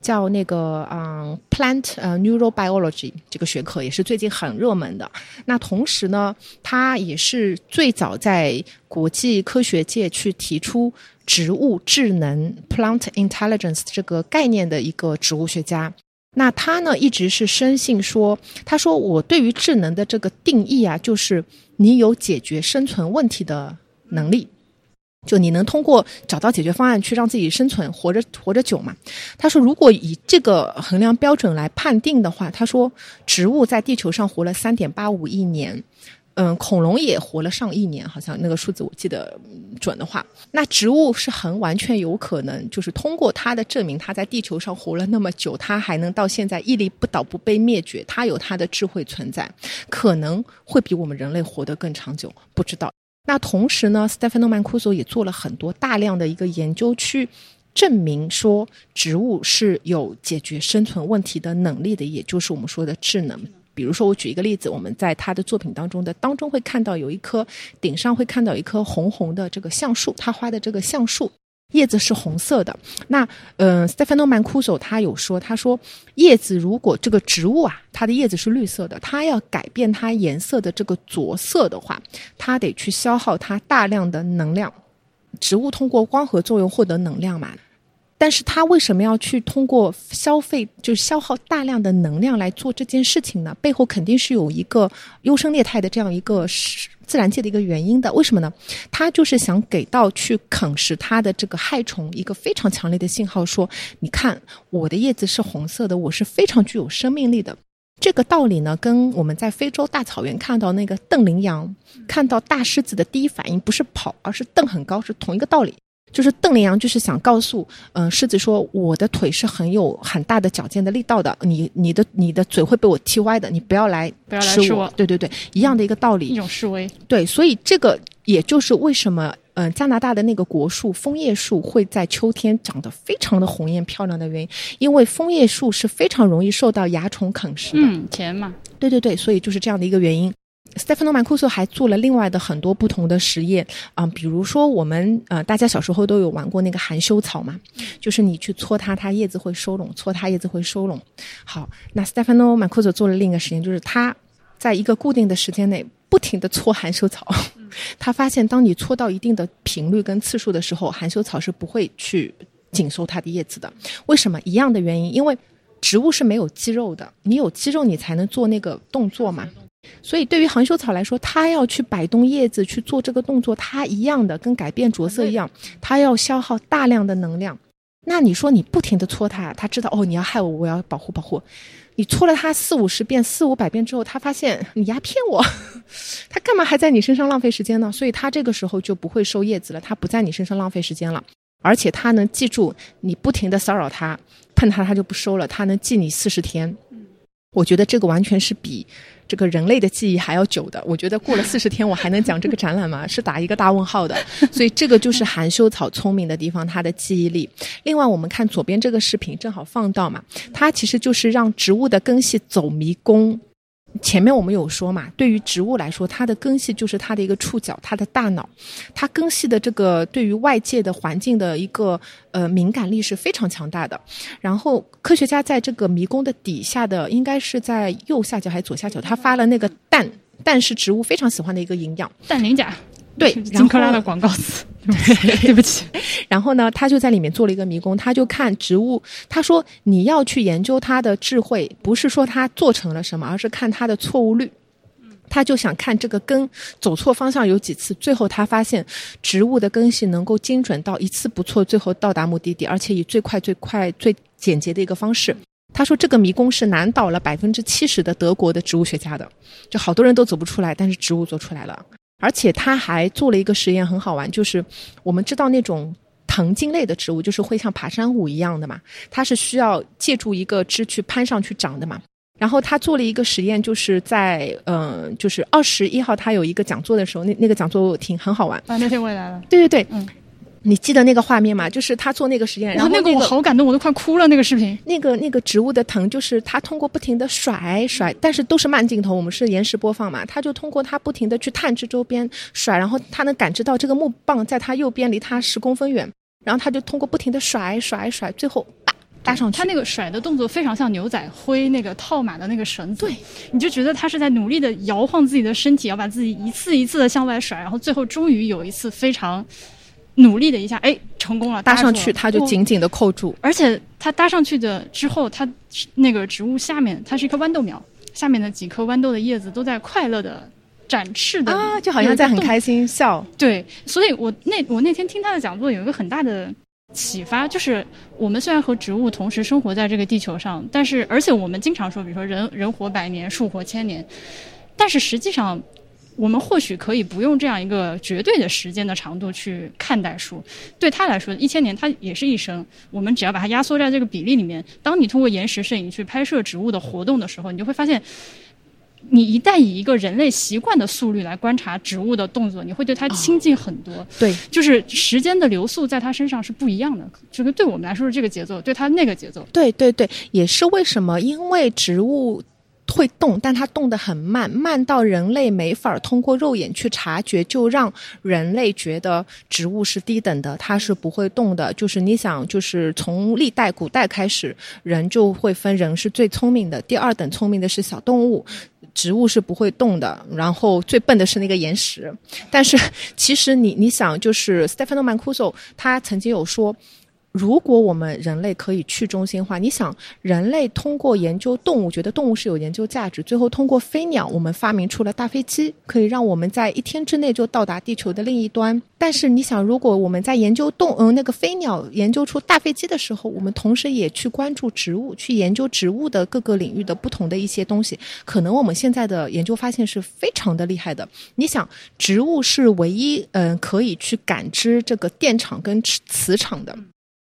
叫那个嗯，plant 呃 neurobiology 这个学科也是最近很热门的。那同时呢，他也是最早在国际科学界去提出植物智能 plant intelligence 这个概念的一个植物学家。那他呢，一直是深信说，他说我对于智能的这个定义啊，就是你有解决生存问题的能力。就你能通过找到解决方案去让自己生存活着活着久嘛？他说，如果以这个衡量标准来判定的话，他说，植物在地球上活了三点八五亿年，嗯，恐龙也活了上亿年，好像那个数字我记得准的话，那植物是很完全有可能，就是通过它的证明，它在地球上活了那么久，它还能到现在屹立不倒不被灭绝，它有它的智慧存在，可能会比我们人类活得更长久，不知道。那同时呢，Stefano Mancuso 也做了很多大量的一个研究，去证明说植物是有解决生存问题的能力的，也就是我们说的智能。比如说，我举一个例子，我们在他的作品当中的当中会看到有一棵顶上会看到一棵红红的这个橡树，他画的这个橡树。叶子是红色的，那嗯，Stefano Mancuso 他有说，他说叶子如果这个植物啊，它的叶子是绿色的，它要改变它颜色的这个着色的话，它得去消耗它大量的能量。植物通过光合作用获得能量嘛，但是它为什么要去通过消费，就消耗大量的能量来做这件事情呢？背后肯定是有一个优胜劣汰的这样一个自然界的一个原因的，为什么呢？他就是想给到去啃食它的这个害虫一个非常强烈的信号，说：你看我的叶子是红色的，我是非常具有生命力的。这个道理呢，跟我们在非洲大草原看到那个瞪羚羊、看到大狮子的第一反应不是跑，而是瞪很高，是同一个道理。就是邓羚羊就是想告诉嗯、狮子说，我的腿是很有很大的矫健的力道的，你你的你的嘴会被我踢歪的，你不要来不要来吃我。对对对，一样的一个道理一。种示威。对，所以这个也就是为什么，嗯、加拿大的那个国树枫叶树会在秋天长得非常的红艳漂亮的原因，因为枫叶树是非常容易受到蚜虫啃食的。嗯，甜嘛，对对对，所以就是这样的一个原因。Stefano Mancuso 还做了另外的很多不同的实验啊、比如说我们呃大家小时候都有玩过那个含羞草嘛，就是你去搓它，它叶子会收拢，搓它叶子会收拢。好，那 Stefano Mancuso 做了另一个实验，就是他在一个固定的时间内不停的搓含羞草，他发现当你搓到一定的频率跟次数的时候，含羞草是不会去紧收它的叶子的。为什么？一样的原因，因为植物是没有肌肉的，你有肌肉你才能做那个动作嘛。所以对于含羞草来说，它要去摆动叶子去做这个动作，它一样的跟改变着色一样，它要消耗大量的能量。那你说你不停的搓它，它知道哦，你要害我，我要保护保护。你搓了它四五十遍、四五百遍之后，它发现你丫骗我，它干嘛还在你身上浪费时间呢？所以它这个时候就不会收叶子了，它不在你身上浪费时间了，而且它能记住你不停的骚扰它，碰它它就不收了，它能记你四十天。我觉得这个完全是比这个人类的记忆还要久的。我觉得过了四十天，我还能讲这个展览吗？是打一个大问号的。所以这个就是含羞草聪明的地方，它的记忆力。另外，我们看左边这个视频，正好放到嘛，它其实就是让植物的根系走迷宫。前面我们有说嘛，对于植物来说，它的根系就是它的一个触角，它的大脑，它根系的这个对于外界的环境的一个呃敏感力是非常强大的。然后科学家在这个迷宫的底下的，应该是在右下角还是左下角，他发了那个氮，氮是植物非常喜欢的一个营养。氮磷钾，对 然后金克拉的广告词，对不起，然后呢，他就在里面做了一个迷宫，他就看植物，他说你要去研究它的智慧，不是说它做成了什么，而是看它的错误率。他就想看这个根走错方向有几次，最后他发现植物的根系能够精准到一次不错，最后到达目的地，而且以最快、最快、最简洁的一个方式。他说这个迷宫是难倒了百分之七十的德国的植物学家的，就好多人都走不出来，但是植物做出来了。而且他还做了一个实验，很好玩，就是我们知道那种藤茎类的植物，就是会像爬山虎一样的嘛，它是需要借助一个枝去攀上去长的嘛。然后他做了一个实验，就是在嗯、呃就是二十一号他有一个讲座的时候，那那个讲座我听很好玩。啊，那天我也来了。对对对，嗯你记得那个画面吗？就是他做那个实验，然后那个我好感动，我都快哭了。那个视频，那个那个植物的藤，就是他通过不停的甩甩，但是都是慢镜头，我们是延时播放嘛，他就通过他不停的去探知周边甩，然后他能感知到这个木棒在他右边离他十公分远，然后他就通过不停的甩甩甩，最后叭搭上去。他那个甩的动作非常像牛仔挥那个套马的那个绳子，对，你就觉得他是在努力的摇晃自己的身体，要把自己一次一次的向外甩，然后最后终于有一次非常努力的一下，哎，成功了，搭上去，它就紧紧的扣住。而且它搭上去的之后，它那个植物下面，它是一棵豌豆苗，下面的几颗豌豆的叶子都在快乐的展翅的啊，就好像在很。开心笑。对，所以我那我那天听他的讲座有一个很大的启发，就是我们虽然和植物同时生活在这个地球上，但是而且我们经常说，比如说人人活百年，树活千年，但是实际上。我们或许可以不用这样一个绝对的时间的长度去看待书，对他来说，一千年它也是一生。我们只要把它压缩在这个比例里面，当你通过延时摄影去拍摄植物的活动的时候，你就会发现，你一旦以一个人类习惯的速率来观察植物的动作，你会对它亲近很多。对，就是时间的流速在它身上是不一样的，这个对我们来说是这个节奏，对它那个节奏。对对对，也是为什么？因为植物会动，但它动得很慢，慢到人类没法通过肉眼去察觉，就让人类觉得植物是低等的，它是不会动的。就是你想，就是从历代古代开始，人就会分人是最聪明的，第二等聪明的是小动物。植物是不会动的，然后最笨的是那个岩石。但是其实你你想，就是 Stefano Mancuso 他曾经有说，如果我们人类可以去中心化，你想，人类通过研究动物，觉得动物是有研究价值，最后通过飞鸟，我们发明出了大飞机，可以让我们在一天之内就到达地球的另一端。但是你想，如果我们在研究动，嗯，那个飞鸟研究出大飞机的时候，我们同时也去关注植物，去研究植物的各个领域的不同的一些东西，可能我们现在的研究发现是非常的厉害的。你想，植物是唯一，嗯，可以去感知这个电场跟磁场的。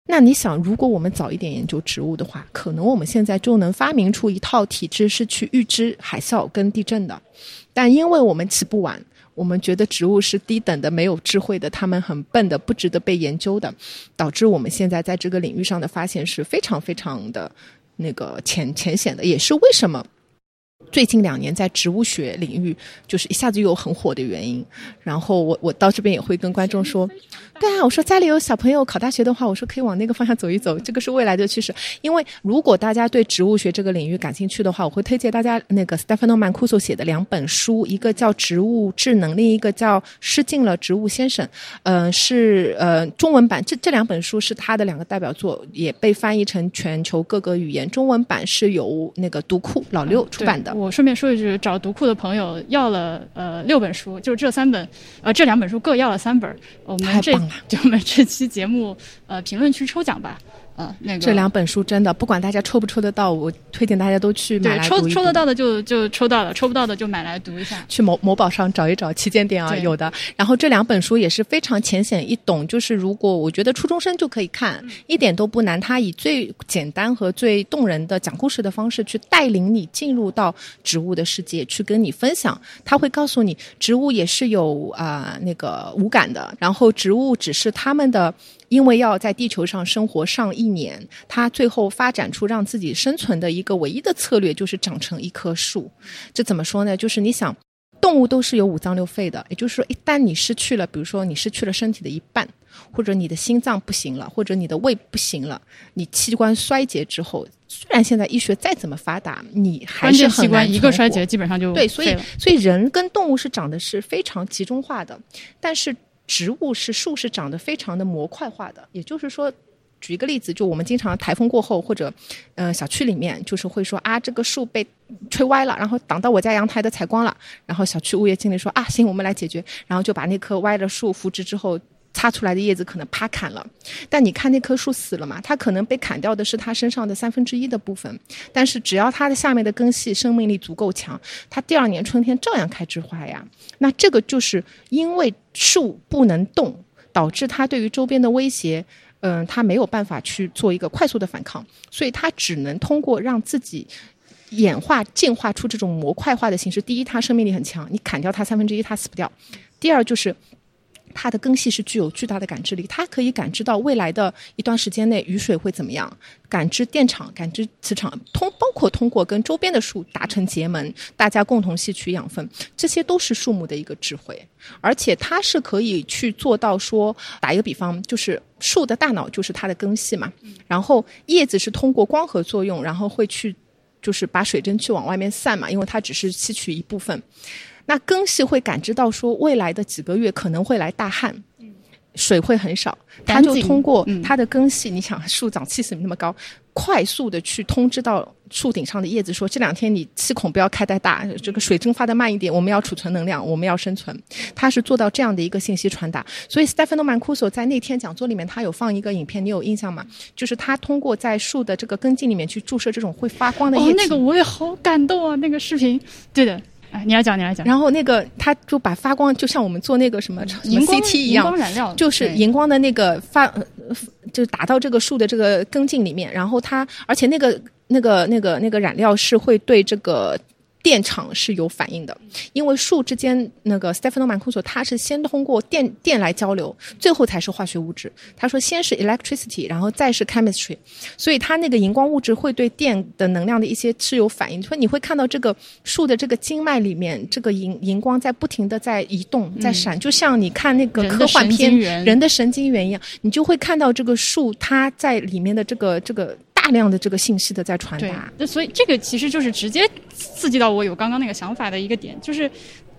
那你想，如果我们早一点研究植物的话，可能我们现在就能发明出一套体制是去预知海啸跟地震的。但因为我们起步晚，我们觉得植物是低等的、没有智慧的，它们很笨的、不值得被研究的，导致我们现在在这个领域上的发现是非常非常的那个浅浅显的，也是为什么。最近两年在植物学领域，就是一下子又很火的原因。然后我我到这边也会跟观众说，对啊，我说家里有小朋友考大学的话，我说可以往那个方向走一走，这个是未来的趋势。因为如果大家对植物学这个领域感兴趣的话，我会推荐大家那个 Stefano Mancuso 写的两本书，一个叫《植物智能》，另一个叫《失敬了植物先生》。嗯，是呃中文版，这这两本书是他的两个代表作，也被翻译成全球各个语言。中文版是由那个读库老六出版的。我顺便说一句，找读库的朋友要了呃六本书，就是这三本，呃这两本书各要了三本。我们这 就我们这期节目呃评论区抽奖吧。呃，那个这两本书真的不管大家抽不抽得到，我推荐大家都去买来读。抽抽得到的就就抽到了，抽不到的就买来读一下。去某某宝上找一找旗舰店啊，有的。然后这两本书也是非常浅显易懂，就是如果我觉得初中生就可以看，一点都不难。它以最简单和最动人的讲故事的方式去带领你进入到植物的世界，去跟你分享。他会告诉你，植物也是有啊那个五感的，然后植物只是他们的。因为要在地球上生活上亿年，它最后发展出让自己生存的一个唯一的策略，就是长成一棵树。这怎么说呢？就是你想，动物都是有五脏六肺的，也就是说，一旦你失去了，比如说你失去了身体的一半，或者你的心脏不行了，或者你的胃不行了，你器官衰竭之后，虽然现在医学再怎么发达，你还是很难一个衰竭基本上就对。所以，所以人跟动物是长得是非常集中化的，但是。植物是树是长得非常的模块化的，也就是说，举一个例子，就我们经常台风过后或者，呃，小区里面就是会说啊，这个树被吹歪了，然后挡到我家阳台的采光了，然后小区物业经理说啊，行，我们来解决，然后就把那棵歪的树扶植之后。擦出来的叶子可能啪砍了，但你看那棵树死了嘛？它可能被砍掉的是它身上的三分之一的部分，但是只要它的下面的根系生命力足够强，它第二年春天照样开枝花呀。那这个就是因为树不能动，导致它对于周边的威胁，嗯，它没有办法去做一个快速的反抗，所以它只能通过让自己演化进化出这种模块化的形式。第一，它生命力很强，你砍掉它三分之一，它死不掉；第二就是。它的根系是具有巨大的感知力，它可以感知到未来的一段时间内雨水会怎么样，感知电场、感知磁场，通包括通过跟周边的树达成结盟，大家共同吸取养分，这些都是树木的一个智慧。而且它是可以去做到说，打一个比方，就是树的大脑就是它的根系嘛，然后叶子是通过光合作用，然后会去就是把水蒸气往外面散嘛，因为它只是吸取一部分。那根系会感知到说，未来的几个月可能会来大旱，水会很少，它就通过它的根系，你想树长气势那么高，快速的去通知到树顶上的叶子说，这两天你气孔不要开太大，这个水蒸发的慢一点，我们要储存能量，我们要生存，它是做到这样的一个信息传达。所以 Stefano Mancuso 在那天讲座里面，他有放一个影片，你有印象吗？就是他通过在树的这个根茎里面去注射这种会发光的液体，那个我也好感动啊，那个视频，对的。哎，你来讲，你来讲。然后那个，他就把发光，就像我们做那个什么什么 CT 一样，就是荧光的那个发，就打到这个树的这个根茎里面。然后它，而且那个那个那个那个染料是会对这个。电场是有反应的，因为树之间那个 Stefano Mancuso 他是先通过电电来交流，最后才是化学物质。他说先是 electricity，然后再是 chemistry，所以它那个荧光物质会对电的能量的一些是有反应。所以你会看到这个树的这个经脉里面，这个荧荧光在不停的在移动，在闪，就像你看那个科幻片人的神经元一样，你就会看到这个树它在里面的这个这个。大量的这个信息的在传达，那所以这个其实就是直接刺激到我有刚刚那个想法的一个点，就是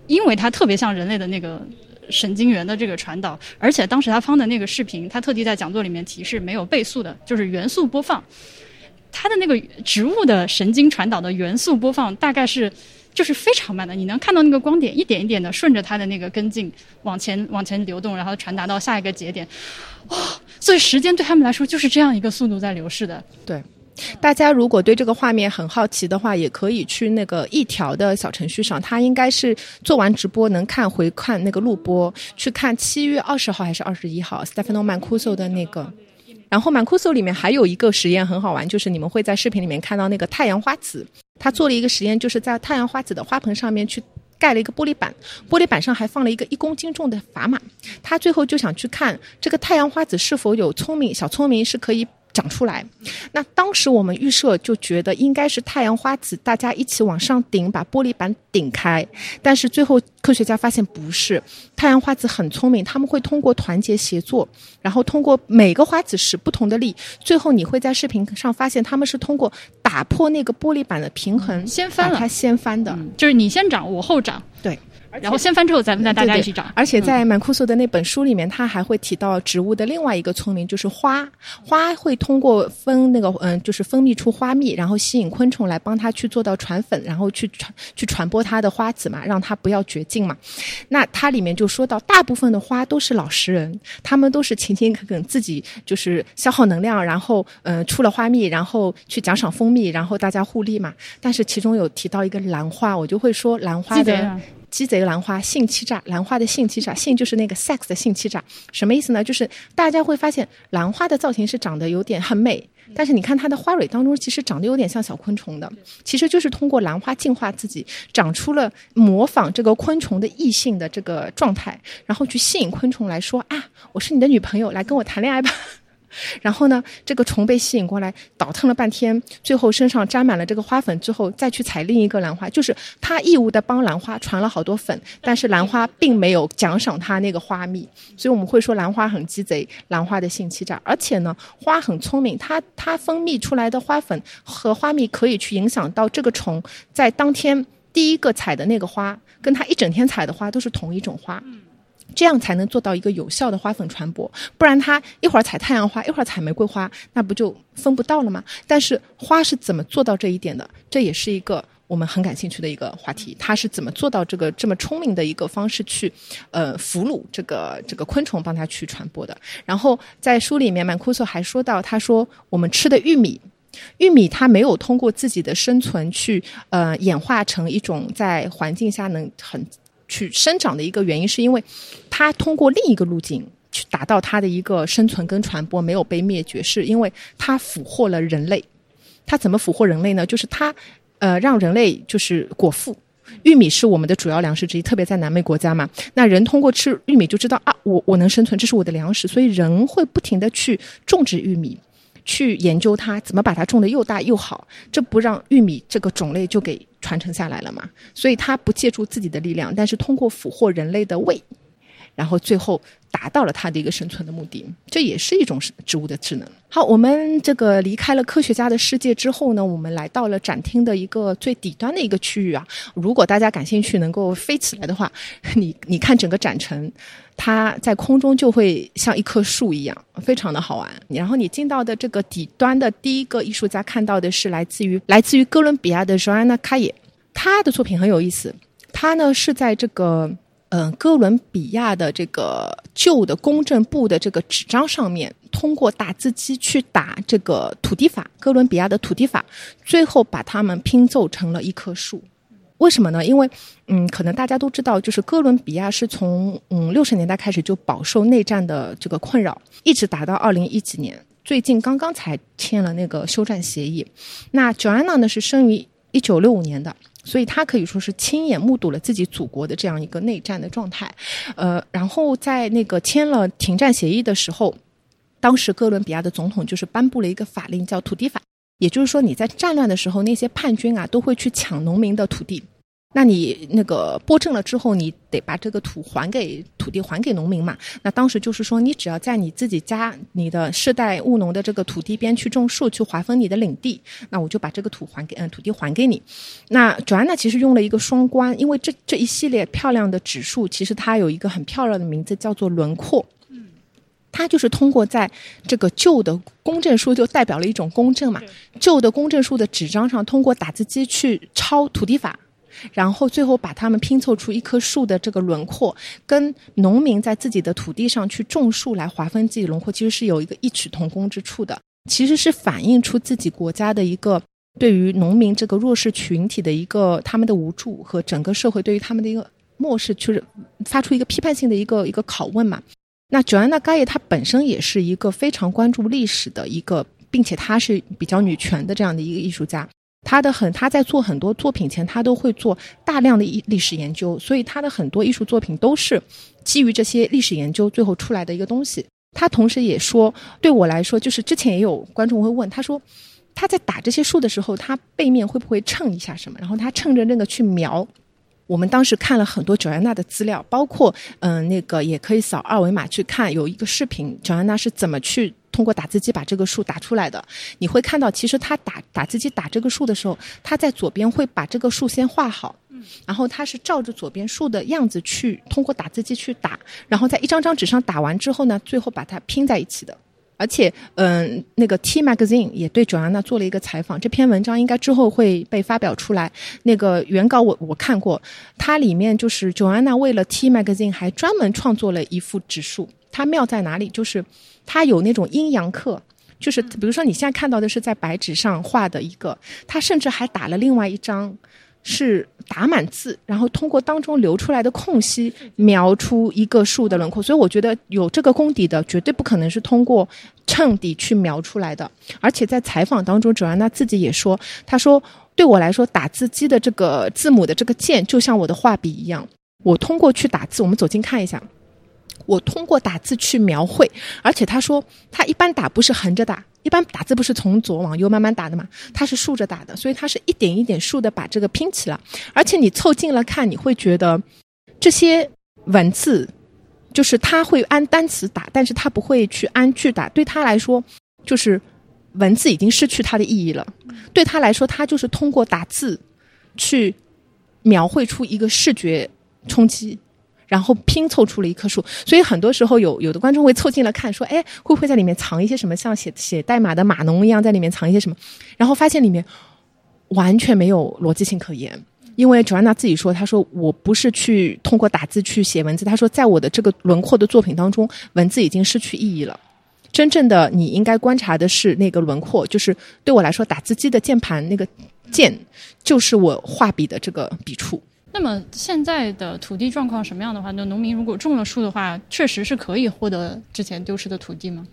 因为它特别像人类的那个神经元的这个传导，而且当时他放的那个视频，他特地在讲座里面提示没有倍速的，就是元素播放。它的那个植物的神经传导的元素播放大概是就是非常慢的，你能看到那个光点一点一点的顺着它的那个跟进往前往前流动，然后传达到下一个节点。哇、所以时间对他们来说就是这样一个速度在流逝的。对。大家如果对这个画面很好奇的话，也可以去那个一条的小程序上，它应该是做完直播能看回看那个录播，去看七月二十号还是二十一号，Stefano Mancuso 的那个。然后 Mancuso 里面还有一个实验很好玩，就是你们会在视频里面看到那个太阳花籽，他做了一个实验，就是在太阳花籽的花盆上面去盖了一个玻璃板，玻璃板上还放了一个一公斤重的砝码，他最后就想去看这个太阳花籽是否有聪明小聪明是可以。长出来，那当时我们预设就觉得应该是太阳花籽，大家一起往上顶，把玻璃板顶开。但是最后科学家发现不是，太阳花籽很聪明，他们会通过团结协作，然后通过每个花籽使不同的力，最后你会在视频上发现他们是通过打破那个玻璃板的平衡，掀翻了它掀翻的。嗯，就是你先长，我后长，对。然后掀翻之后，咱们再大家一起找。而且在满库索的那本书里面，他还会提到植物的另外一个聪明，就是花。花会通过分那个嗯，就是分泌出花蜜，然后吸引昆虫来帮它去做到传粉，然后去传去传播它的花籽嘛，让它不要绝境嘛。那它里面就说到，大部分的花都是老实人，他们都是勤勤恳恳，自己就是消耗能量，然后嗯、呃出了花蜜，然后去奖赏蜂蜜，然后大家互利嘛。但是其中有提到一个兰花，我就会说兰花的。鸡贼兰花性欺诈，兰花的性欺诈，性就是那个 sex 的性欺诈，什么意思呢？就是大家会发现兰花的造型是长得有点很美，但是你看它的花蕊当中其实长得有点像小昆虫的，其实就是通过兰花进化自己，长出了模仿这个昆虫的异性的这个状态，然后去吸引昆虫来说啊，我是你的女朋友，来跟我谈恋爱吧。然后呢，这个虫被吸引过来，倒腾了半天，最后身上沾满了这个花粉之后，再去采另一个兰花，就是他义务的帮兰花传了好多粉，但是兰花并没有奖赏他那个花蜜，所以我们会说兰花很鸡贼，兰花的性欺诈。而且呢，花很聪明，它它分泌出来的花粉和花蜜可以去影响到这个虫在当天第一个采的那个花，跟它一整天采的花都是同一种花。这样才能做到一个有效的花粉传播，不然它一会儿采太阳花，一会儿采玫瑰花，那不就分不到了吗？但是花是怎么做到这一点的？这也是一个我们很感兴趣的一个话题。它是怎么做到这个这么聪明的一个方式去，呃，俘虏这个这个昆虫帮它去传播的？然后在书里面，曼库索还说到，他说我们吃的玉米。玉米它没有通过自己的生存去呃演化成一种在环境下能很去生长的一个原因，是因为它通过另一个路径去达到它的一个生存跟传播，没有被灭绝，是因为它俘获了人类。它怎么俘获人类呢？就是它呃让人类就是果腹。玉米是我们的主要粮食之一，特别在南美国家嘛。那人通过吃玉米就知道啊，我我能生存，这是我的粮食，所以人会不停的去种植玉米。去研究它怎么把它种得又大又好，这不让玉米这个种类就给传承下来了嘛？所以它不借助自己的力量，但是通过俘获人类的胃，然后最后达到了它的一个生存的目的，这也是一种植物的智能。好，我们这个离开了科学家的世界之后呢，我们来到了展厅的一个最底端的一个区域啊。如果大家感兴趣，能够飞起来的话，你你看整个展陈。它在空中就会像一棵树一样，非常的好玩。然后你进到的这个底端的第一个艺术家看到的是来自于来自于哥伦比亚的 Joanna k a y e 他的作品很有意思。他呢是在这个嗯、哥伦比亚的这个旧的公证部的这个纸张上面，通过打字机去打这个土地法，哥伦比亚的土地法，最后把它们拼凑成了一棵树。为什么呢？因为，嗯，可能大家都知道，就是哥伦比亚是从嗯六十年代开始就饱受内战的这个困扰，一直打到二零一几年，最近刚刚才签了那个休战协议。那 Joanna 呢是生于一九六五年的，所以她可以说是亲眼目睹了自己祖国的这样一个内战的状态。呃，然后在那个签了停战协议的时候，当时哥伦比亚的总统就是颁布了一个法令，叫土地法。也就是说，你在战乱的时候，那些叛军啊都会去抢农民的土地，那你那个播种了之后，你得把这个土还给土地，还给农民嘛。那当时就是说，你只要在你自己家、你的世代务农的这个土地边去种树，去划分你的领地，那我就把这个土还给嗯土地还给你。那主安娜其实用了一个双关，因为这这一系列漂亮的指数，其实它有一个很漂亮的名字，叫做轮廓。它就是通过在这个旧的公证书，就代表了一种公证嘛。旧的公证书的纸张上，通过打字机去抄土地法，然后最后把它们拼凑出一棵树的这个轮廓，跟农民在自己的土地上去种树来划分自己轮廓，其实是有一个异曲同工之处的。其实是反映出自己国家的一个对于农民这个弱势群体的一个他们的无助和整个社会对于他们的一个漠视，就是发出一个批判性的一个一个拷问嘛。那 Joanna Gaye 她本身也是一个非常关注历史的一个，并且她是比较女权的这样的一个艺术家。她的很，她在做很多作品前，她都会做大量的历历史研究，所以她的很多艺术作品都是基于这些历史研究最后出来的一个东西。她同时也说，对我来说，就是之前也有观众会问，他说他在打这些树的时候，他背面会不会蹭一下什么？然后他趁着那个去描。我们当时看了很多九安娜的资料，包括嗯，那个也可以扫二维码去看，有一个视频，九安娜是怎么去通过打字机把这个数打出来的。你会看到，其实他打打字机打这个数的时候，他在左边会把这个数先画好，然后他是照着左边数的样子去通过打字机去打，然后在一张张纸上打完之后呢，最后把它拼在一起的。而且，嗯，那个 T Magazine 也对 Joanna 做了一个采访，这篇文章应该之后会被发表出来。那个原稿我我看过，它里面就是 Joanna 为了 T Magazine 还专门创作了一幅指数。它妙在哪里？就是它有那种阴阳刻，就是比如说你现在看到的是在白纸上画的一个，它甚至还打了另外一张。是打满字，然后通过当中留出来的空隙描出一个树的轮廓，所以我觉得有这个功底的绝对不可能是通过衬底去描出来的。而且在采访当中，卓安娜自己也说：“他说对我来说，打字机的这个字母的这个键就像我的画笔一样，我通过去打字，我们走近看一下。”我通过打字去描绘，而且他说他一般打不是横着打，一般打字不是从左往右慢慢打的。嘛，他是竖着打的，所以他是一点一点竖的。把这个拼起来。而且你凑近了看，你会觉得这些文字就是他会按单词打，但是他不会去按句打。对他来说，就是文字已经失去它的。意义了。对他来说，他就是通过打字去描绘出一个视觉冲击。然后拼凑出了一棵树，所以很多时候有有的观众会凑近了看，说：“哎，会不会在里面藏一些什么，像写写代码的码农一样，在里面藏一些什么？”然后发现里面完全没有逻辑性可言，因为 Joanna 自己说：“他说我不是去通过打字去写文字，他说在我的这个轮廓的作品当中，文字已经失去意义了。真正的你应该观察的是那个轮廓，就是对我来说，打字机的键盘那个键就是我画笔的这个笔触。”那么现在的土地状况什么样的话，那农民如果种了树的话，确实是可以获得之前丢失的土地吗？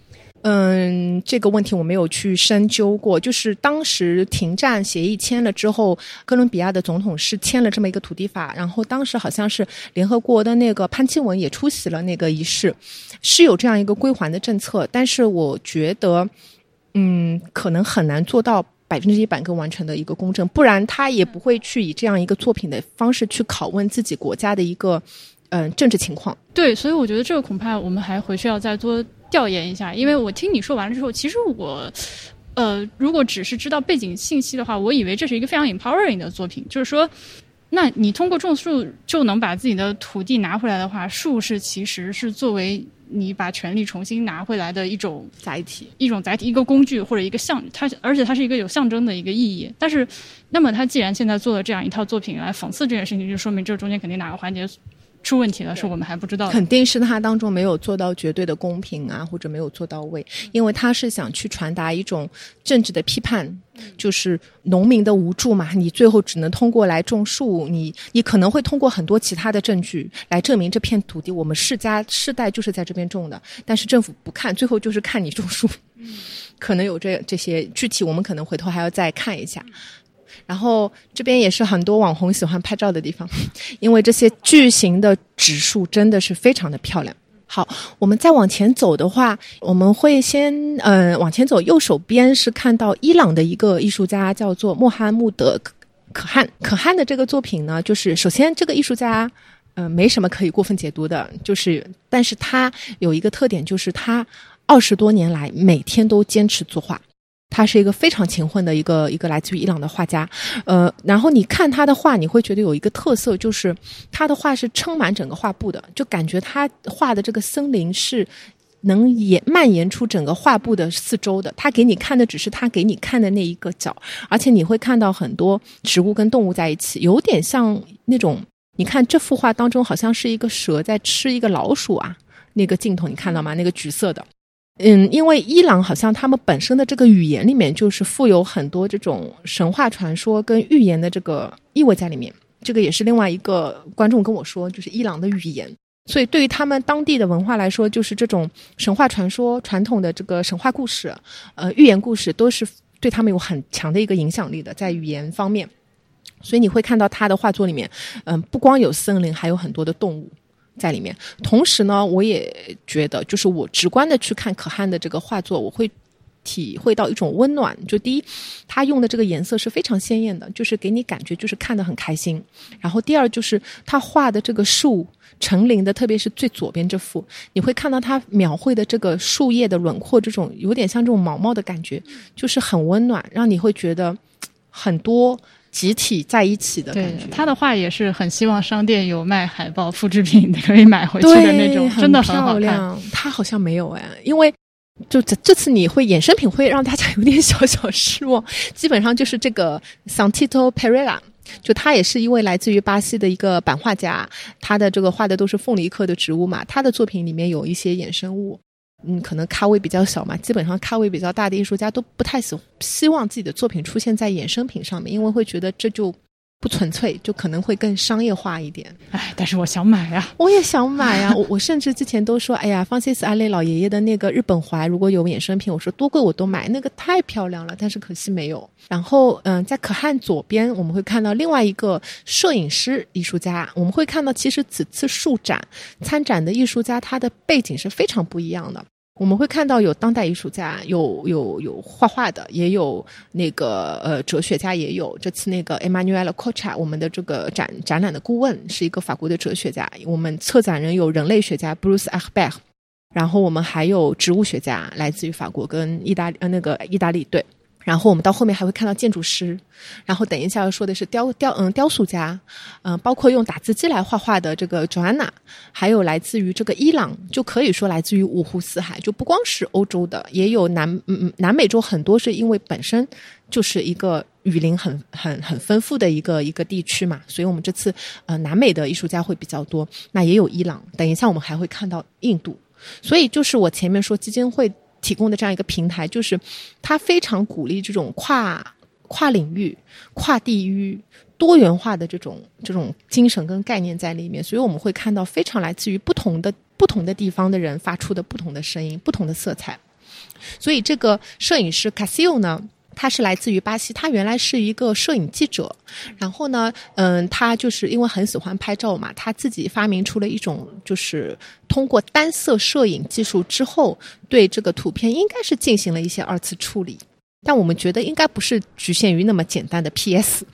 嗯，这个问题我没有去深究过。就是当时停战协议签了之后，哥伦比亚的总统是签了这么一个土地法，然后当时好像是联合国的那个潘基文也出席了那个仪式，是有这样一个归还的政策。但是我觉得，嗯，可能很难做到。百分之一百个完成的一个公正，不然他也不会去以这样一个作品的方式去拷问自己国家的一个嗯政治情况。对，所以我觉得这个恐怕我们还回去要再多调研一下。因为我听你说完了之后，其实我呃，如果只是知道背景信息的话，我以为这是一个非常 empowering 的作品，就是说，那你通过种树就能把自己的土地拿回来的话，树是其实是作为。你把权力重新拿回来的一种载体，一种载体，一个工具或者一个象，它而且它是一个有象征的一个意义。但是，那么他既然现在做了这样一套作品来讽刺这件事情，就说明这中间肯定哪个环节。出问题了，是我们还不知道。肯定是他当中没有做到绝对的公平啊，或者没有做到位，因为他是想去传达一种政治的批判，就是农民的无助嘛。你最后只能通过来种树，你你可能会通过很多其他的证据来证明这片土地我们世家世代就是在这边种的，但是政府不看，最后就是看你种树。可能有这这些具体，我们可能回头还要再看一下。然后这边也是很多网红喜欢拍照的地方，因为这些巨型的指数真的是非常的漂亮。好，我们再往前走的话，我们会先嗯往前走，右手边是看到伊朗的一个艺术家叫做穆罕默德可汗，可汗的这个作品呢，就是首先这个艺术家，呃，没什么可以过分解读的，就是，但是他有一个特点，就是他二十多年来每天都坚持作画。他是一个非常勤奋的一个一个来自于伊朗的画家，呃，然后你看他的画，你会觉得有一个特色，就是他的画是撑满整个画布的，就感觉他画的这个森林是能延蔓延出整个画布的四周的。他给你看的只是他给你看的那一个角，而且你会看到很多植物跟动物在一起，有点像那种你看这幅画当中好像是一个蛇在吃一个老鼠啊，那个镜头你看到吗？那个橘色的。嗯，因为伊朗好像他们本身的这个语言里面就是富有很多这种神话传说跟寓言的这个意味在里面。这个也是另外一个观众跟我说，就是伊朗的语言。所以对于他们当地的文化来说，就是这种神话传说、传统的这个神话故事、呃寓言故事，都是对他们有很强的一个影响力的，在语言方面。所以你会看到他的画作里面，嗯，不光有森林，还有很多的动物。在里面，同时呢，我也觉得，就是我直观的去看可汗的这个画作，我会体会到一种温暖。就第一，他用的这个颜色是非常鲜艳的，就是给你感觉就是看得很开心。然后第二就是他画的这个树成林的，特别是最左边这幅，你会看到他描绘的这个树叶的轮廓，这种有点像这种毛毛的感觉，就是很温暖，让你会觉得很多。集体在一起的感觉，他的画也是很希望商店有卖海报复制品可以买回去的那种，真的很好看。他好像没有哎，因为就这这次你会衍生品会让大家有点小小失望。基本上就是这个 Santito Pereira，就他也是一位来自于巴西的一个版画家，他的这个画的都是凤梨科的植物嘛，他的作品里面有一些衍生物。嗯，可能咖位比较小嘛，基本上咖位比较大的艺术家都不太希希望自己的作品出现在衍生品上面，因为会觉得这就不纯粹，就可能会更商业化一点。哎，但是我想买呀，我也想买呀，我 我甚至之前都说，哎呀，方西斯阿雷老爷爷的那个日本怀如果有衍生品，我说多贵我都买，那个太漂亮了，但是可惜没有。然后，嗯，在可汗左边我们会看到另外一个摄影师艺术家，我们会看到其实此次数展参展的艺术家他的背景是非常不一样的。我们会看到有当代艺术家，有有有画画的，也有那个呃哲学家，也有这次那个 Emmanuel Cocha，我们的这个展展览的顾问是一个法国的哲学家。我们策展人有人类学家 Bruce Achber，然后我们还有植物学家，来自于法国跟意大利呃那个意大利对。然后我们到后面还会看到建筑师，然后等一下要说的是雕雕嗯雕塑家，嗯包括用打字机来画画的这个 Joanna，还有来自于这个伊朗，就可以说来自于五湖四海，就不光是欧洲的，也有南嗯嗯南美洲很多是因为本身就是一个雨林很 很很丰富的一个一个地区嘛，所以我们这次呃南美的艺术家会比较多，那也有伊朗，等一下我们还会看到印度，所以就是我前面说基金会。提供的这样一个平台，就是它非常鼓励这种跨跨领域、跨地域、多元化的这种这种精神跟概念在里面，所以我们会看到非常来自于不同的不同的地方的人发出的不同的声音、不同的色彩。所以这个摄影师卡西欧呢？他是来自于巴西，他原来是一个摄影记者，然后呢，嗯，他就是因为很喜欢拍照嘛，他自己发明出了一种，就是通过单色摄影技术之后，对这个图片应该是进行了一些二次处理。但我们觉得应该不是局限于那么简单的 PS，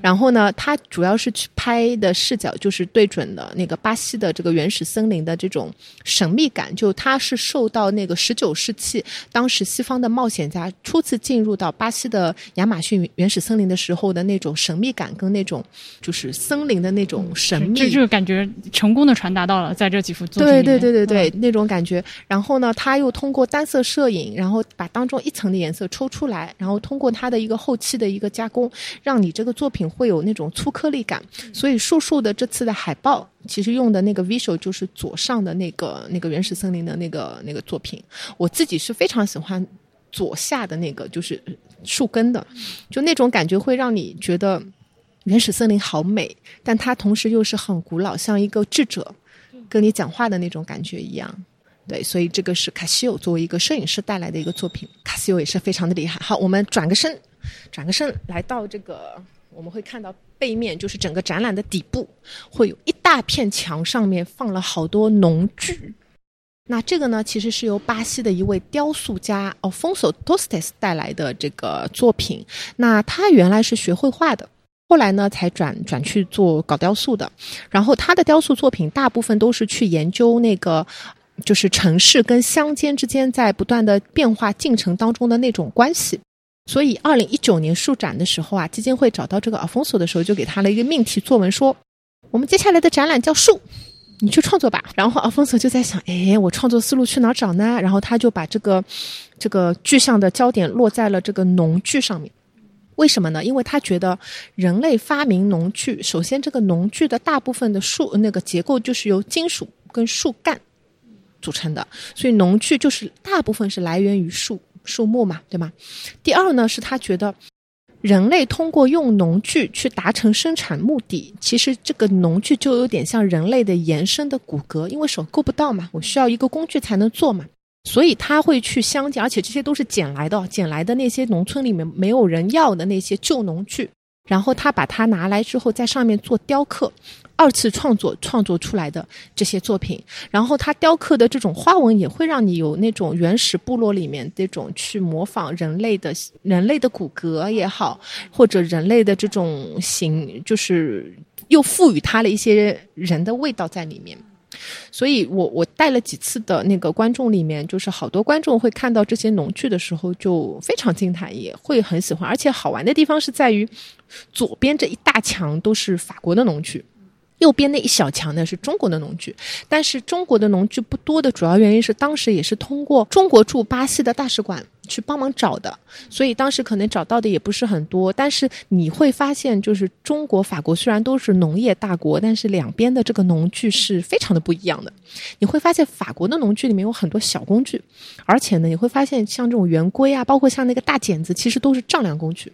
然后呢，它主要是去拍的视角就是对准了那个巴西的这个原始森林的这种神秘感，就它是受到那个十九世纪当时西方的冒险家初次进入到巴西的亚马逊原始森林的时候的那种神秘感跟那种就是森林的那种神秘，这就感觉成功的传达到了在这几幅作品对对对对对，那种感觉。然后呢，他又通过单色摄影，然后把当中一层的颜色抽出来。然后通过它的一个后期的一个加工，让你这个作品会有那种粗颗粒感。所以树树的这次的海报，其实用的那个 visual 就是左上的那个那个原始森林的那个那个作品。我自己是非常喜欢左下的那个，就是树根的，就那种感觉会让你觉得原始森林好美，但它同时又是很古老，像一个智者跟你讲话的那种感觉一样。对，所以这个是卡西欧作为一个摄影师带来的一个作品，卡西欧也是非常的厉害。好，我们转个身，转个身来到这个，我们会看到背面就是整个展览的底部，会有一大片墙上面放了好多农具。那这个呢，其实是由巴西的一位雕塑家 Alfonso Tostes 带来的这个作品。那他原来是学绘画的，后来呢才转转去做搞雕塑的。然后他的雕塑作品大部分都是去研究那个。就是城市跟乡间之间在不断的变化进程当中的那种关系，所以二零一九年树展的时候啊，基金会找到这个阿丰索的时候，就给他了一个命题作文，说我们接下来的展览叫树，你去创作吧。然后阿丰索就在想，哎，我创作思路去哪儿找呢？然后他就把这个这个具象的焦点落在了这个农具上面。为什么呢？因为他觉得人类发明农具，首先这个农具的大部分的树那个结构就是由金属跟树干。组成的，所以农具就是大部分是来源于树树木嘛，对吗？第二呢，是他觉得人类通过用农具去达成生产目的，其实这个农具就有点像人类的延伸的骨骼，因为手够不到嘛，我需要一个工具才能做嘛，所以他会去乡间，而且这些都是捡来的，捡来的那些农村里面没有人要的那些旧农具，然后他把它拿来之后，在上面做雕刻。二次创作创作出来的这些作品，然后他雕刻的这种花纹也会让你有那种原始部落里面这种去模仿人类的人类的骨骼也好，或者人类的这种形，就是又赋予它了一些人的味道在里面。所以我我带了几次的那个观众里面，就是好多观众会看到这些农具的时候就非常惊叹，也会很喜欢。而且好玩的地方是在于，左边这一大墙都是法国的农具。右边那一小墙呢是中国的农具，但是中国的农具不多的主要原因是当时也是通过中国驻巴西的大使馆去帮忙找的，所以当时可能找到的也不是很多。但是你会发现，就是中国、法国虽然都是农业大国，但是两边的这个农具是非常的不一样的。你会发现，法国的农具里面有很多小工具，而且呢，你会发现像这种圆规啊，包括像那个大剪子，其实都是丈量工具。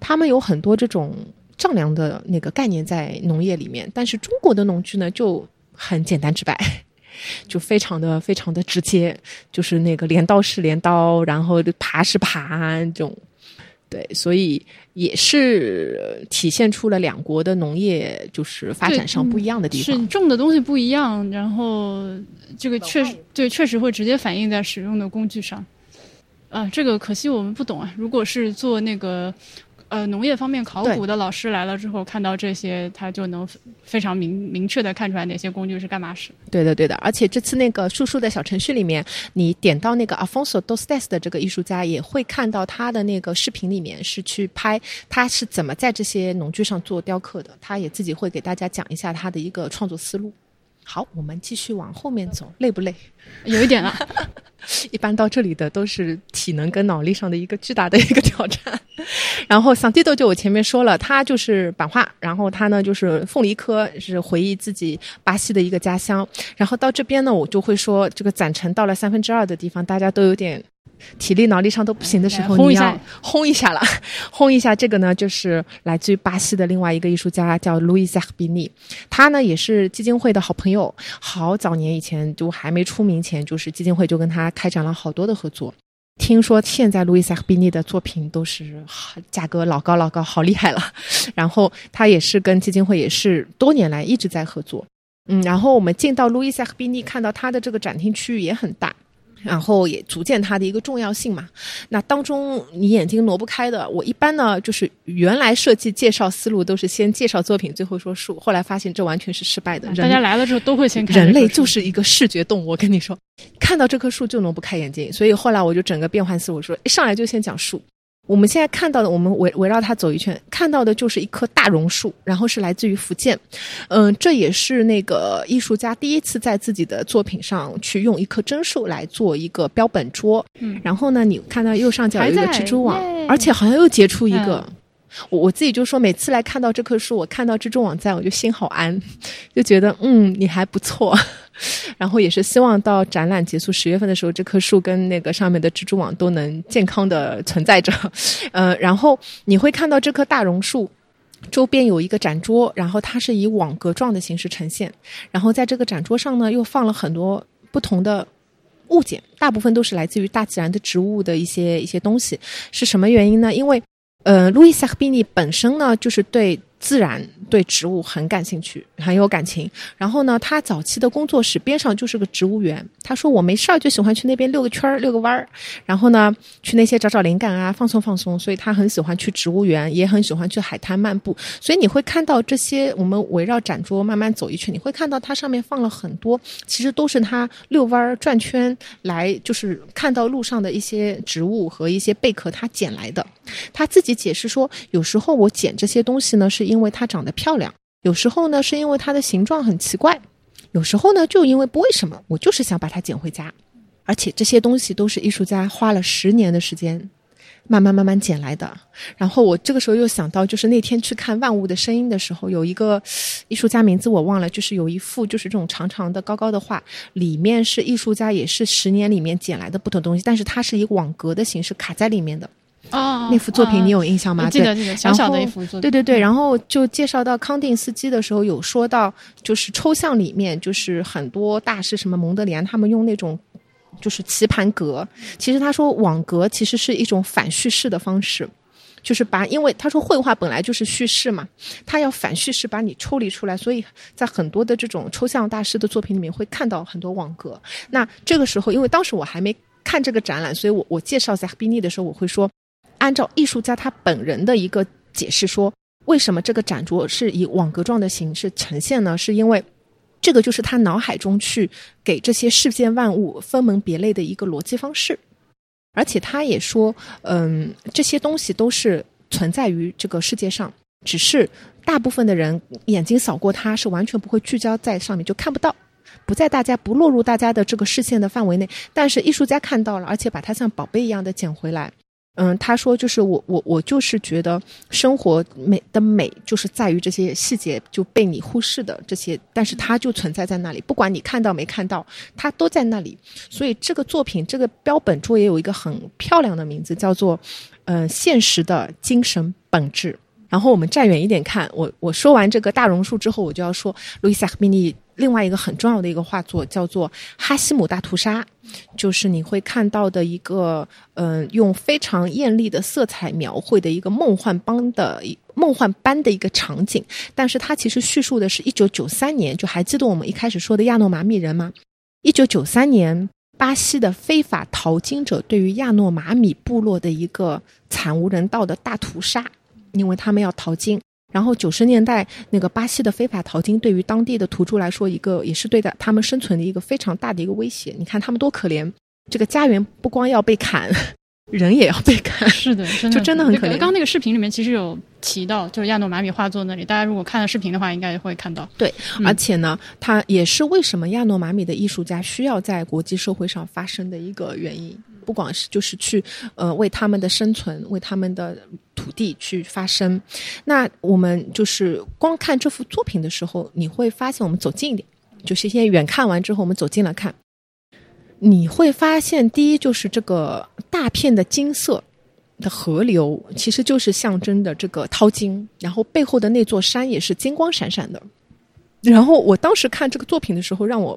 他们有很多这种。丈量的那个概念在农业里面，但是中国的农具呢就很简单直白，就非常的非常的直接，就是那个镰刀是镰刀，然后耙是耙这种，对，所以也是体现出了两国的农业就是发展上不一样的地方，是种的东西不一样，然后这个确实对确实会直接反映在使用的工具上，啊，这个可惜我们不懂啊，如果是做那个。呃，农业方面考古的老师来了之后，看到这些，他就能非常明明确的看出来哪些工具是干嘛使。对的，对的。而且这次那个树树的小程序里面，你点到那个 Afonso dos Des 的这个艺术家，也会看到他的那个视频里面是去拍他是怎么在这些农具上做雕刻的。他也自己会给大家讲一下他的一个创作思路。好，我们继续往后面走，累不累？有一点啊。一般到这里的都是体能跟脑力上的一个巨大的一个挑战。然后桑蒂多就我前面说了，他就是版画，然后他呢就是凤梨科，是回忆自己巴西的一个家乡。然后到这边呢，我就会说，这个攒成到了三分之二的地方，大家都有点。体力、脑力上都不行的时候，你要轰一下了，轰一下。这个呢，就是来自于巴西的另外一个艺术家，叫路易斯·赫比尼。他呢，也是基金会的好朋友。好早年以前，就还没出名前，就是基金会就跟他开展了好多的合作。听说现在路易斯·赫比尼的作品都是价格老高老高，好厉害了。然后他也是跟基金会也是多年来一直在合作。嗯，然后我们进到路易斯·赫比尼，看到他的这个展厅区域也很大。然后也逐渐它的一个重要性嘛，那当中你眼睛挪不开的。我一般呢，就是原来设计介绍思路都是先介绍作品，最后说树。后来发现这完全是失败的。大家来了之后都会先看。人类就是一个视觉动物，我跟你说，看到这棵树就挪不开眼睛。所以后来我就整个变换思路，说一上来就先讲树。我们现在看到的，我们围围绕它走一圈，看到的就是一棵大榕树，然后是来自于福建，嗯，这也是那个艺术家第一次在自己的作品上去用一棵真树来做一个标本桌。嗯，然后呢，你看到右上角有一个蜘蛛网，而且好像又结出一个。我我自己就说，每次来看到这棵树，我看到蜘蛛网在，我就心好安，就觉得嗯，你还不错。然后也是希望到展览结束十月份的时候，这棵树跟那个上面的蜘蛛网都能健康的存在着。呃，然后你会看到这棵大榕树周边有一个展桌，然后它是以网格状的形式呈现。然后在这个展桌上呢，又放了很多不同的物件，大部分都是来自于大自然的植物的一些一些东西。是什么原因呢？因为呃，路易斯·赫比尼本身呢，就是对自然对植物很感兴趣，很有感情。然后呢，他早期的工作室边上就是个植物园。他说我没事儿就喜欢去那边遛个圈儿、遛个弯儿，然后呢去那些找找灵感啊，放松放松。所以他很喜欢去植物园，也很喜欢去海滩漫步。所以你会看到这些，我们围绕展桌慢慢走一圈，你会看到它上面放了很多，其实都是他遛弯儿、转圈来，就是看到路上的一些植物和一些贝壳，他捡来的。他自己解释说，有时候我捡这些东西呢，是因为它长得漂亮；有时候呢，是因为它的形状很奇怪；有时候呢，就因为不为什么，我就是想把它捡回家。而且这些东西都是艺术家花了十年的时间，慢慢慢慢捡来的。然后我这个时候又想到，就是那天去看《万物的声音》的时候，有一个艺术家名字我忘了，就是有一幅就是这种长长的、高高的画，里面是艺术家也是十年里面捡来的不同东西，但是它是以网格的形式卡在里面的。哦，那幅作品你有印象吗？记得记得，小小的一幅作品。对对对，然后就介绍到康定斯基的时候，有说到就是抽象里面，就是很多大师，什么蒙德里安，他们用那种就是棋盘格。其实他说网格其实是一种反叙事的方式，就是把因为他说绘画本来就是叙事嘛，他要反叙事把你抽离出来，所以在很多的这种抽象大师的作品里面会看到很多网格。那这个时候，因为当时我还没看这个展览，所以我我介绍在宾利的时候，我会说。按照艺术家他本人的一个解释说，为什么这个展桌是以网格状的形式呈现呢？是因为这个就是他脑海中去给这些世间万物分门别类的一个逻辑方式，而且他也说，嗯，这些东西都是存在于这个世界上，只是大部分的人眼睛扫过它是完全不会聚焦在上面，就看不到，不在大家不落入大家的这个视线的范围内。但是艺术家看到了，而且把它像宝贝一样的捡回来。嗯，他说就是我我我就是觉得生活美的美就是在于这些细节就被你忽视的这些，但是它就存在在那里，不管你看到没看到，它都在那里。所以这个作品这个标本桌也有一个很漂亮的名字，叫做嗯现实的精神本质。然后我们站远一点看，我我说完这个大榕树之后，我就要说路易斯·米尼另外一个很重要的一个画作，叫做《哈希姆大屠杀》。就是你会看到的一个，嗯，用非常艳丽的色彩描绘的一个梦幻般的梦幻般的一个场景，但是它其实叙述的是一九九三年，就还记得我们一开始说的亚诺马米人吗？一九九三年，巴西的非法淘金者对于亚诺马米部落的一个惨无人道的大屠杀，因为他们要淘金。然后九十年代那个巴西的非法淘金，对于当地的土著来说，一个也是对待他们生存的一个非常大的一个威胁。你看他们多可怜，这个家园不光要被砍，人也要被砍。是的，就真的很可怜。刚刚那个视频里面其实有提到，就是亚诺马米画作那里，大家如果看了视频的话，应该会看到。对，而且呢，它也是为什么亚诺马米的艺术家需要在国际社会上发声的一个原因。不管是就是去呃为他们的生存，为他们的土地去发声。那我们就是光看这幅作品的时候，你会发现，我们走近一点，就是先远看完之后，我们走近了看，你会发现，第一就是这个大片的金色的河流，其实就是象征的这个淘金，然后背后的那座山也是金光闪闪的。然后我当时看这个作品的时候，让我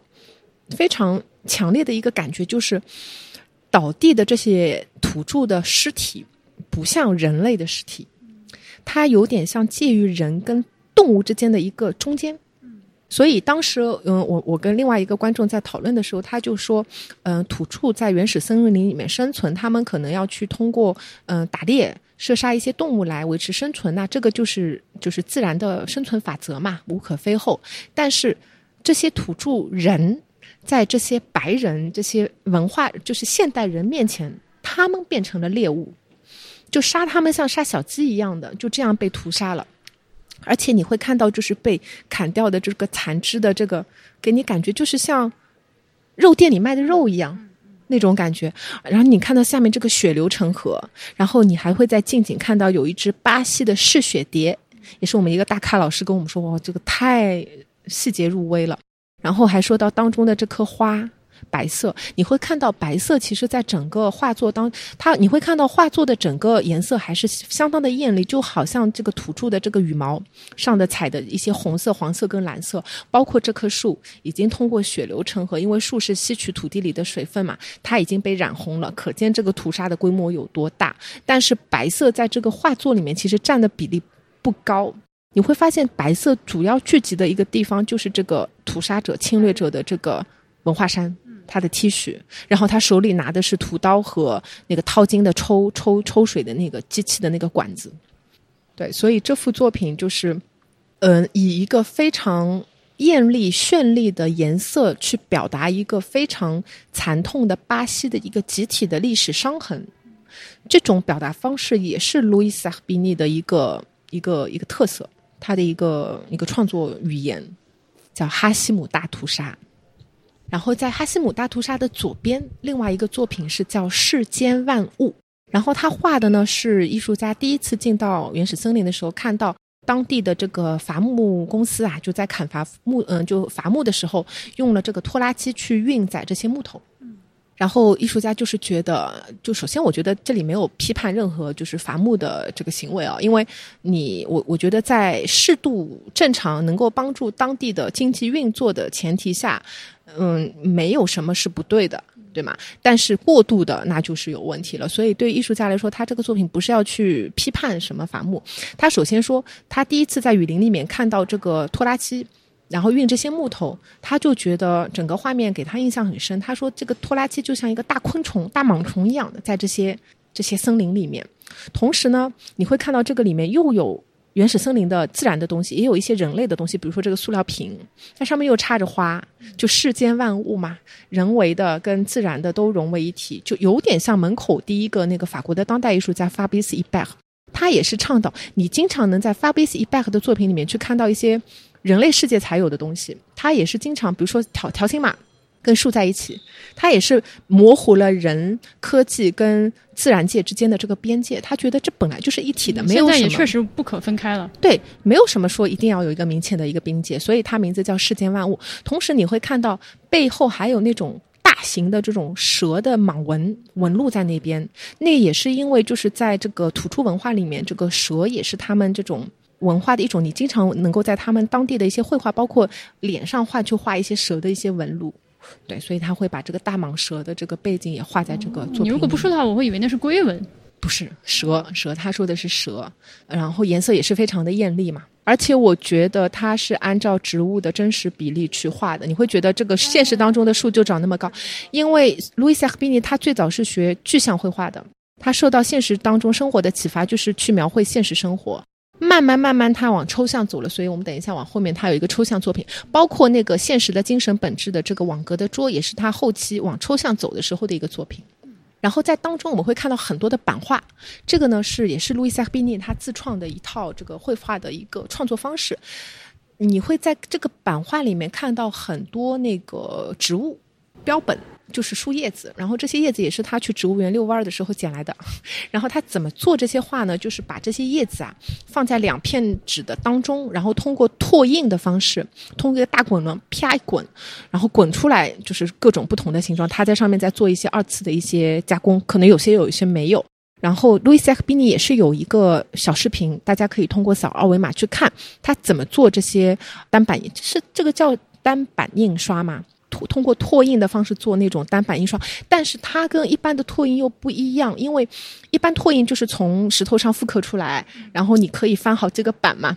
非常强烈的一个感觉就是。倒地的这些土著的尸体，不像人类的尸体，它有点像介于人跟动物之间的一个中间。所以当时，嗯，我我跟另外一个观众在讨论的时候，他就说，嗯，土著在原始森林里面生存，他们可能要去通过嗯打猎、射杀一些动物来维持生存，那这个就是就是自然的生存法则嘛，无可非厚。但是这些土著人。在这些白人、这些文化，就是现代人面前，他们变成了猎物，就杀他们像杀小鸡一样的，就这样被屠杀了。而且你会看到，就是被砍掉的这个残肢的这个，给你感觉就是像肉店里卖的肉一样那种感觉。然后你看到下面这个血流成河，然后你还会在近景看到有一只巴西的嗜血蝶，也是我们一个大咖老师跟我们说，哇，这个太细节入微了。然后还说到当中的这棵花，白色，你会看到白色，其实在整个画作当，它你会看到画作的整个颜色还是相当的艳丽，就好像这个土著的这个羽毛上的彩的一些红色、黄色跟蓝色，包括这棵树已经通过血流成河，因为树是吸取土地里的水分嘛，它已经被染红了，可见这个屠杀的规模有多大。但是白色在这个画作里面其实占的比例不高。你会发现白色主要聚集的一个地方就是这个屠杀者、侵略者的这个文化衫，他的 T 恤，然后他手里拿的是屠刀和那个掏金的抽抽抽水的那个机器的那个管子。对，所以这幅作品就是，呃，以一个非常艳丽绚丽的颜色去表达一个非常惨痛的巴西的一个集体的历史伤痕。这种表达方式也是路易斯·比尼的一个一个一个特色，他的一个一个创作语言叫哈希姆大屠杀。然后在哈希姆大屠杀的左边，另外一个作品是叫世间万物。然后他画的呢是艺术家第一次进到原始森林的时候，看到当地的这个伐木公司啊，就在砍伐木，嗯，就伐木的时候用了这个拖拉机去运载这些木头。然后艺术家就是觉得，就首先我觉得这里没有批判任何就是伐木的这个行为啊，因为你我我觉得在适度正常能够帮助当地的经济运作的前提下，嗯，没有什么是不对的。对吗？但是过度的那就是有问题了。所以对艺术家来说，他这个作品不是要去批判什么伐木。他首先说，他第一次在雨林里面看到这个拖拉机，然后运这些木头，他就觉得整个画面给他印象很深。他说，这个拖拉机就像一个大昆虫、大蟒虫一样的在这些这些森林里面。同时呢，你会看到这个里面又有。原始森林的自然的东西，也有一些人类的东西，比如说这个塑料瓶，它上面又插着花，就世间万物嘛，人为的跟自然的都融为一体，就有点像门口第一个那个法国的当代艺术家 Fabrice e b e r 他也是倡导你经常能在 Fabrice e b e r 的作品里面去看到一些人类世界才有的东西，它也是经常，比如说条条形码。跟树在一起，它也是模糊了人科技跟自然界之间的这个边界。他觉得这本来就是一体的，没有什么。也确实不可分开了。对，没有什么说一定要有一个明显的一个边界，所以它名字叫世间万物。同时你会看到背后还有那种大型的这种蛇的蟒纹纹路在那边，那也是因为就是在这个土著文化里面，这个蛇也是他们这种文化的一种。你经常能够在他们当地的一些绘画，包括脸上画，就画一些蛇的一些纹路。对，所以他会把这个大蟒蛇的这个背景也画在这个作品。你如果不说的话，我会以为那是龟纹。不是蛇，蛇他说的是蛇，然后颜色也是非常的艳丽嘛。而且我觉得它是按照植物的真实比例去画的。你会觉得这个现实当中的树就长那么高，因为路易斯·赫比尼他最早是学具象绘画的，他受到现实当中生活的启发，就是去描绘现实生活。慢慢慢慢，他往抽象走了，所以我们等一下往后面，他有一个抽象作品，包括那个现实的精神本质的这个网格的桌，也是他后期往抽象走的时候的一个作品。然后在当中我们会看到很多的版画，这个呢是也是路易斯·比尼他自创的一套这个绘画的一个创作方式。你会在这个版画里面看到很多那个植物标本。就是树叶子，然后这些叶子也是他去植物园遛弯儿的时候捡来的。然后他怎么做这些画呢？就是把这些叶子啊放在两片纸的当中，然后通过拓印的方式，通过一个大滚轮啪一滚，然后滚出来就是各种不同的形状。他在上面再做一些二次的一些加工，可能有些有一些没有。然后路易斯·比尼也是有一个小视频，大家可以通过扫二维码去看他怎么做这些单板印，是这个叫单板印刷吗？通过拓印的方式做那种单板印刷，但是它跟一般的拓印又不一样，因为一般拓印就是从石头上复刻出来，然后你可以翻好这个板嘛，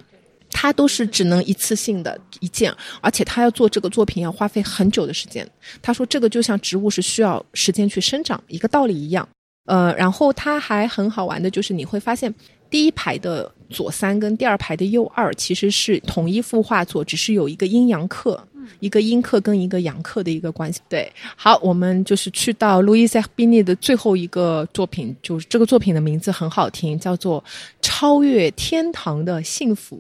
它都是只能一次性的一件，而且他要做这个作品要花费很久的时间。他说这个就像植物是需要时间去生长一个道理一样，呃，然后它还很好玩的就是你会发现第一排的左三跟第二排的右二其实是同一幅画作，只是有一个阴阳刻。一个阴刻跟一个阳刻的一个关系。对，好，我们就是去到路易斯·比尼的最后一个作品，就是这个作品的名字很好听，叫做《超越天堂的幸福》。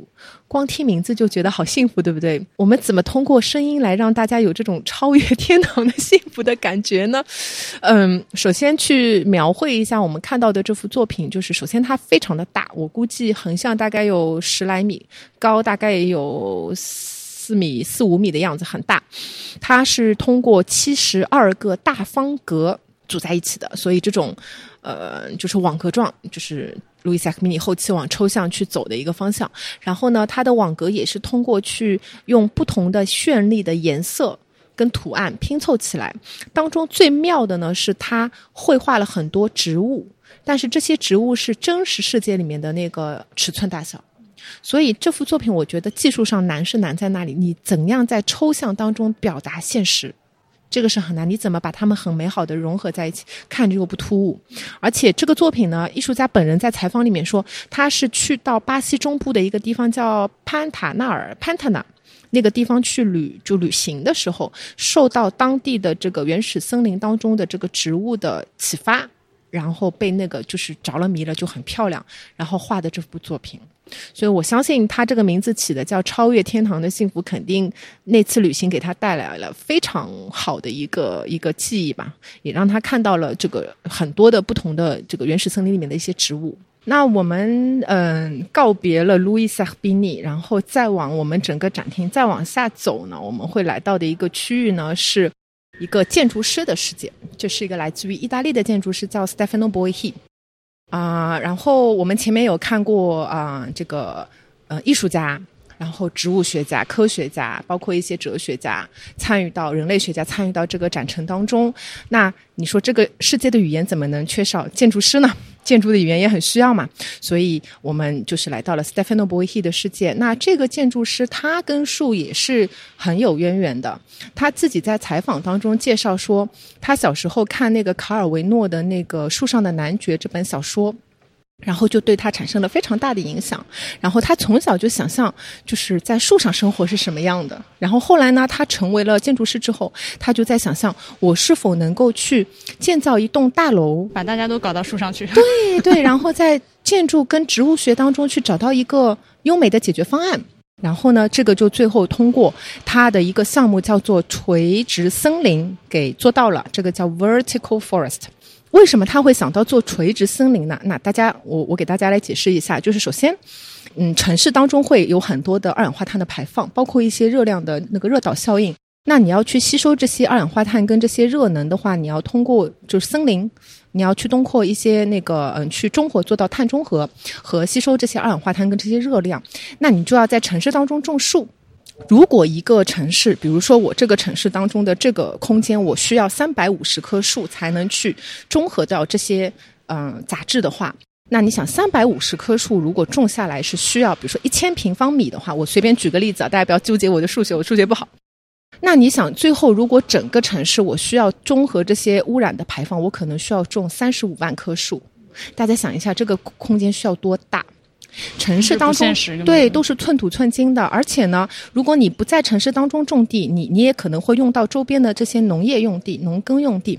光听名字就觉得好幸福，对不对？我们怎么通过声音来让大家有这种超越天堂的幸福的感觉呢？嗯，首先去描绘一下我们看到的这幅作品，就是首先它非常的大，我估计横向大概有十来米，高大概也有。四米四五米的样子很大，它是通过七十二个大方格组在一起的，所以这种呃就是网格状，就是路易斯·米尼后期往抽象去走的一个方向。然后呢，它的网格也是通过去用不同的绚丽的颜色跟图案拼凑起来。当中最妙的呢，是它绘画了很多植物，但是这些植物是真实世界里面的那个尺寸大小。所以这幅作品，我觉得技术上难是难在那里，你怎样在抽象当中表达现实，这个是很难。你怎么把它们很美好的融合在一起，看着又不突兀？而且这个作品呢，艺术家本人在采访里面说，他是去到巴西中部的一个地方叫潘塔纳尔潘塔纳那个地方去旅就旅行的时候，受到当地的这个原始森林当中的这个植物的启发。然后被那个就是着了迷了，就很漂亮，然后画的这部作品，所以我相信他这个名字起的叫“超越天堂的幸福”，肯定那次旅行给他带来了非常好的一个一个记忆吧，也让他看到了这个很多的不同的这个原始森林里面的一些植物。那我们嗯告别了路易斯·比尼，然后再往我们整个展厅再往下走呢，我们会来到的一个区域呢是。一个建筑师的世界，这是一个来自于意大利的建筑师，叫 Stefano b o y h i。啊，然后我们前面有看过啊，这个呃艺术家，然后植物学家、科学家，包括一些哲学家参与到人类学家参与到这个展陈当中。那你说这个世界的语言怎么能缺少建筑师呢？建筑的语言也很需要嘛，所以我们就是来到了 Stefano Boihi 的世界。那这个建筑师他跟树也是很有渊源的。他自己在采访当中介绍说，他小时候看那个卡尔维诺的那个《树上的男爵》这本小说。然后就对他产生了非常大的影响。然后他从小就想象就是在树上生活是什么样的。然后后来呢，他成为了建筑师之后，他就在想象我是否能够去建造一栋大楼，把大家都搞到树上去。对对，然后在建筑跟植物学当中去找到一个优美的解决方案。然后呢，这个就最后通过他的一个项目叫做垂直森林给做到了。这个叫 vertical forest。为什么他会想到做垂直森林呢？那大家，我我给大家来解释一下，就是首先，嗯，城市当中会有很多的二氧化碳的排放，包括一些热量的那个热岛效应。那你要去吸收这些二氧化碳跟这些热能的话，你要通过就是森林，你要去通过一些那个嗯去中和做到碳中和和吸收这些二氧化碳跟这些热量。那你就要在城市当中种树。如果一个城市，比如说我这个城市当中的这个空间，我需要三百五十棵树才能去中和掉这些嗯杂质的话，那你想三百五十棵树如果种下来是需要，比如说一千平方米的话，我随便举个例子啊，大家不要纠结我的数学，我数学不好。那你想最后如果整个城市我需要中和这些污染的排放，我可能需要种三十五万棵树，大家想一下这个空间需要多大？城市当中，对，都是寸土寸金的。而且呢，如果你不在城市当中种地，你你也可能会用到周边的这些农业用地、农耕用地。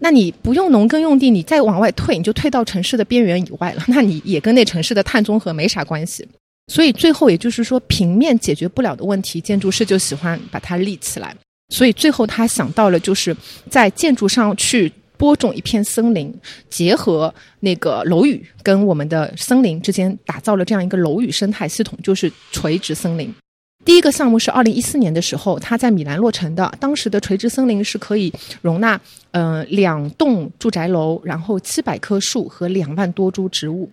那你不用农耕用地，你再往外退，你就退到城市的边缘以外了。那你也跟那城市的碳中和没啥关系。所以最后也就是说，平面解决不了的问题，建筑师就喜欢把它立起来。所以最后他想到了，就是在建筑上去。播种一片森林，结合那个楼宇跟我们的森林之间，打造了这样一个楼宇生态系统，就是垂直森林。第一个项目是二零一四年的时候，它在米兰落成的。当时的垂直森林是可以容纳嗯两栋住宅楼，然后七百棵树和两万多株植物。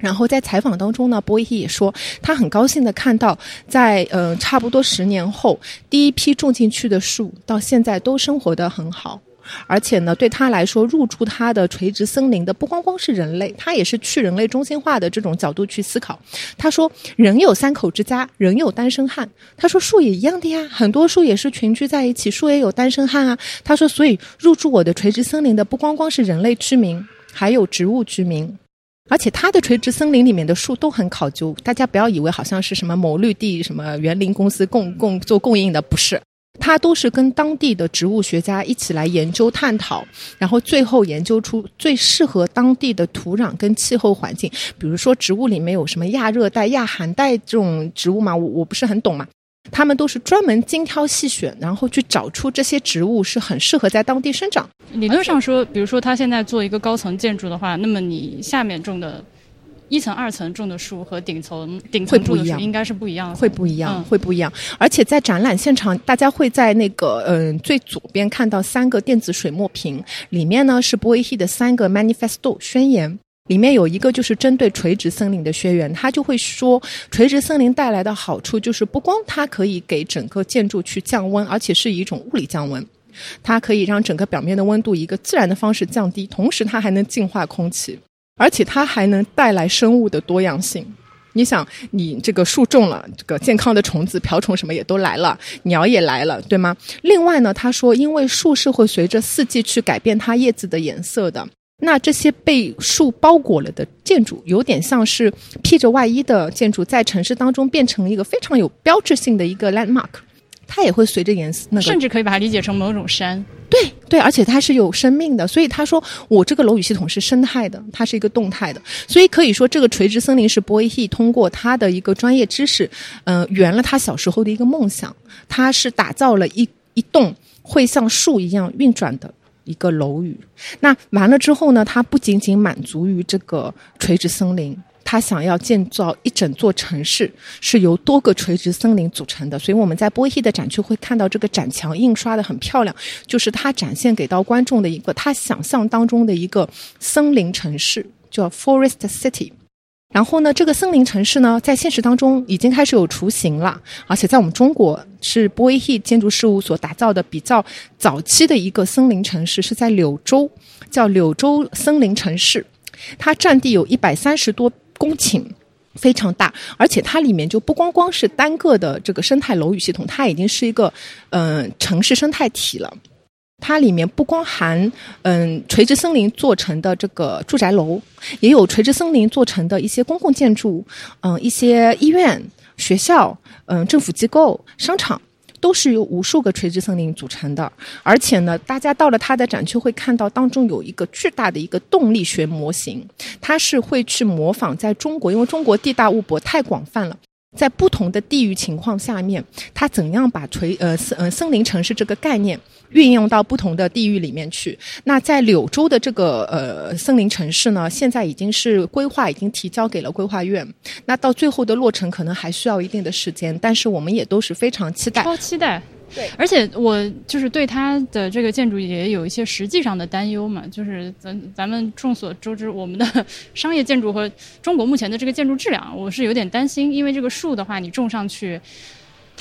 然后在采访当中呢，波伊也说，他很高兴的看到，在嗯差不多十年后，第一批种进去的树到现在都生活的很好。而且呢，对他来说，入住他的垂直森林的不光光是人类，他也是去人类中心化的这种角度去思考。他说：“人有三口之家，人有单身汉。”他说：“树也一样的呀，很多树也是群居在一起，树也有单身汉啊。”他说：“所以入住我的垂直森林的不光光是人类居民，还有植物居民。而且他的垂直森林里面的树都很考究，大家不要以为好像是什么某绿地什么园林公司供供做供应的，不是。”它都是跟当地的植物学家一起来研究探讨，然后最后研究出最适合当地的土壤跟气候环境。比如说，植物里面有什么亚热带、亚寒带这种植物嘛？我我不是很懂嘛。他们都是专门精挑细选，然后去找出这些植物是很适合在当地生长。理论上说，比如说他现在做一个高层建筑的话，那么你下面种的。一层、二层种的树和顶层顶层种的树应该是不一样的，会不一样，会不一样。而且在展览现场，大家会在那个嗯最左边看到三个电子水墨屏，里面呢是波伊希的三个 manifesto 宣言，里面有一个就是针对垂直森林的宣言，他就会说垂直森林带来的好处就是不光它可以给整个建筑去降温，而且是一种物理降温，它可以让整个表面的温度以一个自然的方式降低，同时它还能净化空气。而且它还能带来生物的多样性，你想，你这个树种了，这个健康的虫子、瓢虫什么也都来了，鸟也来了，对吗？另外呢，他说，因为树是会随着四季去改变它叶子的颜色的，那这些被树包裹了的建筑，有点像是披着外衣的建筑，在城市当中变成一个非常有标志性的一个 landmark，它也会随着颜色那个甚至可以把它理解成某种山。对对，而且它是有生命的，所以他说我这个楼宇系统是生态的，它是一个动态的，所以可以说这个垂直森林是 Boy He 通过他的一个专业知识，嗯、圆了他小时候的一个梦想，他是打造了一一栋会像树一样运转的。一个楼宇，那完了之后呢？它不仅仅满足于这个垂直森林，他想要建造一整座城市，是由多个垂直森林组成的。所以我们在波希的展区会看到这个展墙印刷的很漂亮，就是他展现给到观众的一个他想象当中的一个森林城市，叫 Forest City。然后呢，这个森林城市呢，在现实当中已经开始有雏形了，而且在我们中国是波伊 he 建筑事务所打造的比较早期的一个森林城市，是在柳州，叫柳州森林城市，它占地有一百三十多公顷。非常大，而且它里面就不光光是单个的这个生态楼宇系统，它已经是一个嗯、城市生态体了。它里面不光含嗯垂直森林做成的这个住宅楼，也有垂直森林做成的一些公共建筑，嗯一些医院、学校、嗯政府机构、商场。都是由无数个垂直森林组成的，而且呢，大家到了它的展区会看到当中有一个巨大的一个动力学模型，它是会去模仿在中国，因为中国地大物博太广泛了。在不同的地域情况下面，它怎样把垂呃森呃森林城市这个概念运用到不同的地域里面去？那在柳州的这个呃森林城市呢，现在已经是规划已经提交给了规划院，那到最后的落成可能还需要一定的时间，但是我们也都是非常期待。超期待。对，而且我就是对它的这个建筑也有一些实际上的担忧嘛，就是咱咱们众所周知，我们的商业建筑和中国目前的这个建筑质量，我是有点担心，因为这个树的话，你种上去。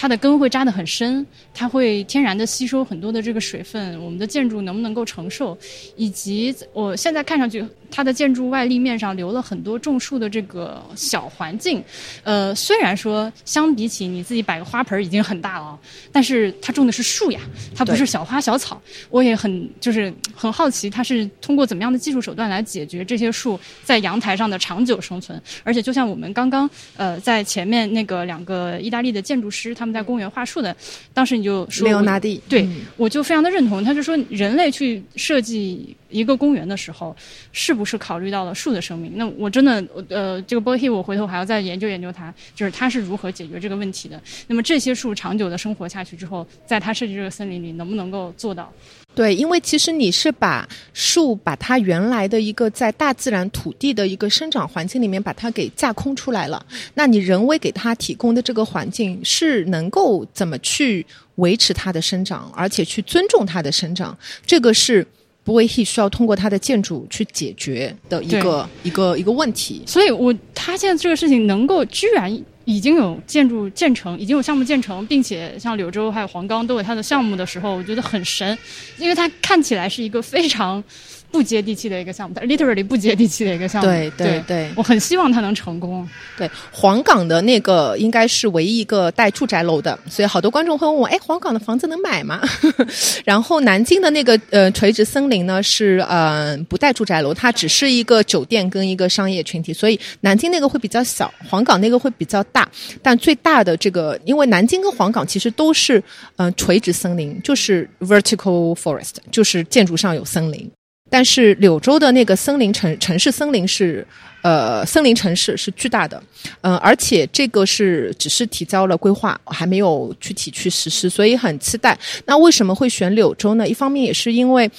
它的根会扎得很深，它会天然的吸收很多的这个水分，我们的建筑能不能够承受？以及我现在看上去，它的建筑外立面上留了很多种树的这个小环境，呃，虽然说相比起你自己摆个花盆已经很大了，但是它种的是树呀，它不是小花小草。我也很就是很好奇，它是通过怎么样的技术手段来解决这些树在阳台上的长久生存？而且就像我们刚刚呃在前面那个两个意大利的建筑师他们。在公园画树的，当时你就说列欧纳蒂，对、嗯、我就非常的认同。他就说，人类去设计一个公园的时候，是不是考虑到了树的生命？那我真的，呃，这个 b o h y 我回头还要再研究研究它，就是它是如何解决这个问题的。那么这些树长久的生活下去之后，在它设计这个森林里，能不能够做到？对，因为其实你是把树把它原来的一个在大自然土地的一个生长环境里面把它给架空出来了，那你人为给它提供的这个环境是能够怎么去维持它的生长，而且去尊重它的生长，这个是。不为 he 需要通过它的建筑去解决的一个一个一个问题，所以我他现在这个事情能够居然已经有建筑建成，已经有项目建成，并且像柳州还有黄冈都有它的项目的时候，我觉得很神，因为它看起来是一个非常不接地气的一个项目，它 literally 不接地气的一个项目。对对对，我很希望它能成功。对，黄冈的那个应该是唯一一个带住宅楼的，所以好多观众会问我，哎，黄冈的房子能买吗？然后南京的那个呃垂直森林呢是呃不带住宅楼，它只是一个酒店跟一个商业群体，所以南京那个会比较小，黄冈那个会比较大。但最大的这个，因为南京跟黄冈其实都是呃垂直森林，就是 vertical forest，就是建筑上有森林。但是柳州的那个森林城城市森林是，呃，森林城市是巨大的，嗯、而且这个是只是提交了规划，还没有具体去实施，所以很期待。那为什么会选柳州呢？一方面也是因为，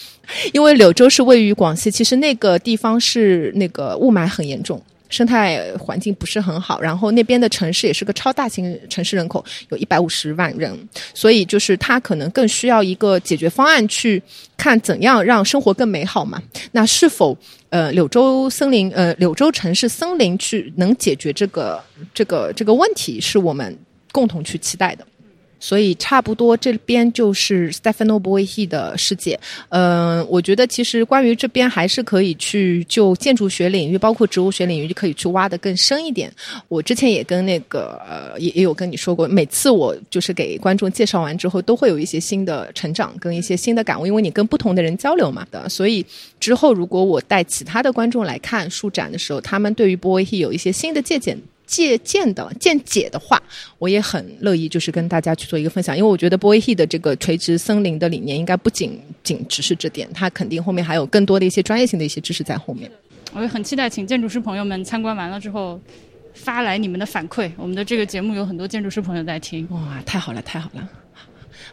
因为柳州是位于广西，其实那个地方是那个雾霾很严重。生态环境不是很好，然后那边的城市也是个超大型城市，人口有一百五十万人，所以就是它可能更需要一个解决方案，去看怎样让生活更美好嘛。那是否呃柳州森林呃柳州城市森林去能解决这个这个这个问题，是我们共同去期待的。所以差不多这边就是 Stefano b o i h i 的世界。嗯，我觉得其实关于这边还是可以去就建筑学领域，包括植物学领域，就可以去挖的更深一点。我之前也跟那个呃也也有跟你说过，每次我就是给观众介绍完之后，都会有一些新的成长跟一些新的感悟，因为你跟不同的人交流嘛的。所以之后如果我带其他的观众来看书展的时候，他们对于 b o i h i 有一些新的借鉴。借鉴的见解的话，我也很乐意，就是跟大家去做一个分享，因为我觉得 Boy He 的这个垂直森林的理念，应该不仅仅只是这点，它肯定后面还有更多的一些专业性的一些知识在后面。我也很期待，请建筑师朋友们参观完了之后，发来你们的反馈。我们的这个节目有很多建筑师朋友在听，哇，太好了，太好了。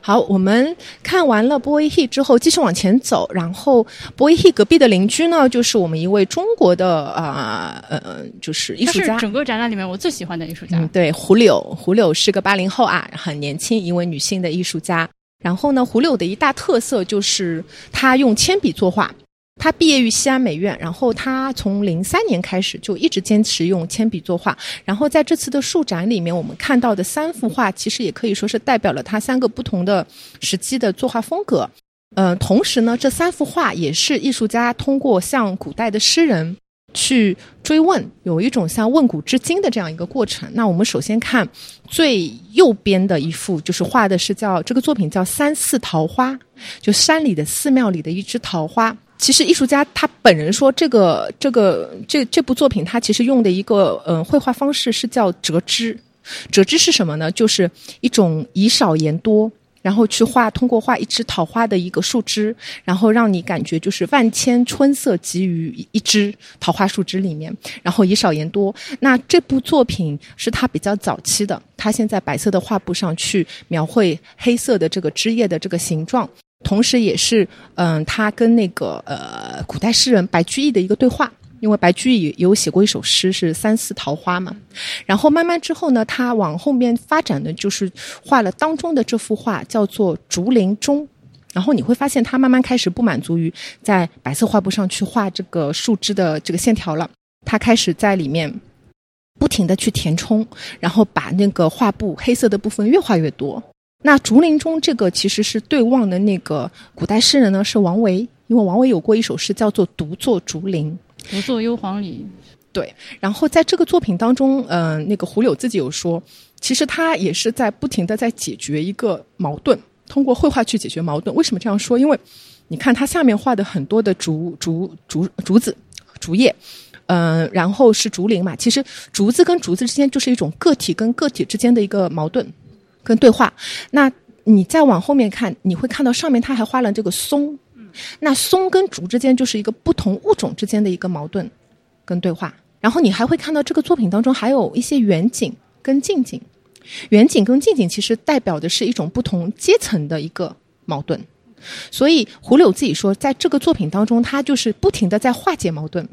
好，我们看完了 Boy He 之后，继续往前走。然后 Boy He 隔壁的邻居呢，就是我们一位中国的啊呃，就是艺术家。整个展览里面我最喜欢的艺术家。嗯，对，胡柳，胡柳是个八零后啊，很年轻，一位女性的艺术家。然后呢，胡柳的一大特色就是她用铅笔作画。他毕业于西安美院，然后他从零三年开始就一直坚持用铅笔作画。然后在这次的树展里面，我们看到的三幅画，其实也可以说是代表了他三个不同的时期的作画风格。嗯，同时呢，这三幅画也是艺术家通过向古代的诗人去追问，有一种像问古知今的这样一个过程。那我们首先看最右边的一幅，就是画的是叫这个作品叫《三寺桃花》，就山里的寺庙里的一枝桃花。其实艺术家他本人说，这个这个这这部作品他其实用的一个嗯绘画方式是叫折枝，折枝是什么呢？就是一种以少言多，然后去画通过画一枝桃花的一个树枝，然后让你感觉就是万千春色集于一枝桃花树枝里面，然后以少言多。那这部作品是他比较早期的，他先在白色的画布上去描绘黑色的这个枝叶的这个形状。同时，也是嗯，他跟那个呃古代诗人白居易的一个对话，因为白居易有写过一首诗是《三寺桃花》嘛。然后慢慢之后呢，他往后面发展的就是画了当中的这幅画，叫做《竹林中》。然后你会发现，他慢慢开始不满足于在白色画布上去画这个树枝的这个线条了，他开始在里面不停的去填充，然后把那个画布黑色的部分越画越多。那竹林中这个其实是对望的那个古代诗人呢，是王维，因为王维有过一首诗叫做《独坐竹林》，独坐幽篁里。对，然后在这个作品当中，嗯，那个胡柳自己有说，其实他也是在不停的在解决一个矛盾，通过绘画去解决矛盾。为什么这样说？因为你看他下面画的很多的竹竹竹竹子、竹叶，嗯，然后是竹林嘛，其实竹子跟竹子之间就是一种个体跟个体之间的一个矛盾。跟对话，那你再往后面看，你会看到上面他还画了这个松，那松跟竹之间就是一个不同物种之间的一个矛盾跟对话。然后你还会看到这个作品当中还有一些远景跟近景，远景跟近景其实代表的是一种不同阶层的一个矛盾。所以胡柳自己说，在这个作品当中，他就是不停的在化解矛盾，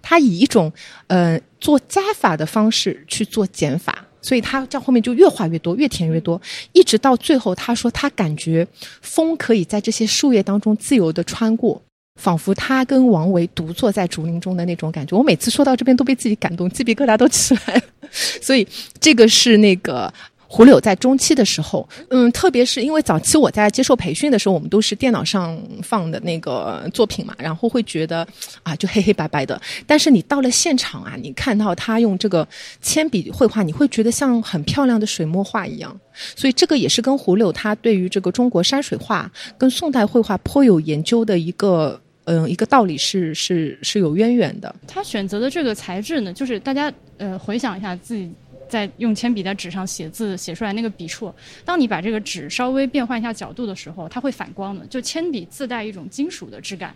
他以一种呃做加法的方式去做减法。所以他在后面就越画越多，越填越多，一直到最后，他说他感觉风可以在这些树叶当中自由的穿过，仿佛他跟王维独坐在竹林中的那种感觉。我每次说到这边都被自己感动，鸡皮疙瘩都起来了。所以这个是那个。胡柳在中期的时候，嗯，特别是因为早期我在接受培训的时候，我们都是电脑上放的那个作品嘛，然后会觉得啊，就黑黑白白的。但是你到了现场啊，你看到他用这个铅笔绘画，你会觉得像很漂亮的水墨画一样。所以这个也是跟胡柳他对于这个中国山水画跟宋代绘画颇有研究的一个嗯一个道理是是是有渊源的。他选择的这个材质呢，就是大家呃回想一下自己。在用铅笔在纸上写字写出来那个笔触，当你把这个纸稍微变换一下角度的时候，它会反光的。就铅笔自带一种金属的质感。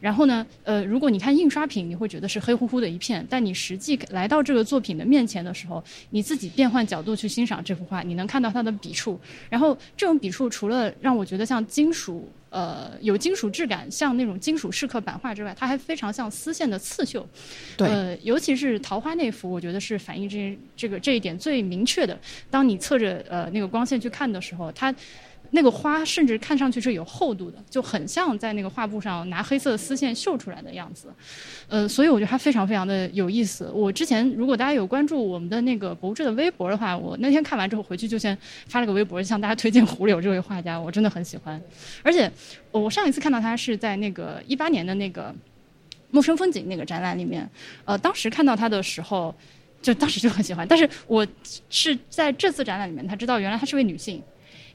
然后呢，呃，如果你看印刷品，你会觉得是黑乎乎的一片，但你实际来到这个作品的面前的时候，你自己变换角度去欣赏这幅画，你能看到它的笔触。然后这种笔触除了让我觉得像金属。呃，有金属质感，像那种金属蚀刻版画之外，它还非常像丝线的刺绣。对，呃，尤其是桃花那幅，我觉得是反映这这个这一点最明确的。当你侧着呃那个光线去看的时候，它那个花甚至看上去是有厚度的，就很像在那个画布上拿黑色的丝线绣出来的样子。呃，所以我觉得它非常非常的有意思。我之前如果大家有关注我们的那个博物志的微博的话，我那天看完之后回去就先发了个微博，向大家推荐胡柳这位画家，我真的很喜欢。而且我上一次看到他是在那个一八年的那个陌生风景那个展览里面，呃，当时看到他的时候，就当时就很喜欢。但是我是在这次展览里面，他知道原来她是位女性。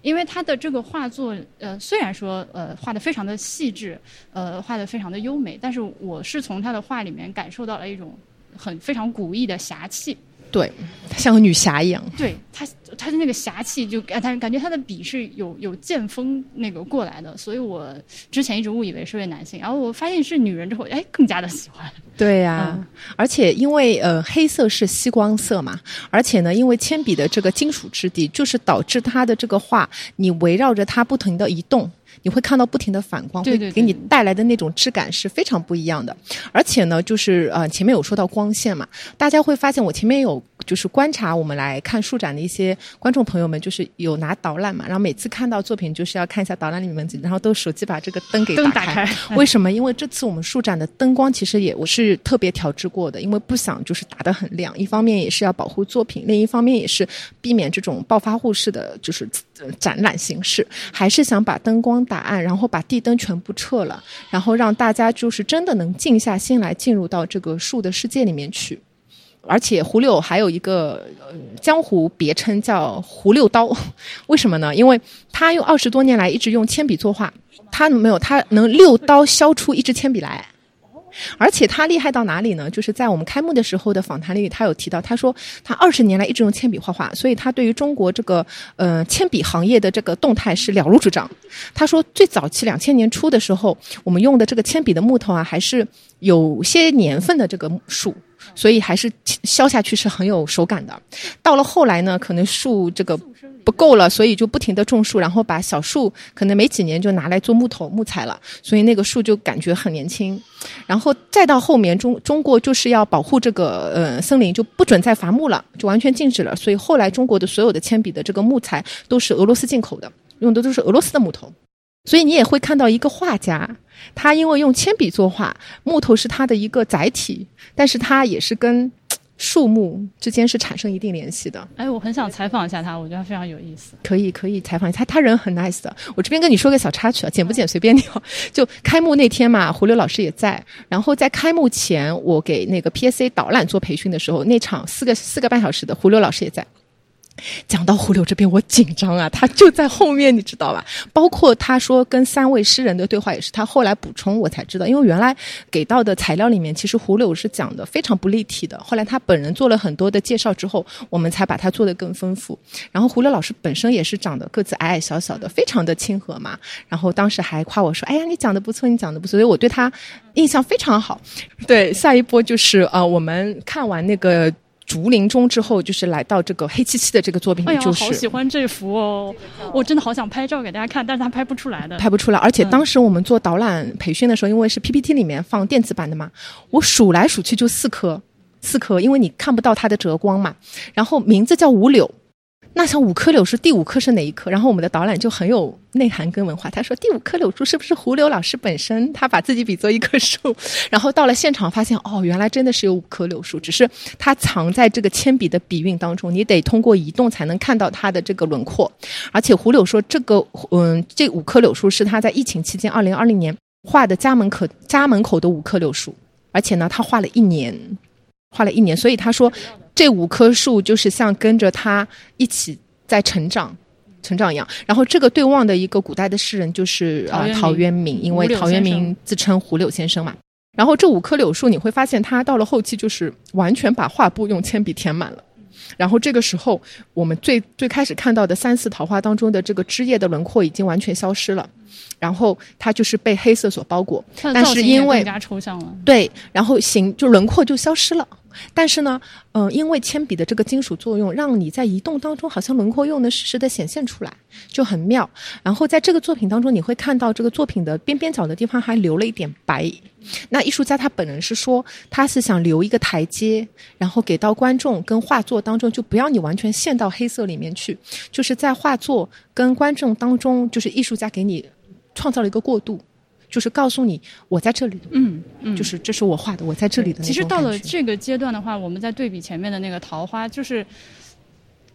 因为他的这个画作，呃，虽然说呃画的非常的细致，呃画的非常的优美，但是我是从他的画里面感受到了一种很非常古意的侠气。对，像个女侠一样。对她，她的那个侠气，就感感觉她的笔是有有剑锋那个过来的，所以我之前一直误以为是位男性，然后我发现是女人之后，哎，更加的喜欢。对呀，而且因为呃黑色是吸光色嘛，而且呢，因为铅笔的这个金属质地，就是导致它的这个画，你围绕着它不停的移动。你会看到不停的反光，会给你带来的那种质感是非常不一样的。而且呢，就是呃，前面有说到光线嘛，大家会发现我前面有就是观察我们来看书展的一些观众朋友们，就是有拿导览嘛，然后每次看到作品就是要看一下导览里面，然后都手机把这个灯给打开。为什么？因为这次我们书展的灯光其实也我是特别调制过的，因为不想就是打得很亮，一方面也是要保护作品，另一方面也是避免这种暴发户式的就是展览形式，还是想把灯光。打案，然后把地灯全部撤了，然后让大家就是真的能静下心来进入到这个树的世界里面去。而且胡柳还有一个江湖别称叫“胡六刀”，为什么呢？因为他用二十多年来一直用铅笔作画，他没有他能六刀削出一支铅笔来。而且他厉害到哪里呢？就是在我们开幕的时候的访谈里，他有提到，他说他二十年来一直用铅笔画画，所以他对于中国这个呃铅笔行业的这个动态是了如指掌。他说最早期两千年初的时候，我们用的这个铅笔的木头啊，还是有些年份的这个树，所以还是削下去是很有手感的。到了后来呢，可能树这个。不够了，所以就不停的种树，然后把小树可能没几年就拿来做木头木材了，所以那个树就感觉很年轻。然后再到后面中中国就是要保护这个呃森林，就不准再伐木了，就完全禁止了。所以后来中国的所有的铅笔的这个木材都是俄罗斯进口的，用的都是俄罗斯的木头。所以你也会看到一个画家，他因为用铅笔作画，木头是他的一个载体，但是他也是跟。树木之间是产生一定联系的。哎，我很想采访一下他，我觉得非常有意思。可以，可以采访一下他，他人很 nice 的。我这边跟你说个小插曲啊，剪不剪随便你。就开幕那天嘛，胡柳老师也在。然后在开幕前，我给那个 PSA 导览做培训的时候，那场四个四个半小时的，胡柳老师也在。讲到胡柳这边，我紧张啊，他就在后面，你知道吧？包括他说跟三位诗人的对话，也是他后来补充，我才知道，因为原来给到的材料里面，其实胡柳是讲的非常不立体的。后来他本人做了很多的介绍之后，我们才把它做得更丰富。然后胡柳老师本身也是长得个子矮矮小小的，非常的亲和嘛。然后当时还夸我说：“哎呀，你讲的不错，你讲的不错。”所以我对他印象非常好。对，下一波就是呃，我们看完那个。竹林中之后，就是来到这个黑漆漆的这个作品里，就是。好喜欢这幅哦！我真的好想拍照给大家看，但是他拍不出来的。拍不出来，而且当时我们做导览培训的时候，因为是 PPT 里面放电子版的嘛，我数来数去就四颗，四颗，因为你看不到它的折光嘛。然后名字叫五柳。那像五棵柳树，第五棵是哪一棵？然后我们的导览就很有内涵跟文化，他说第五棵柳树是不是胡柳老师本身？他把自己比作一棵树，然后到了现场发现，哦，原来真的是有五棵柳树，只是它藏在这个铅笔的笔韵当中，你得通过移动才能看到它的这个轮廓。而且胡柳说，这个嗯，这五棵柳树是他在疫情期间二零二零年画的家门口家门口的五棵柳树，而且呢，他画了一年，画了一年，所以他说。这五棵树就是像跟着他一起在成长、成长一样。然后这个对望的一个古代的诗人就是啊陶渊明，因为陶渊明自称胡柳先生嘛。然后这五棵柳树你会发现，他到了后期就是完全把画布用铅笔填满了。然后这个时候，我们最最开始看到的三四桃花当中的这个枝叶的轮廓已经完全消失了，然后它就是被黑色所包裹。但是因为更加抽象了。对，然后形就轮廓就消失了。但是呢，嗯、因为铅笔的这个金属作用，让你在移动当中好像轮廓又能实时的显现出来，就很妙。然后在这个作品当中，你会看到这个作品的边边角的地方还留了一点白。那艺术家他本人是说，他是想留一个台阶，然后给到观众跟画作当中，就不要你完全陷到黑色里面去，就是在画作跟观众当中，就是艺术家给你创造了一个过渡，就是告诉你我在这里，嗯嗯，就是这是我画的，我在这里的其实到了这个阶段的话，我们在对比前面的那个桃花，就是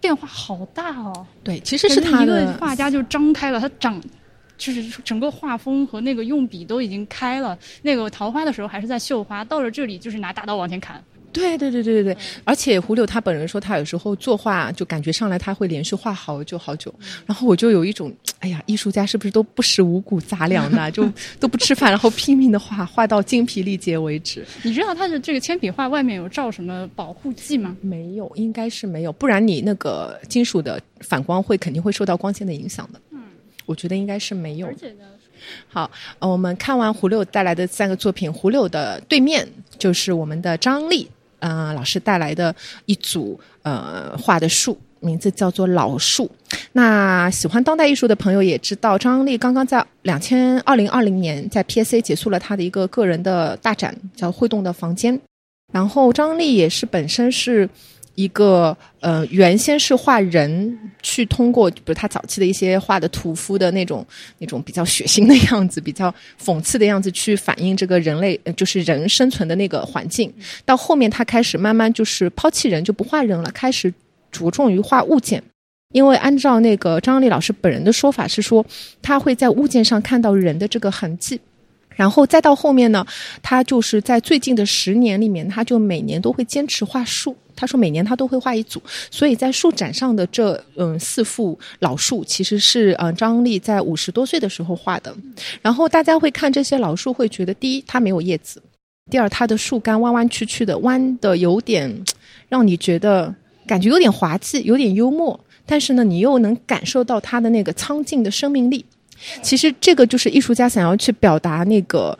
变化好大哦。对，其实是感觉一个他的画家就张开了，他长就是整个画风和那个用笔都已经开了。那个桃花的时候还是在绣花，到了这里就是拿大刀往前砍。对对对对对对，而且胡柳他本人说，他有时候作画就感觉上来他会连续画好久好久，然后我就有一种，哎呀，艺术家是不是都不食五谷杂粮的，就都不吃饭，然后拼命的画，画到精疲力竭为止？你知道他的这个铅笔画外面有罩什么保护剂吗？没有，应该是没有，不然你那个金属的反光会肯定会受到光线的影响的。嗯，我觉得应该是没有。且呢，好，呃，我们看完胡柳带来的三个作品，胡柳的对面就是我们的张力，嗯，老师带来的一组呃画的树，名字叫做老树。那喜欢当代艺术的朋友也知道，张力刚刚在两千二零二零年在 PSA 结束了他的一个个人的大展，叫《会动的房间》。然后张力也是本身是一个呃，原先是画人，去通过比如他早期的一些画的屠夫的那种那种比较血腥的样子，比较讽刺的样子，去反映这个人类呃就是人生存的那个环境。到后面他开始慢慢就是抛弃人，就不画人了，开始着重于画物件。因为按照那个张丽老师本人的说法是说，他会在物件上看到人的这个痕迹。然后再到后面呢，他就是在最近的十年里面，他就每年都会坚持画树。他说每年他都会画一组，所以在树展上的这嗯四幅老树，其实是嗯张力在五十多岁的时候画的。然后大家会看这些老树，会觉得第一它没有叶子，第二它的树干弯弯曲曲的，弯的有点让你觉得感觉有点滑稽，有点幽默，但是呢，你又能感受到它的那个苍劲的生命力。其实这个就是艺术家想要去表达那个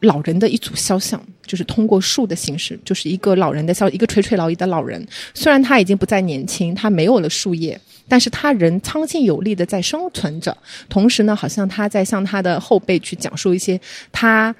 老人的一组肖像，就是通过树的形式，就是一个老人的肖，一个垂垂老矣的老人。虽然他已经不再年轻，他没有了树叶，但是他人苍劲有力的在生存着。同时呢，好像他在向他的后辈去讲述一些他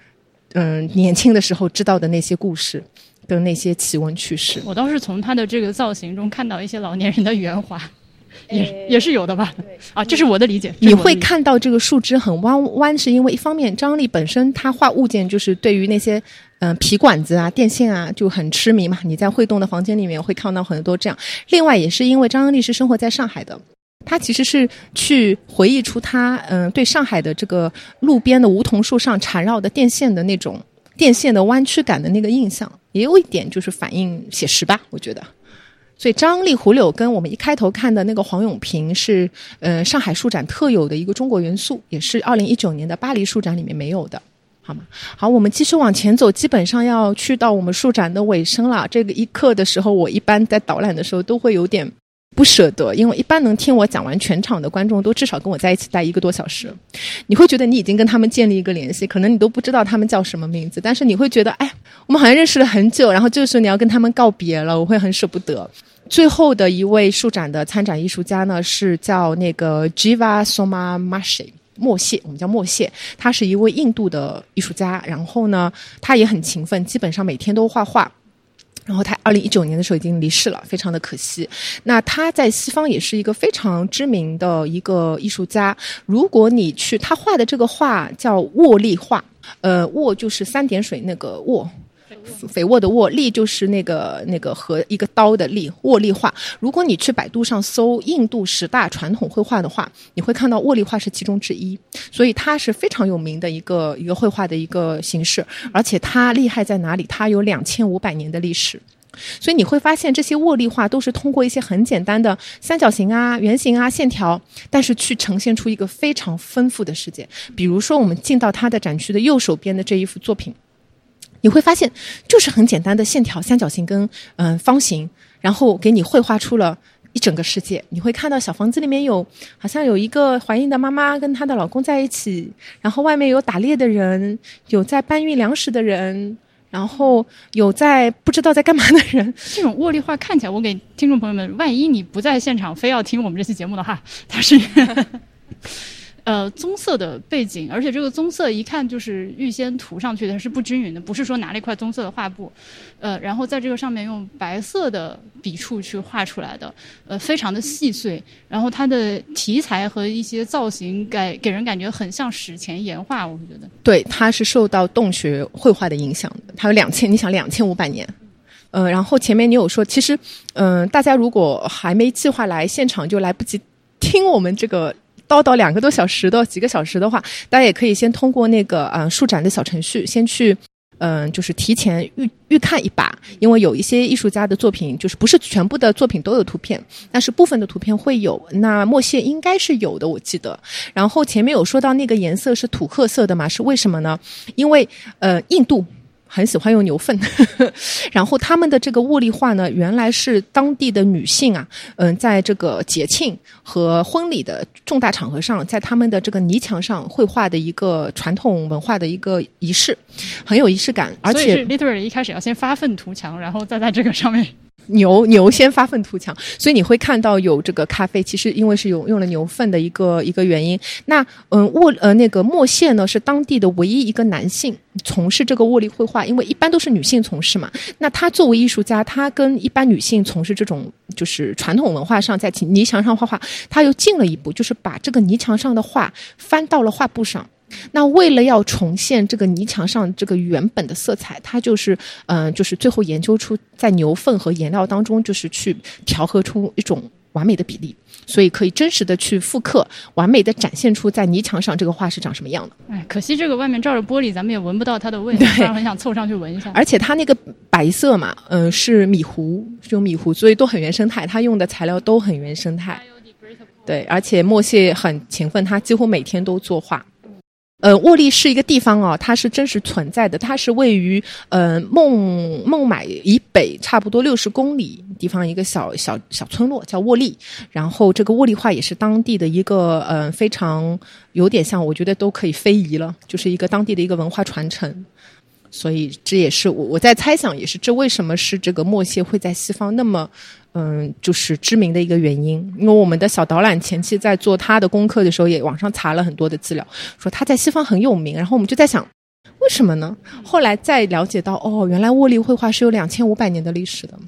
嗯年轻的时候知道的那些故事，跟那些奇闻趣事。我倒是从他的这个造型中看到一些老年人的圆滑，也也是有的吧？啊，这是我的理解。你会看到这个树枝很弯弯，是因为一方面张力本身他画物件就是对于那些嗯、皮管子啊、电线啊就很痴迷嘛。你在会动的房间里面会看到很多这样。另外也是因为张力是生活在上海的。他其实是去回忆出他嗯、对上海的这个路边的梧桐树上缠绕的电线的那种电线的弯曲感的那个印象，也有一点就是反映写实吧，我觉得。所以张力、胡柳跟我们一开头看的那个黄永平是，呃，上海书展特有的一个中国元素，也是二零一九年的巴黎书展里面没有的，好吗？好，我们继续往前走，基本上要去到我们树展的尾声了。这个一刻的时候，我一般在导览的时候都会有点不舍得，因为一般能听我讲完全场的观众都至少跟我在一起待一个多小时，你会觉得你已经跟他们建立一个联系，可能你都不知道他们叫什么名字，但是你会觉得，哎，我们好像认识了很久，然后这个时候你要跟他们告别了，我会很舍不得。最后的一位树展的参展艺术家呢，是叫那个 Jiva Soma Mashi。莫谢，我们叫莫谢，他是一位印度的艺术家，然后呢，他也很勤奋，基本上每天都画画。然后他二零一九年的时候已经离世了，非常的可惜。那他在西方也是一个非常知名的一个艺术家。如果你去他画的这个画叫沃利画，呃，沃就是三点水那个沃。肥沃的沃，利就是那个那个和一个刀的利，沃利画。如果你去百度上搜印度十大传统绘画的话，你会看到沃利画是其中之一，所以它是非常有名的一个一个绘画的一个形式，而且它厉害在哪里？它有两千五百年的历史。所以你会发现，这些握力画都是通过一些很简单的三角形啊、圆形啊、线条，但是去呈现出一个非常丰富的世界。比如说，我们进到它的展区的右手边的这一幅作品，你会发现，就是很简单的线条、三角形跟嗯、方形，然后给你绘画出了。一整个世界，你会看到小房子里面有，好像有一个怀孕的妈妈跟她的老公在一起，然后外面有打猎的人，有在搬运粮食的人，然后有在不知道在干嘛的人，这种茉莉花看起来，我给听众朋友们，万一你不在现场，非要听我们这期节目的话，它是。呃，棕色的背景，而且这个棕色一看就是预先涂上去的，是不均匀的，不是说拿了一块棕色的画布，呃，然后在这个上面用白色的笔触去画出来的，呃，非常的细碎。然后它的题材和一些造型，给给人感觉很像史前岩画，我觉得。对，它是受到洞穴绘画的影响的，它有两千，你想两千五百年，呃，然后前面你有说，其实，嗯，大家如果还没计划来现场，就来不及听我们这个。叨叨两个多小时的几个小时的话，大家也可以先通过那个嗯数展的小程序，先去嗯就是提前预预看一把，因为有一些艺术家的作品就是不是全部的作品都有图片，但是部分的图片会有。那墨线应该是有的，我记得。然后前面有说到那个颜色是土褐色的嘛？是为什么呢？因为呃印度。很喜欢用牛粪，然后他们的这个物力画呢，原来是当地的女性啊，嗯，在这个节庆和婚礼的重大场合上，在他们的这个泥墙上绘画的一个传统文化的一个仪式，很有仪式感。而且，literally 一开始要先发愤图强，然后再在这个上面。牛牛先发愤图强，所以你会看到有这个咖啡，其实因为是有用了牛粪的一个一个原因。那嗯，沃呃那个莫谢呢是当地的唯一一个男性从事这个茉莉绘画，因为一般都是女性从事嘛。那他作为艺术家，他跟一般女性从事这种就是传统文化上在泥墙上画画，他又进了一步，就是把这个泥墙上的画翻到了画布上。那为了要重现这个泥墙上这个原本的色彩，他就是嗯，就是最后研究出在牛粪和颜料当中，就是去调和出一种完美的比例，所以可以真实的去复刻，完美的展现出在泥墙上这个画是长什么样的。哎，可惜这个外面罩着玻璃，咱们也闻不到它的味道，很想凑上去闻一下。而且它那个白色嘛，嗯，是米糊，是用米糊，所以都很原生态，它用的材料都很原生态。对，而且莫谢很勤奋，他几乎每天都作画。呃，沃利是一个地方哦，它是真实存在的。它是位于呃孟孟买以北差不多六十公里地方一个小小小村落，叫沃利。然后这个沃利话也是当地的一个呃非常有点像，我觉得都可以非遗了，就是一个当地的一个文化传承。所以这也是我我在猜想，也是这为什么是这个墨谢会在西方那么。嗯，就是知名的一个原因，因为我们的小导览前期在做他的功课的时候，也网上查了很多的资料，说他在西方很有名。然后我们就在想，为什么呢？后来再了解到，哦，原来沃利绘画是有两千五百年的历史的，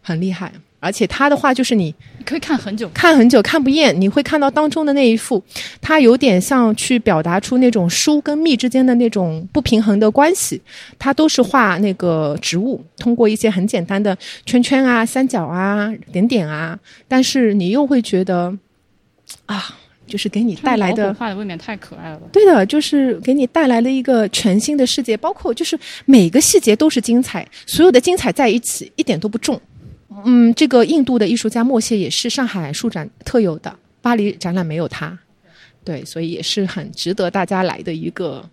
很厉害。而且他的话就是你，你可以看很久，看很久看不厌。你会看到当中的那一幅，它有点像去表达出那种疏跟密之间的那种不平衡的关系。它都是画那个植物，通过一些很简单的圈圈啊、三角啊、点点啊，但是你又会觉得，啊，就是给你带来的画的未免太可爱了。对的，就是给你带来了一个全新的世界，包括就是每个细节都是精彩，所有的精彩在一起，一点都不重。嗯，这个印度的艺术家莫谢也是上海书展特有的，巴黎展览没有他，对，所以也是很值得大家来的一个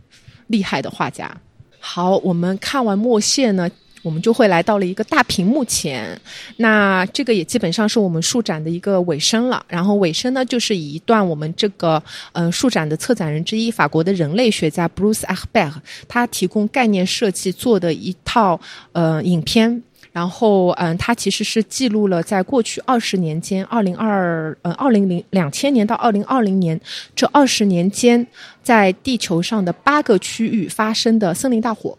厉害的画家。好，我们看完莫谢呢，我们就会来到了一个大屏幕前，那这个也基本上是我们书展的一个尾声了。然后尾声呢，就是以一段我们这个呃书展的策展人之一，法国的人类学家 Bruce Achber，他提供概念设计做的一套呃影片。然后，嗯，它其实是记录了在过去二十年间，二零二呃二零零两千年到二零二零年这二十年间，在地球上的八个区域发生的森林大火，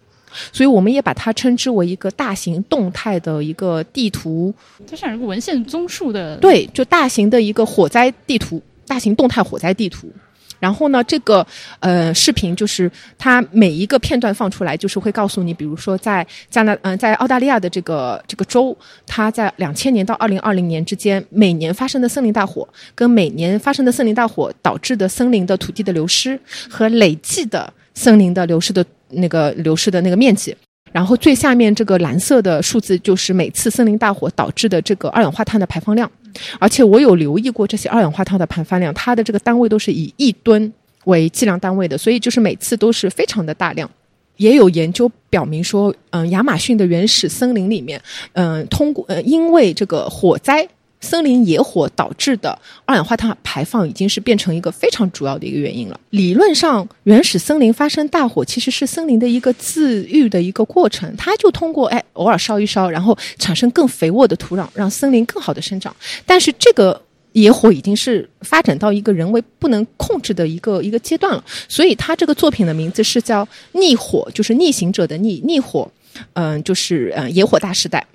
所以我们也把它称之为一个大型动态的一个地图。它像一个文献综述的，对，就大型的一个火灾地图，大型动态火灾地图。然后呢，这个呃视频就是它每一个片段放出来，就是会告诉你，比如说在加拿嗯在澳大利亚的这个这个州，它在两千年到二零二零年之间每年发生的森林大火，跟每年发生的森林大火导致的森林的土地的流失和累计的森林的流失的那个流失的那个面积。然后最下面这个蓝色的数字就是每次森林大火导致的这个二氧化碳的排放量，而且我有留意过这些二氧化碳的排放量，它的这个单位都是以亿吨为计量单位的，所以就是每次都是非常的大量。也有研究表明说，嗯，亚马逊的原始森林里面，嗯，通过呃因为这个火灾森林野火导致的二氧化碳排放已经是变成一个非常主要的一个原因了。理论上，原始森林发生大火其实是森林的一个自愈的一个过程，它就通过哎偶尔烧一烧，然后产生更肥沃的土壤，让森林更好的生长。但是这个野火已经是发展到一个人为不能控制的一个一个阶段了，所以他这个作品的名字是叫《逆火》，就是逆行者的逆逆火，嗯，就是嗯野火大时代。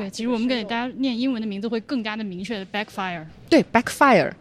对，其实我们给大家念英文的名字会更加的明确的，backfire。对，backfire，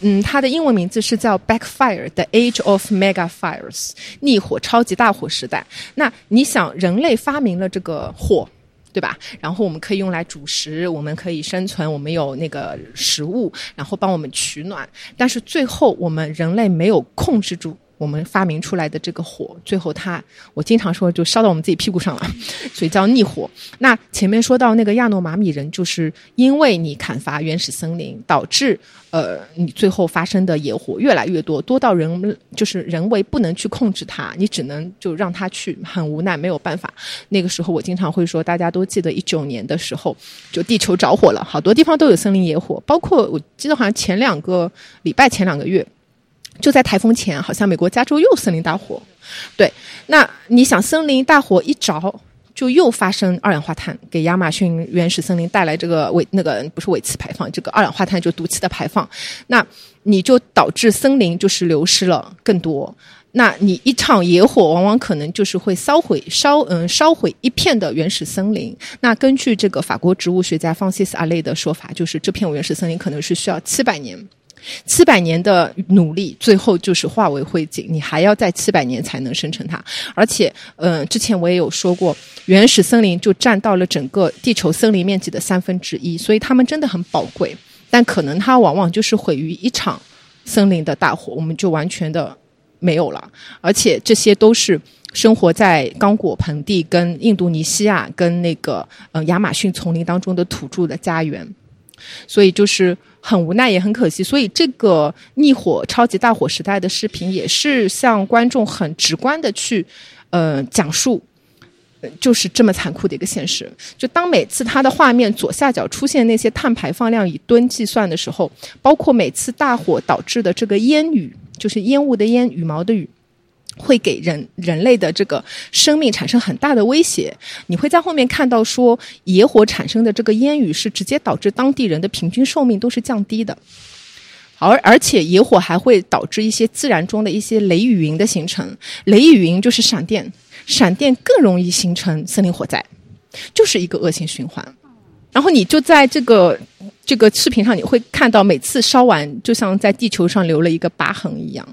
嗯，它的英文名字是叫 backfire，the age of mega fires，逆火超级大火时代。那你想，人类发明了这个火，对吧？然后我们可以用来煮食，我们可以生存，我们有那个食物，然后帮我们取暖。但是最后，我们人类没有控制住。我们发明出来的这个火，最后它，我经常说就烧到我们自己屁股上了，所以叫逆火。那前面说到那个亚诺马米人，就是因为你砍伐原始森林，导致呃你最后发生的野火越来越多，多到人就是人为不能去控制它，你只能就让它去，很无奈，没有办法。那个时候我经常会说，大家都记得一九年的时候，就地球着火了，好多地方都有森林野火，包括我记得好像前两个礼拜前两个月。就在台风前，好像美国加州又森林大火，对。那你想，森林大火一着，就又发生二氧化碳，给亚马逊原始森林带来这个尾那个不是尾气排放，这个二氧化碳就毒气的排放。那你就导致森林就是流失了更多。那你一场野火，往往可能就是会烧毁烧嗯烧毁一片的原始森林。那根据这个法国植物学家方西斯阿雷的说法，就是这片原始森林可能是需要七百年。七百年的努力，最后就是化为灰烬。你还要在七百年才能生成它。而且，嗯，之前我也有说过，原始森林就占到了整个地球森林面积的三分之一，所以它们真的很宝贵。但可能它往往就是毁于一场森林的大火，我们就完全的没有了。而且这些都是生活在刚果盆地、跟印度尼西亚、跟那个嗯亚马逊丛林当中的土著的家园。所以就是很无奈，也很可惜。所以这个逆火超级大火时代的视频，也是向观众很直观的去，呃，讲述，就是这么残酷的一个现实。就当每次它的画面左下角出现那些碳排放量以吨计算的时候，包括每次大火导致的这个烟雨，就是烟雾的烟，羽毛的羽。会给人人类的这个生命产生很大的威胁。你会在后面看到说，野火产生的这个烟雨是直接导致当地人的平均寿命都是降低的。而而且野火还会导致一些自然中的一些雷雨云的形成，雷雨云就是闪电，闪电更容易形成森林火灾，就是一个恶性循环。然后你就在这个这个视频上，你会看到每次烧完，就像在地球上留了一个疤痕一样。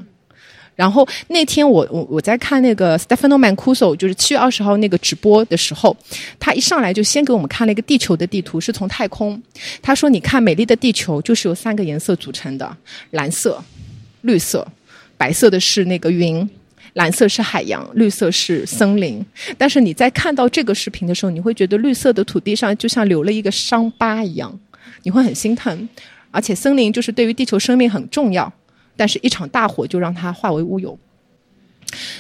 然后那天我我我在看那个 Stefano Mancuso，就是七月二十号那个直播的时候，他一上来就先给我们看了一个地球的地图，是从太空。他说：“你看，美丽的地球就是由三个颜色组成的：蓝色、绿色、白色的是那个云，蓝色是海洋，绿色是森林。但是你在看到这个视频的时候，你会觉得绿色的土地上就像留了一个伤疤一样，你会很心疼。而且森林就是对于地球生命很重要。”但是，一场大火就让它化为乌有。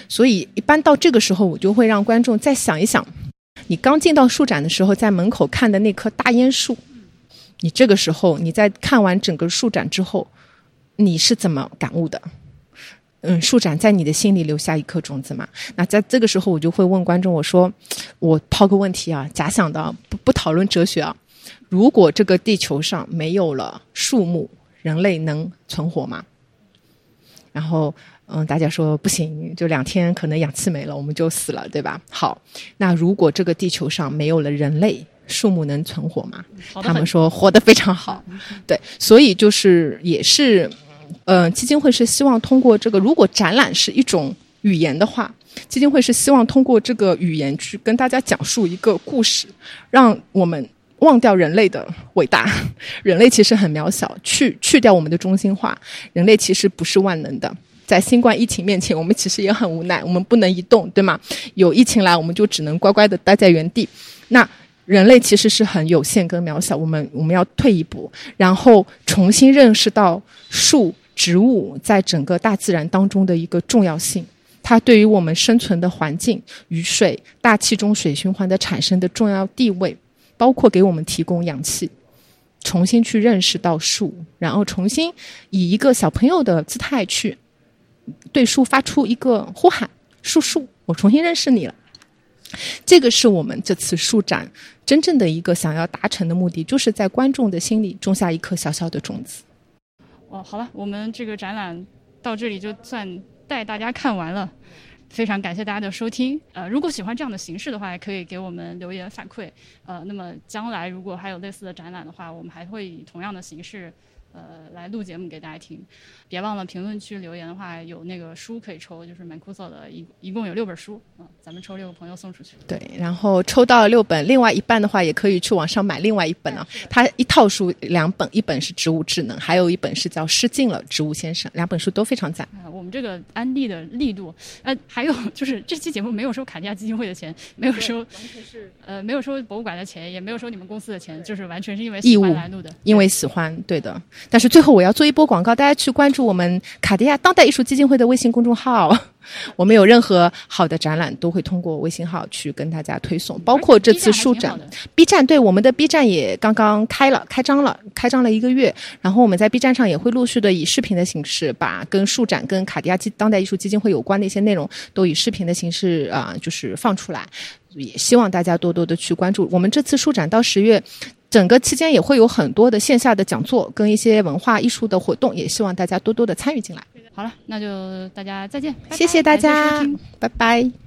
所以，一般到这个时候，我就会让观众再想一想：你刚进到树展的时候，在门口看的那棵大烟树，你这个时候你在看完整个树展之后，你是怎么感悟的？嗯，树展在你的心里留下一颗种子嘛？那在这个时候，我就会问观众：我说，我抛个问题啊，假想的，不不讨论哲学啊。如果这个地球上没有了树木，人类能存活吗？然后，嗯，大家说不行，就两天可能氧气没了，我们就死了，对吧？好，那如果这个地球上没有了人类，树木能存活吗？他们说活得非常好，对，所以就是也是，嗯，基金会是希望通过这个，如果展览是一种语言的话，基金会是希望通过这个语言去跟大家讲述一个故事，让我们。忘掉人类的伟大，人类其实很渺小。去去掉我们的中心化，人类其实不是万能的。在新冠疫情面前，我们其实也很无奈，我们不能移动，对吗？有疫情来，我们就只能乖乖的待在原地。那人类其实是很有限跟渺小，我们我们要退一步，然后重新认识到树、植物在整个大自然当中的一个重要性，它对于我们生存的环境、雨水、大气中水循环的产生的重要地位。包括给我们提供氧气，重新去认识到树，然后重新以一个小朋友的姿态去对树发出一个呼喊：“树树，我重新认识你了。”这个是我们这次树展真正的一个想要达成的目的，就是在观众的心里种下一颗小小的种子。哦，好了，我们这个展览到这里就算带大家看完了。非常感谢大家的收听。呃，如果喜欢这样的形式的话，也可以给我们留言反馈。呃，那么将来如果还有类似的展览的话，我们还会以同样的形式。呃，来录节目给大家听，别忘了评论区留言的话，有那个书可以抽，就是 Mancuso 的一一共有六本书，嗯，咱们抽六个朋友送出去。对，然后抽到了六本，另外一半的话也可以去网上买另外一本啊。它一套书两本，一本是植物智能，还有一本是叫失禁了植物先生，两本书都非常赞。我们这个安利的力度，呃，还有就是这期节目没有收卡地亚基金会的钱，没有收，完全是呃没有收博物馆的钱，也没有收你们公司的钱，就是完全是因为喜欢来录的，因为喜欢，对的。但是最后我要做一波广告，大家去关注我们卡地亚当代艺术基金会的微信公众号。我们有任何好的展览，都会通过微信号去跟大家推送，包括这次书展。B 站对我们的 B 站也刚刚开了，开张了，开张了一个月。然后我们在 B 站上也会陆续的以视频的形式，把跟书展、跟卡地亚基当代艺术基金会有关的一些内容，都以视频的形式啊，就是放出来。也希望大家多多的去关注。我们这次书展到十月。整个期间也会有很多的线下的讲座跟一些文化艺术的活动，也希望大家多多的参与进来。好了，那就大家再见，谢谢大家，拜拜。